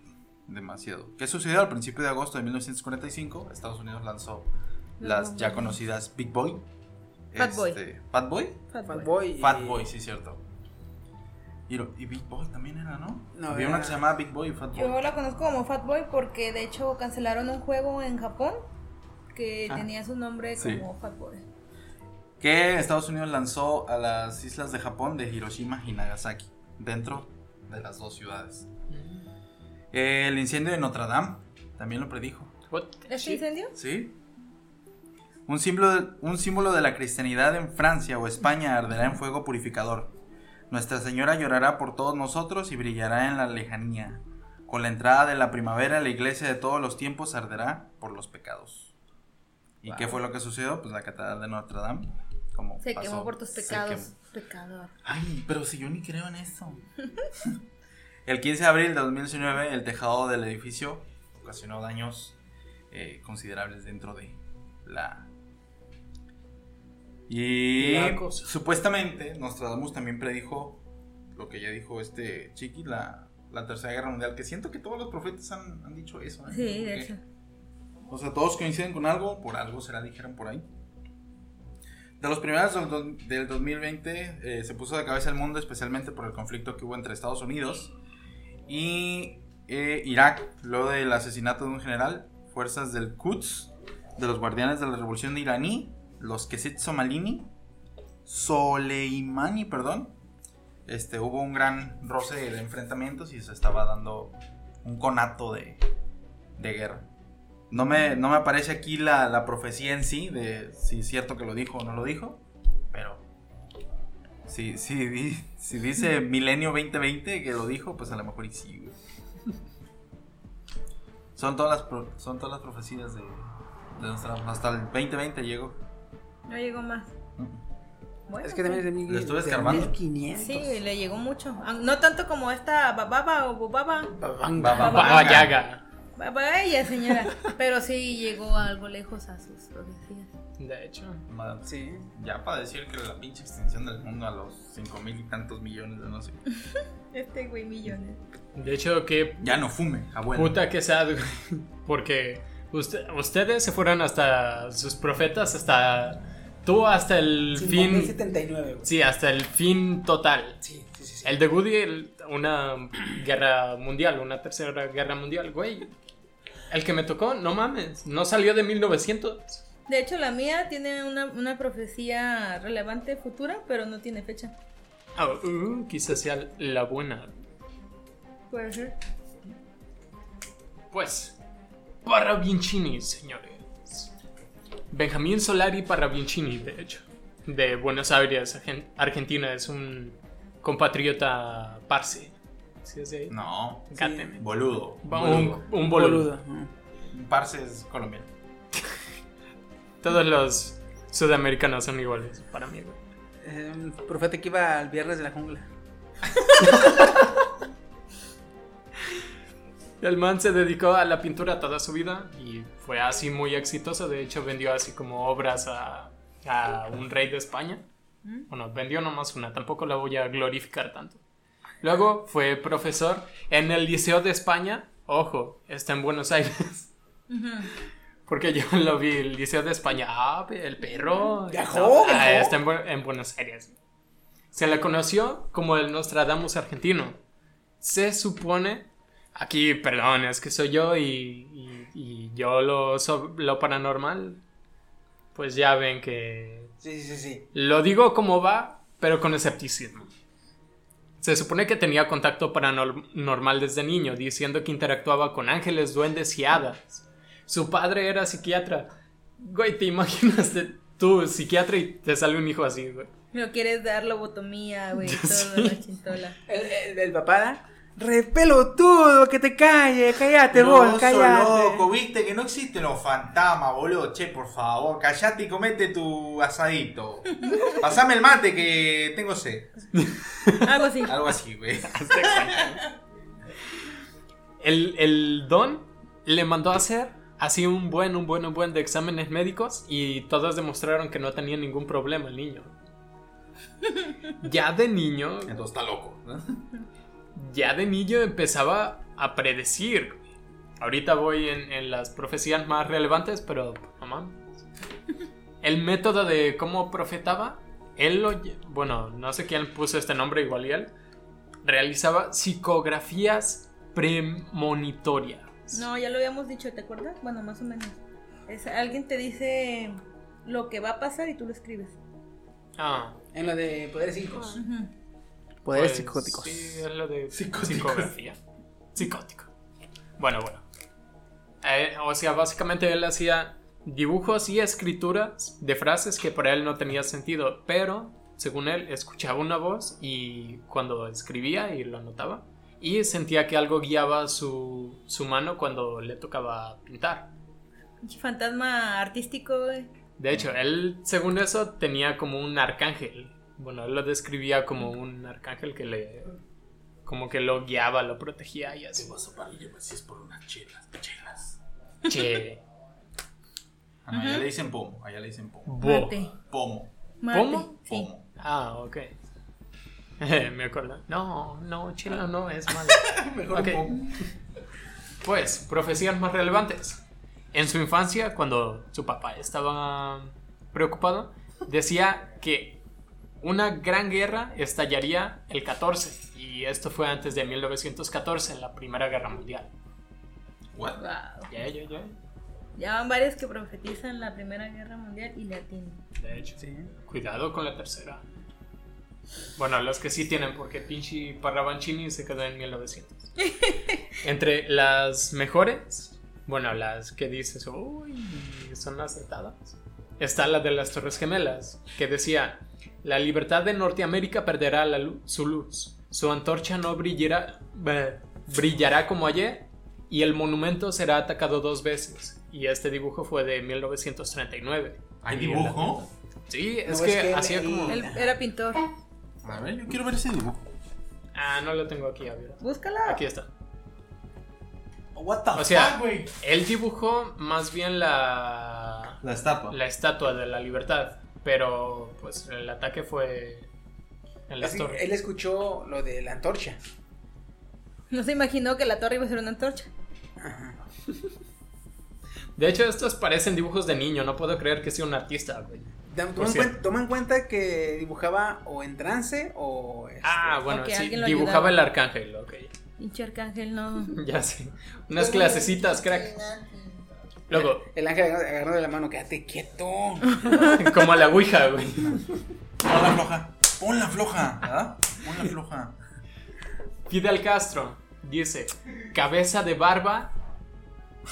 demasiado. ¿Qué sucedió al principio de agosto de 1945? Estados Unidos lanzó las ya conocidas Big Boy. Fat Boy. Este, Fat Boy. Fat Fat Boy. Boy. y- Fat Boy, sí, cierto. Y, lo- y Big Boy también era, ¿no? No, Había era- una que se llamaba Big Boy y Fat Boy. Yo la conozco como Fat Boy porque de hecho cancelaron un juego en Japón que Ah, tenía su nombre sí. como Boy. que Estados Unidos lanzó a las islas de Japón de Hiroshima y Nagasaki, dentro de las dos ciudades. El incendio de Notre Dame también lo predijo. ¿Este incendio? ¿Sí? Un símbolo, de, un símbolo de la cristianidad en Francia o España arderá en fuego purificador. Nuestra Señora llorará por todos nosotros y brillará en la lejanía. Con la entrada de la primavera, la iglesia de todos los tiempos arderá por los pecados. ¿Y qué fue lo que sucedió? Pues la catedral de Notre Dame. Como Se pasó, quemó por tus pecados. Pecador. Ay, pero si yo ni creo en eso. el 15 de abril de 2019, el tejado del edificio ocasionó daños eh, considerables dentro de la. Y La supuestamente Nostradamus también predijo lo que ya dijo este Chiqui, la, la tercera guerra mundial. Que siento que todos los profetas han, han dicho eso. ¿eh? Sí, de hecho. O sea, todos coinciden con algo, por algo será, dijeron por ahí. De los primeros del, do- del 2020 eh, se puso de cabeza el mundo, especialmente por el conflicto que hubo entre Estados Unidos y eh, Irak, luego del asesinato de un general, fuerzas del Quds, de los guardianes de la revolución iraní, los Kesit Somalini, Soleimani, perdón. Este, hubo un gran roce de enfrentamientos y se estaba dando un conato de, de guerra. No me, no me aparece aquí la, la profecía en sí, de si es cierto que lo dijo o no lo dijo, pero si, si, si dice milenio 2020 que lo dijo, pues a lo mejor y sí, güey. Son todas las, pro- son todas las profecías de, de Nostradamus. Hasta el 2020 llegó. No llegó más. Bueno, Es que también es de, estuve de escarbando. 1500. Sí, le llegó mucho. Ah, No tanto como esta bababa o bobaba. Babanga. Baba- Baba Yaga. Ella, señora. Pero sí llegó algo lejos a sus profecías. De hecho. Ma- Sí. Ya para decir que la pinche extinción del mundo a los 5 mil y tantos millones de no sé. Este güey millones. De hecho, qué Ya no fume, abuelo. puta que sad, güey. Porque usted- ustedes se fueron hasta sus profetas, hasta. Tú hasta el fin. 5079, güey. Sí, hasta el fin total. Sí, sí, sí. sí. El de Woody, el- una guerra mundial, una tercera guerra mundial, güey. El que me tocó, no mames, no salió de 1900. De hecho, la mía tiene una, una profecía relevante futura, pero no tiene fecha. Uh, quizás sea la buena. Puede ser. Pues, Parravicini, señores. Benjamín Solari Parravicini, de hecho. De Buenos Aires, Argen- Argentina, es un compatriota parsi. ¿Sí es de ahí? No, Gáteme. boludo. Un, un boludo. Parce es colombiano. Todos los sudamericanos son iguales para mí, güey. Eh, un profeta que iba al viernes de la jungla. El man se dedicó a la pintura toda su vida y fue así muy exitoso. De hecho, vendió así como obras a, a un rey de España. Bueno, vendió nomás una, tampoco la voy a glorificar tanto. Luego fue profesor en el Liceo de España. Ojo, está en Buenos Aires. Porque yo lo vi, el Liceo de España. Ah, el perro. Viajó, No, ah, está en, Bu- en Buenos Aires. Se le conoció como el Nostradamus argentino. Se supone, aquí, perdón, es que soy yo y, y- y yo lo, so- lo paranormal, pues ya ven que Sí, sí, sí. lo digo como va, pero con escepticismo. Se supone que tenía contacto paranormal desde niño, diciendo que interactuaba con ángeles, duendes y hadas. Su padre era psiquiatra. Güey, ¿te imaginas de tú, psiquiatra, y te sale un hijo así, güey? No quieres dar lobotomía, güey, todo Sí. la chintola. El, el, el papá, repelotudo, que te calle, cállate No, vos, sos cállate. loco, viste que no existen los fantasmas, boludo. Che, por favor, callate y comete tu asadito. Pasame el mate que tengo sed. Algo así. Algo así, güey. El, el don le mandó a hacer así un buen, un buen, un buen de exámenes médicos y todos demostraron que no tenía ningún problema el niño. Ya de niño, Entonces está loco. ¿no? Ya de niño empezaba a predecir. Ahorita voy en, en las profecías más relevantes, pero no mames. El método de cómo profetaba, él lo... Bueno, no sé quién puso este nombre, igual y él. Realizaba psicografías premonitorias. No, ya lo habíamos dicho, ¿te acuerdas? Bueno, más o menos. Es, alguien te dice lo que va a pasar y tú lo escribes. Ah. En lo de poderes psíquicos. Poderes pues, psicóticos. Sí, es lo de Psicóticos. psicografía. Psicótico. Bueno, bueno. Eh, o sea, básicamente él hacía dibujos y escrituras de frases que para él no tenía sentido, pero según él escuchaba una voz y cuando escribía y lo anotaba y sentía que algo guiaba su, su mano cuando le tocaba pintar. Fantasma artístico, güey. De hecho, él, según eso, tenía como un arcángel. Bueno, él lo describía como un arcángel que le. como que lo guiaba, lo protegía y así. Vas a parar y me decís por unas chelas, chelas. Che. Ah, allá le dicen pomo, allá le dicen pomo. Mate. Pomo. Mate. ¿Pomo? Sí. Pomo. Ah, ok. Me acuerdo. No, no, chilo no, es malo. Mejor Ok. pomo. Pues, profecías más relevantes. En su infancia, cuando su papá estaba preocupado, decía que una gran guerra estallaría el 14. Y esto fue antes de 1914, la Primera Guerra Mundial. What? Wow. Ya, ya, ya. Ya van varios que profetizan la Primera Guerra Mundial y le atienden. De hecho, cuidado con la tercera. Bueno, los que sí tienen, porque pinche Parravancini se quedó en 1900. Entre las mejores, bueno, las que dices, uy, son acertadas, está la de las Torres Gemelas, que decía, la libertad de Norteamérica perderá la lu- su luz, su antorcha no brillará, brillará como ayer, y el monumento será atacado dos veces. Y este dibujo fue de 1939. ¿Hay dibujo? Sí, es No, que, es que hacía él- como... Él era pintor. A ver, yo quiero ver ese dibujo. Ah, no lo tengo aquí abierto. Búscala. Aquí está. What the O sea, fuck, güey? él dibujó más bien la, La estatua. la estatua de la libertad, pero pues el ataque fue en las Así, él escuchó lo de la antorcha. No se imaginó que la torre iba a ser una antorcha. De hecho, estos parecen dibujos de niño, no puedo creer que sea un artista, güey. Toma en, toma cuenta que dibujaba o en trance o... este, Ah, bueno, sí, dibujaba ayudaba. el arcángel, ok. Pinche arcángel, no. Ya sé. Unas clasecitas, crack. Luego, El ángel agarró de la mano, quédate quieto. como a la ouija, güey. Ponla floja. Ponla floja, ¿verdad? Ponla floja. Fidel Castro dice, cabeza de barba,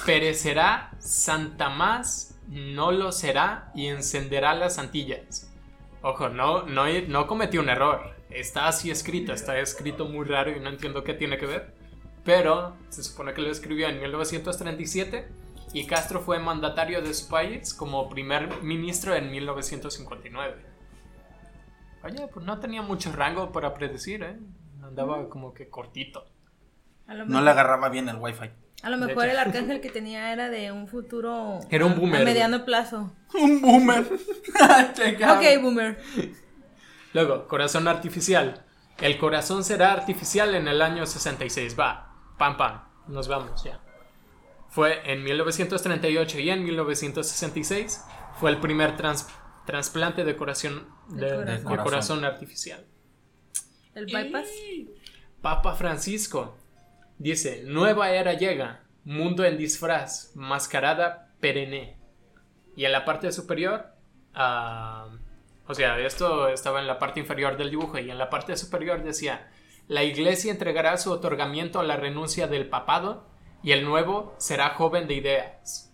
perecerá, Santa más no lo será y encenderá las antillas. Ojo, no, no, no cometió un error. Está así escrito, está escrito muy raro y no entiendo qué tiene que ver. Pero se supone que lo escribió en 1937 y Castro fue mandatario de su país como primer ministro en 1959. Oye, pues no tenía mucho rango para predecir, ¿eh? Andaba como que cortito. A lo No mejor, le agarraba bien el wifi. a lo mejor el arcángel que tenía era de un futuro. Era un a- boomer, A mediano plazo. Un boomer. Ok, boomer. Luego, corazón artificial. El corazón será artificial en el año 66. Va, pam, pam. Nos vamos ya. Fue en 1938 y en 1966 fue el primer trans- trasplante de corazón, de, De de corazón. corazón artificial. El bypass. Papa Francisco dice, nueva era llega, mundo en disfraz, mascarada perenne. Y en la parte superior, ah, o sea, esto estaba en la parte inferior del dibujo y en la parte superior decía, la iglesia entregará su otorgamiento a la renuncia del papado y el nuevo será joven de ideas.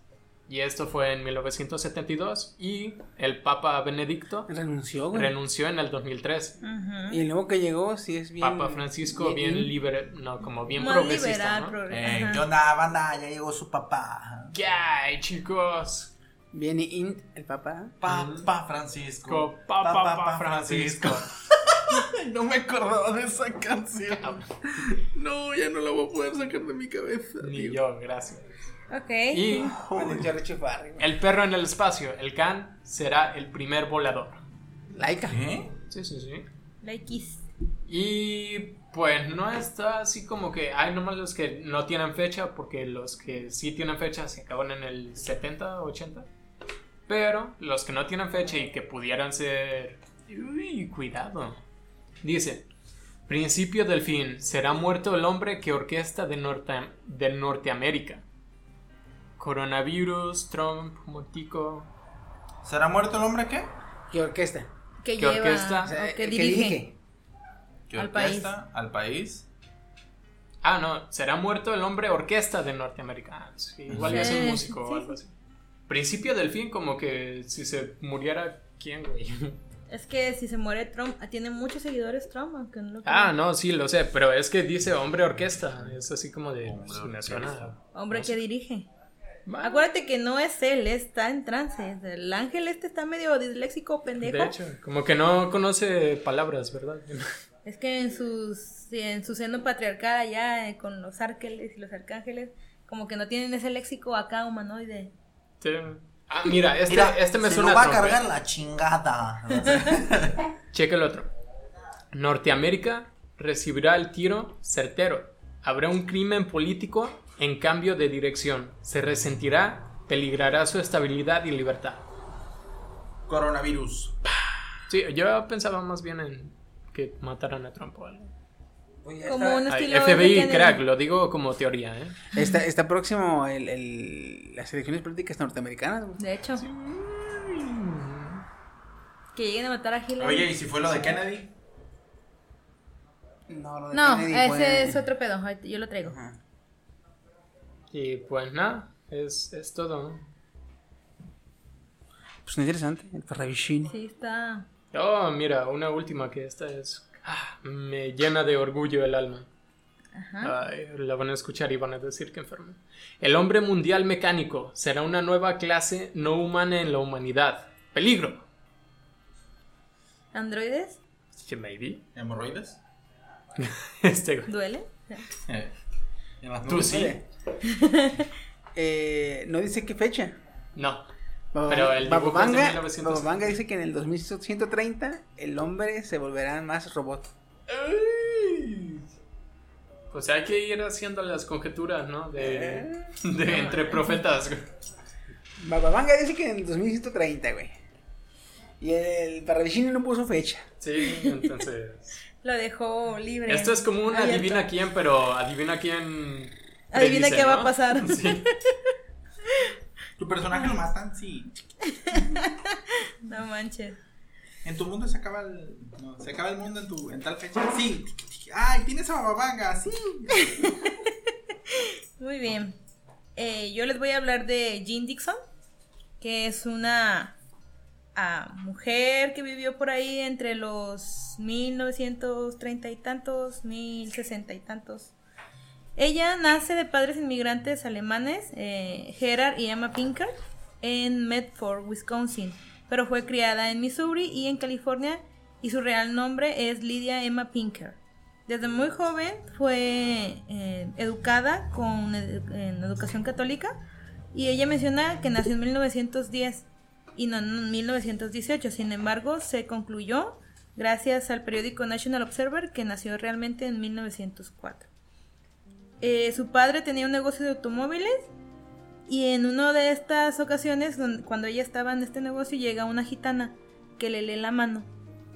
Y esto fue en 1972 y el Papa Benedicto Renunció, güey. renunció en el 2003. Ujú. y el nuevo que llegó, sí es bien. Papa Francisco bien, bien- libre, no, como bien Más progresista, liberal, ¿no? progre- Eh. ¿Qué onda, banda? Ya llegó su papá. ¿Qué hay, chicos? Bien int el papá. Papá Francisco. Co- pa- pa- pa- Francisco. no me acordaba de esa canción. No, ya no la voy a poder sacar de mi cabeza. Ni yo, gracias. Ok. Y el perro en el espacio, el can, será el primer volador. Laika. ¿Qué? Sí, sí, sí. La X. Y pues no está así como que hay nomás los que no tienen fecha, porque los que sí tienen fecha se acaban en el 70, 80. Pero los que no tienen fecha y que pudieran ser... Uy, cuidado. Dice, principio del fin, será muerto el hombre que orquesta de, Norte- de Norteamérica. Coronavirus, Trump, Motico. ¿Será muerto el hombre qué? ¿Qué orquesta? que ¿Qué lleva orquesta? O sea, que el dirige. ¿Qué Al orquesta? Al país. Ah, no, será muerto el hombre orquesta de Norteamérica. Ah, sí, igual Sí, es un músico sí, o algo así. Principio del fin, como que si se muriera, ¿quién, güey? Es que si se muere Trump, ah, tiene muchos seguidores Trump, aunque no lo Ah, no, sí, lo sé, pero es que dice hombre orquesta. Es así como de. Hombre pues, suena. Hombre que dirige. Acuérdate que no es él, está en trance. El ángel este está medio disléxico, pendejo. De hecho, como que no conoce palabras, ¿verdad? Es que en sus en su seno patriarcal allá eh, con los ángeles y los arcángeles, como que no tienen ese léxico acá humanoide. Sí. Ah, mira, este, Mira, este me se suena lo va a cargar la chingada. Checa el otro. Norteamérica recibirá el tiro certero. Habrá un crimen político en cambio de dirección. Se resentirá, peligrará su estabilidad y libertad. Coronavirus. Sí, yo pensaba más bien en que mataran a Trump o algo. Como un estilo de FBI, Kennedy. crack, lo digo como teoría, ¿eh? Está, está próximo el, el- las elecciones políticas norteamericanas. De hecho. Que lleguen a matar a Hillary. Oye, ¿y si fue lo de Kennedy? No, lo de no, Kennedy ese fue- es otro pedo. Yo lo traigo. Ajá. Y pues nada, es, es todo. ¿no? Pues interesante, el Parravicini. Sí, está. Oh, mira, una última que esta es... ah, me llena de orgullo el alma. Ajá. Ay, la van a escuchar y van a decir que enfermo. El hombre mundial mecánico será una nueva clase no humana en la humanidad. Peligro. ¿Androides? Sí, maybe. ¿Hemorroides? Este, ¿Duele? Eh, tú sí. Eh, no dice qué fecha. No. Pero el dibujo es de Bababanga- 1900. Bababanga dice que en el 2130 el hombre se volverá más robot. Pues hay que ir haciendo las conjeturas, ¿no? De, de entre profetas. Bababanga dice que en el 2130, güey. Y el Parravicini no puso fecha. Sí, entonces. Lo dejó libre. Esto es como una Abierto. adivina quién, pero adivina quién. Adivina predice, qué va a pasar. Sí. ¿Tu personaje lo matan? Sí. No manches. En tu mundo se acaba el. No, se acaba el mundo en tu. en tal fecha. Sí. Ay, tienes a Bababanga, sí. Muy bien. Eh, yo les voy a hablar de Jean Dixon, que es una ah, mujer que vivió por ahí entre los 1930 y tantos, 1060 y tantos. Ella nace de padres inmigrantes alemanes, eh, Gerard y Emma Pinker, en Medford, Wisconsin, pero fue criada en Missouri y en California y su real nombre es Lydia Emma Pinker. Desde muy joven fue eh, educada con en educación católica y ella menciona que nació en 1910 y no en 1918. Sin embargo, se concluyó gracias al periódico National Observer que nació realmente en 1904. Eh, su padre tenía un negocio de automóviles y en una de estas ocasiones, cuando ella estaba en este negocio, llega una gitana que le lee la mano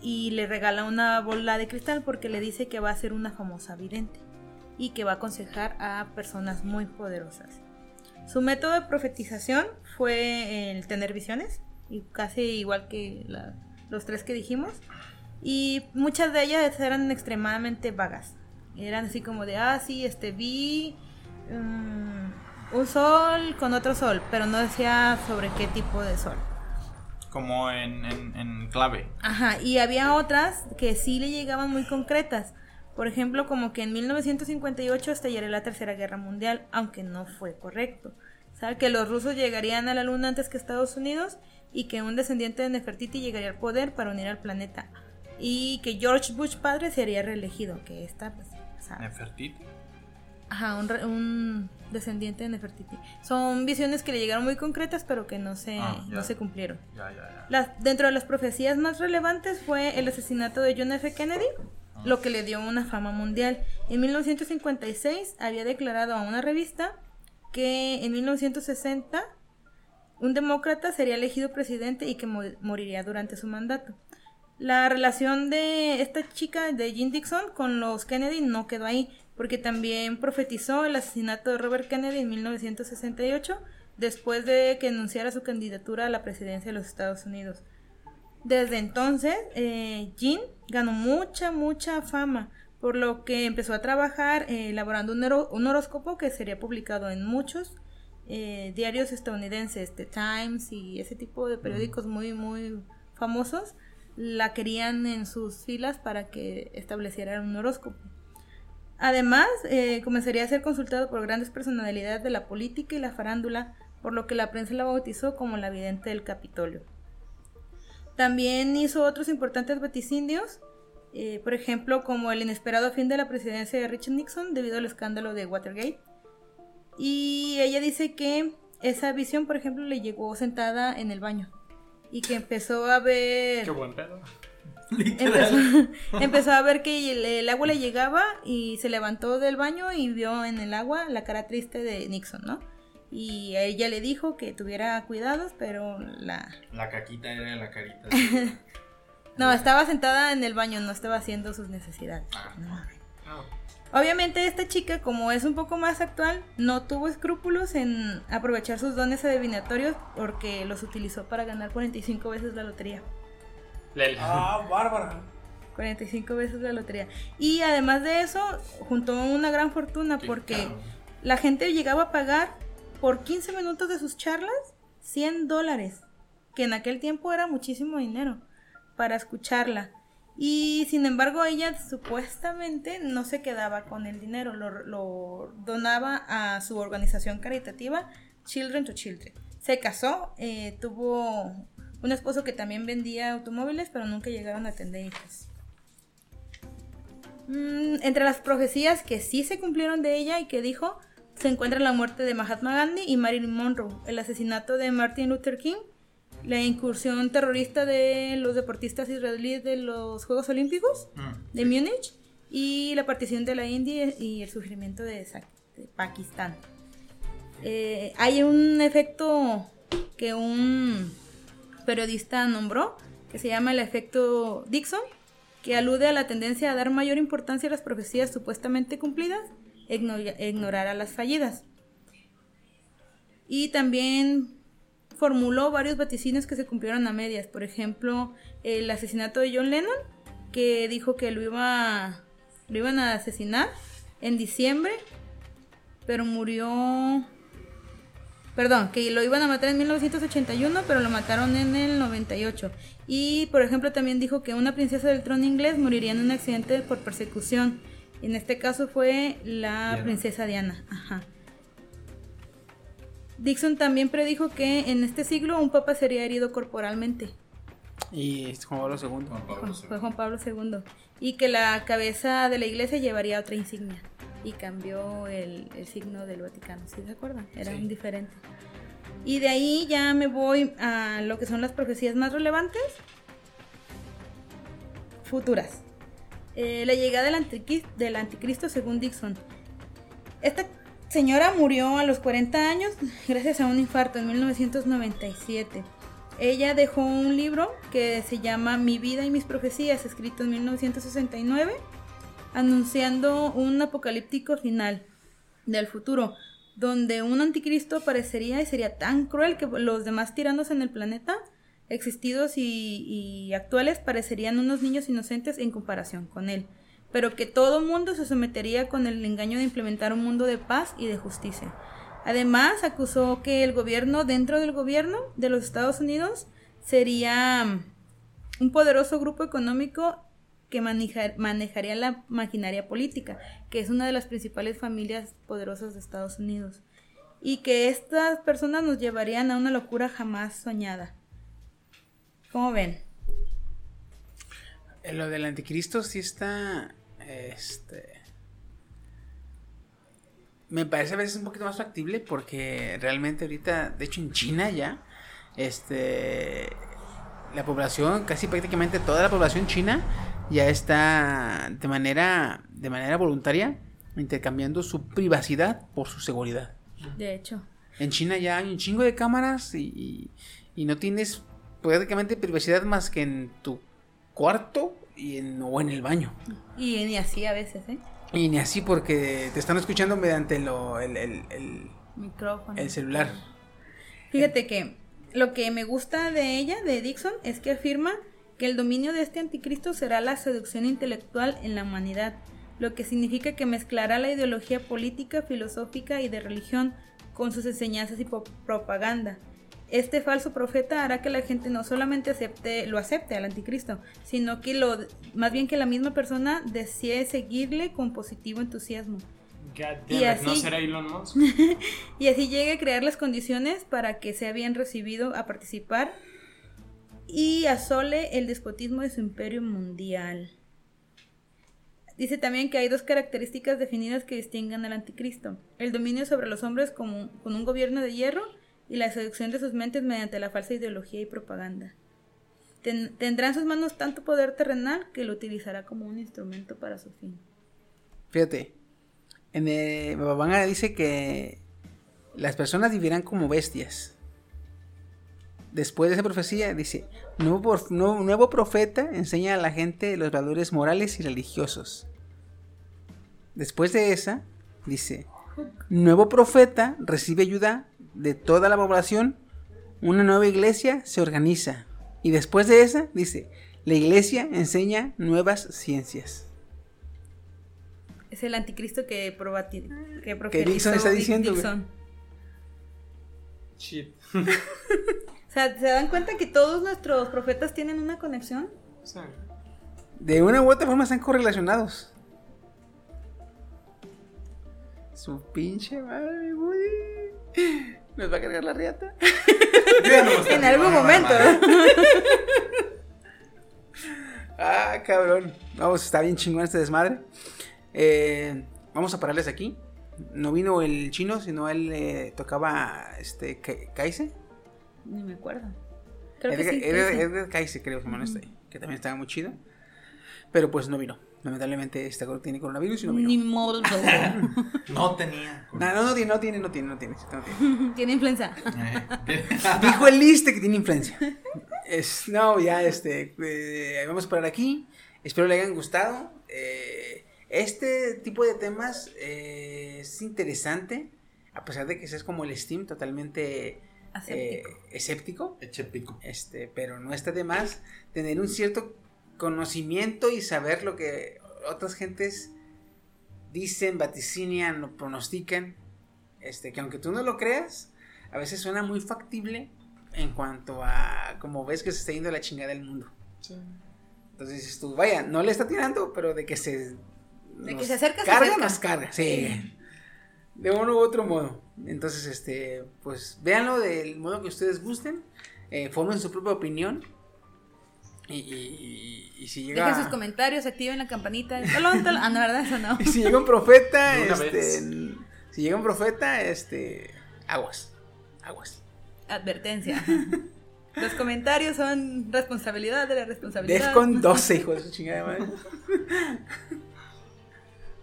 y le regala una bola de cristal porque le dice que va a ser una famosa vidente y que va a aconsejar a personas muy poderosas. Su método de profetización fue el tener visiones, y casi igual que los tres que dijimos, y muchas de ellas eran extremadamente vagas. Eran así como de, ah, sí, este, vi mm, un sol con otro sol, pero no decía sobre qué tipo de sol. Como en, en, en clave. Ajá, y había otras que sí le llegaban muy concretas. Por ejemplo, como que en 1958 estallaría la Tercera Guerra Mundial, aunque no fue correcto. ¿Sabe? Que los rusos llegarían a la Luna antes que Estados Unidos y que un descendiente de Nefertiti llegaría al poder para unir al planeta. Y que George Bush padre sería reelegido, que esta, pues, Nefertiti. Ajá, un, descendiente de Nefertiti. Son visiones que le llegaron muy concretas, pero que no se, Ah, no se cumplieron. Ya, ya, ya. Las, dentro de las profecías más relevantes fue el asesinato de John F. Kennedy, lo que le dio una fama mundial. En 1956 había declarado a una revista que en 1960 un demócrata sería elegido presidente y que mo- moriría durante su mandato. La relación de esta chica, de Jean Dixon, con los Kennedy no quedó ahí, porque también profetizó el asesinato de Robert Kennedy en 1968, después de que anunciara su candidatura a la presidencia de los Estados Unidos. Desde entonces, eh, Jean ganó mucha, mucha fama, por lo que empezó a trabajar eh, elaborando un, horóscopo que sería publicado en muchos eh, diarios estadounidenses, The Times y ese tipo de periódicos muy, muy famosos, la querían en sus filas para que estableciera un horóscopo. Además, eh, comenzaría a ser consultado por grandes personalidades de la política y la farándula, por lo que la prensa la bautizó como la vidente del Capitolio. También hizo otros importantes vaticinios, eh, por ejemplo, como el inesperado fin de la presidencia de Richard Nixon debido al escándalo de Watergate. Y ella dice que esa visión, por ejemplo, le llegó sentada en el baño y que empezó a ver Qué buen pedo. empezó, empezó a ver que el, el agua le llegaba y se levantó del baño y vio en el agua la cara triste de Nixon, ¿no? Y a ella le dijo que tuviera cuidados, pero la... La caquita era la carita. No, estaba sentada en el baño, no estaba haciendo sus necesidades. Ah. Obviamente esta chica, como es un poco más actual, no tuvo escrúpulos en aprovechar sus dones adivinatorios porque los utilizó para ganar 45 veces la lotería. Lel. Ah, bárbara. 45 veces la lotería. Y además de eso, juntó una gran fortuna porque la gente llegaba a pagar por 15 minutos de sus charlas 100 dólares, que en aquel tiempo era muchísimo dinero para escucharla. Y sin embargo ella supuestamente no se quedaba con el dinero, lo, donaba a su organización caritativa Children to Children. Se casó, eh, tuvo un esposo que también vendía automóviles, pero nunca llegaron a atender hijos. Mm, entre las profecías que sí se cumplieron de ella y que dijo, se encuentra la muerte de Mahatma Gandhi y Marilyn Monroe, el asesinato de Martin Luther King, la incursión terrorista de los deportistas israelíes de los Juegos Olímpicos de Múnich y la partición de la India y el surgimiento de, de Pakistán. Eh, hay un efecto que un periodista nombró que se llama el efecto Dixon, que alude a la tendencia a dar mayor importancia a las profecías supuestamente cumplidas e ignorar a las fallidas. Y también formuló varios vaticinios que se cumplieron a medias. Por ejemplo, el asesinato de John Lennon, que dijo que lo, iba, lo iban a asesinar en diciembre, pero murió... Perdón, que lo iban a matar en 1981, pero lo mataron en el 98. Y, por ejemplo, también dijo que una princesa del trono inglés moriría en un accidente por persecución. En este caso fue la Diana. princesa Diana. Ajá. Dixon también predijo que en este siglo un papa sería herido corporalmente. Y es Juan Pablo II. Juan Pablo Juan- II. Fue Juan Pablo II. Y que la cabeza de la iglesia llevaría otra insignia. Y cambió el, el signo del Vaticano. ¿Sí se acuerdan? Era un diferente. Y de ahí ya me voy a lo que son las profecías más relevantes. Futuras. Eh, la llegada del, antiquis- del anticristo según Dixon. Esta señora murió a los 40 años gracias a un infarto en 1997. Ella dejó un libro que se llama Mi vida y mis profecías, escrito en 1969, anunciando un apocalíptico final del futuro, donde un anticristo aparecería y sería tan cruel que los demás tiranos en el planeta, existidos y, y actuales, parecerían unos niños inocentes en comparación con él, pero que todo mundo se sometería con el engaño de implementar un mundo de paz y de justicia. Además, acusó que el gobierno dentro del gobierno de los Estados Unidos sería mm, un poderoso grupo económico que manejar- manejaría la maquinaria política, que es una de las principales familias poderosas de Estados Unidos, y que estas personas nos llevarían a una locura jamás soñada. ¿Cómo ven? Eh, Lo del anticristo sí está. Este. Me parece a veces un poquito más factible porque realmente ahorita, de hecho en China ya, este. La población, casi prácticamente toda la población china ya está de manera, de manera voluntaria intercambiando su privacidad por su seguridad. De hecho. En China ya hay un chingo de cámaras y, y- y no tienes prácticamente privacidad más que en tu cuarto y en, o en el baño. Y ni así a veces, ¿eh? Y ni así porque te están escuchando mediante lo, el, el- el- Micrófono. el celular. Fíjate que lo que me gusta de ella, de Dixon, es que afirma que el dominio de este anticristo será la seducción intelectual en la humanidad, lo que significa que mezclará la ideología política, filosófica y de religión con sus enseñanzas y propaganda. Este falso profeta hará que la gente no solamente acepte, lo acepte al anticristo, sino que lo, más bien que la misma persona desee seguirle con positivo entusiasmo. Y ¿no así- será Elon Musk? Y así llegue a crear las condiciones para que sea bien recibido a participar y asole el despotismo de su imperio mundial. Dice también que hay dos características definidas que distinguen al anticristo. El dominio sobre los hombres con un gobierno de hierro y la seducción de sus mentes mediante la falsa ideología y propaganda. Ten- tendrá en sus manos tanto poder terrenal que lo utilizará como un instrumento para su fin. Fíjate, en el dice que las personas vivirán como bestias. Después de esa profecía dice, nuevo, nuevo profeta enseña a la gente los valores morales y religiosos. Después de esa, dice, nuevo profeta recibe ayuda de toda la población, una nueva iglesia se organiza. Y después de esa, dice, la iglesia enseña nuevas ciencias. Es el anticristo que, probati- que Dixon está diciendo. Dixon. Shit. O sea, ¿se dan cuenta que todos nuestros profetas tienen una conexión? O sea, De una u otra forma están correlacionados. Su pinche madre, güey. ¿Nos va a cargar la riata? En algún momento. Ah, cabrón. Vamos, está bien chingón este desmadre. Eh, vamos a pararles aquí. No vino el chino, sino él eh, tocaba este Ka- Kaise. Ni me acuerdo. Creo que Edgar, sí. Edgar- que sí. Edgar Kaise, creo, si no estoy, que también estaba muy chido. Pero pues no vino. Lamentablemente este gordo tiene coronavirus y no vino. Ni modo. No tenía. No, no, no tiene, no tiene, no tiene, no tiene. no tiene. Tiene influenza. Eh, Dijo el liste que tiene influencia. Es, no, ya este. eh, vamos a parar aquí. Espero le hayan gustado. Eh, este tipo de temas eh, es interesante. A pesar de que es como el Steam totalmente eh, escéptico. Eche pico. Este, pero no está de más tener un cierto conocimiento y saber lo que otras gentes dicen, vaticinian o pronostican. Este, que aunque tú no lo creas, a veces suena muy factible en cuanto a como ves que se está yendo la chingada el mundo. Entonces dices tú, vaya, no le está tirando, pero de que se. De que se acerca, se carga, acerca. nos carga, sí. De uno u otro modo. Entonces, este, pues véanlo del modo que ustedes gusten. Eh, formen su propia opinión. Y, y- y si llega. Dejen sus comentarios, activen la campanita. Talón, talón. Ah, no, ¿verdad? Eso no. y si llega un profeta, este. vez. Si llega un profeta, este. Aguas. Aguas. Advertencia. Los comentarios son responsabilidad de la responsabilidad. Defcon 12, hijo de su chingada madre.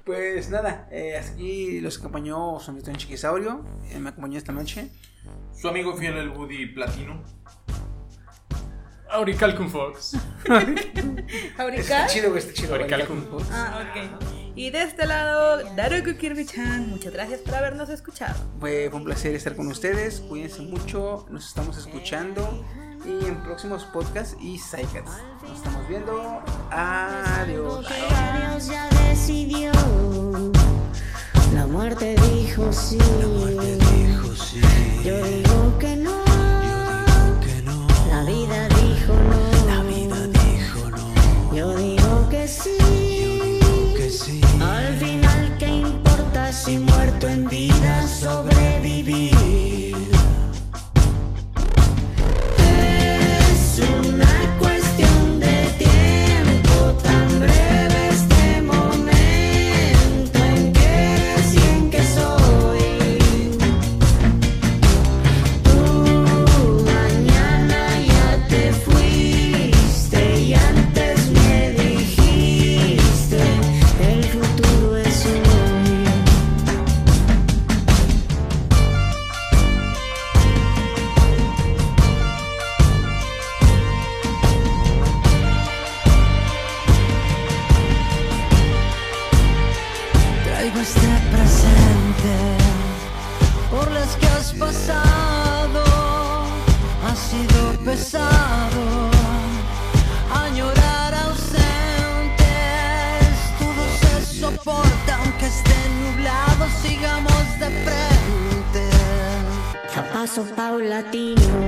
Pues nada, eh, aquí los acompañó su amigo en Chiquisaurio. eh, me acompañó esta noche. Su amigo fiel, el Woody Platino. Auricalcum Fox. ¿Fabricar? Está chido, está chido. Auricalcum. Ah, ok. Y de este lado, Daruku Kirby-chan, muchas gracias por habernos escuchado. Fue, un placer estar con ustedes. Cuídense mucho. Nos estamos escuchando. Y en próximos podcasts y Psycats. Nos estamos viendo. Adiós. Dios ya decidió. La muerte dijo sí. Yo digo que no. La vida dijo no. Yo digo que sí. Al final, ¿qué importa si muerto en vida sobrevivir? Paso paulatino.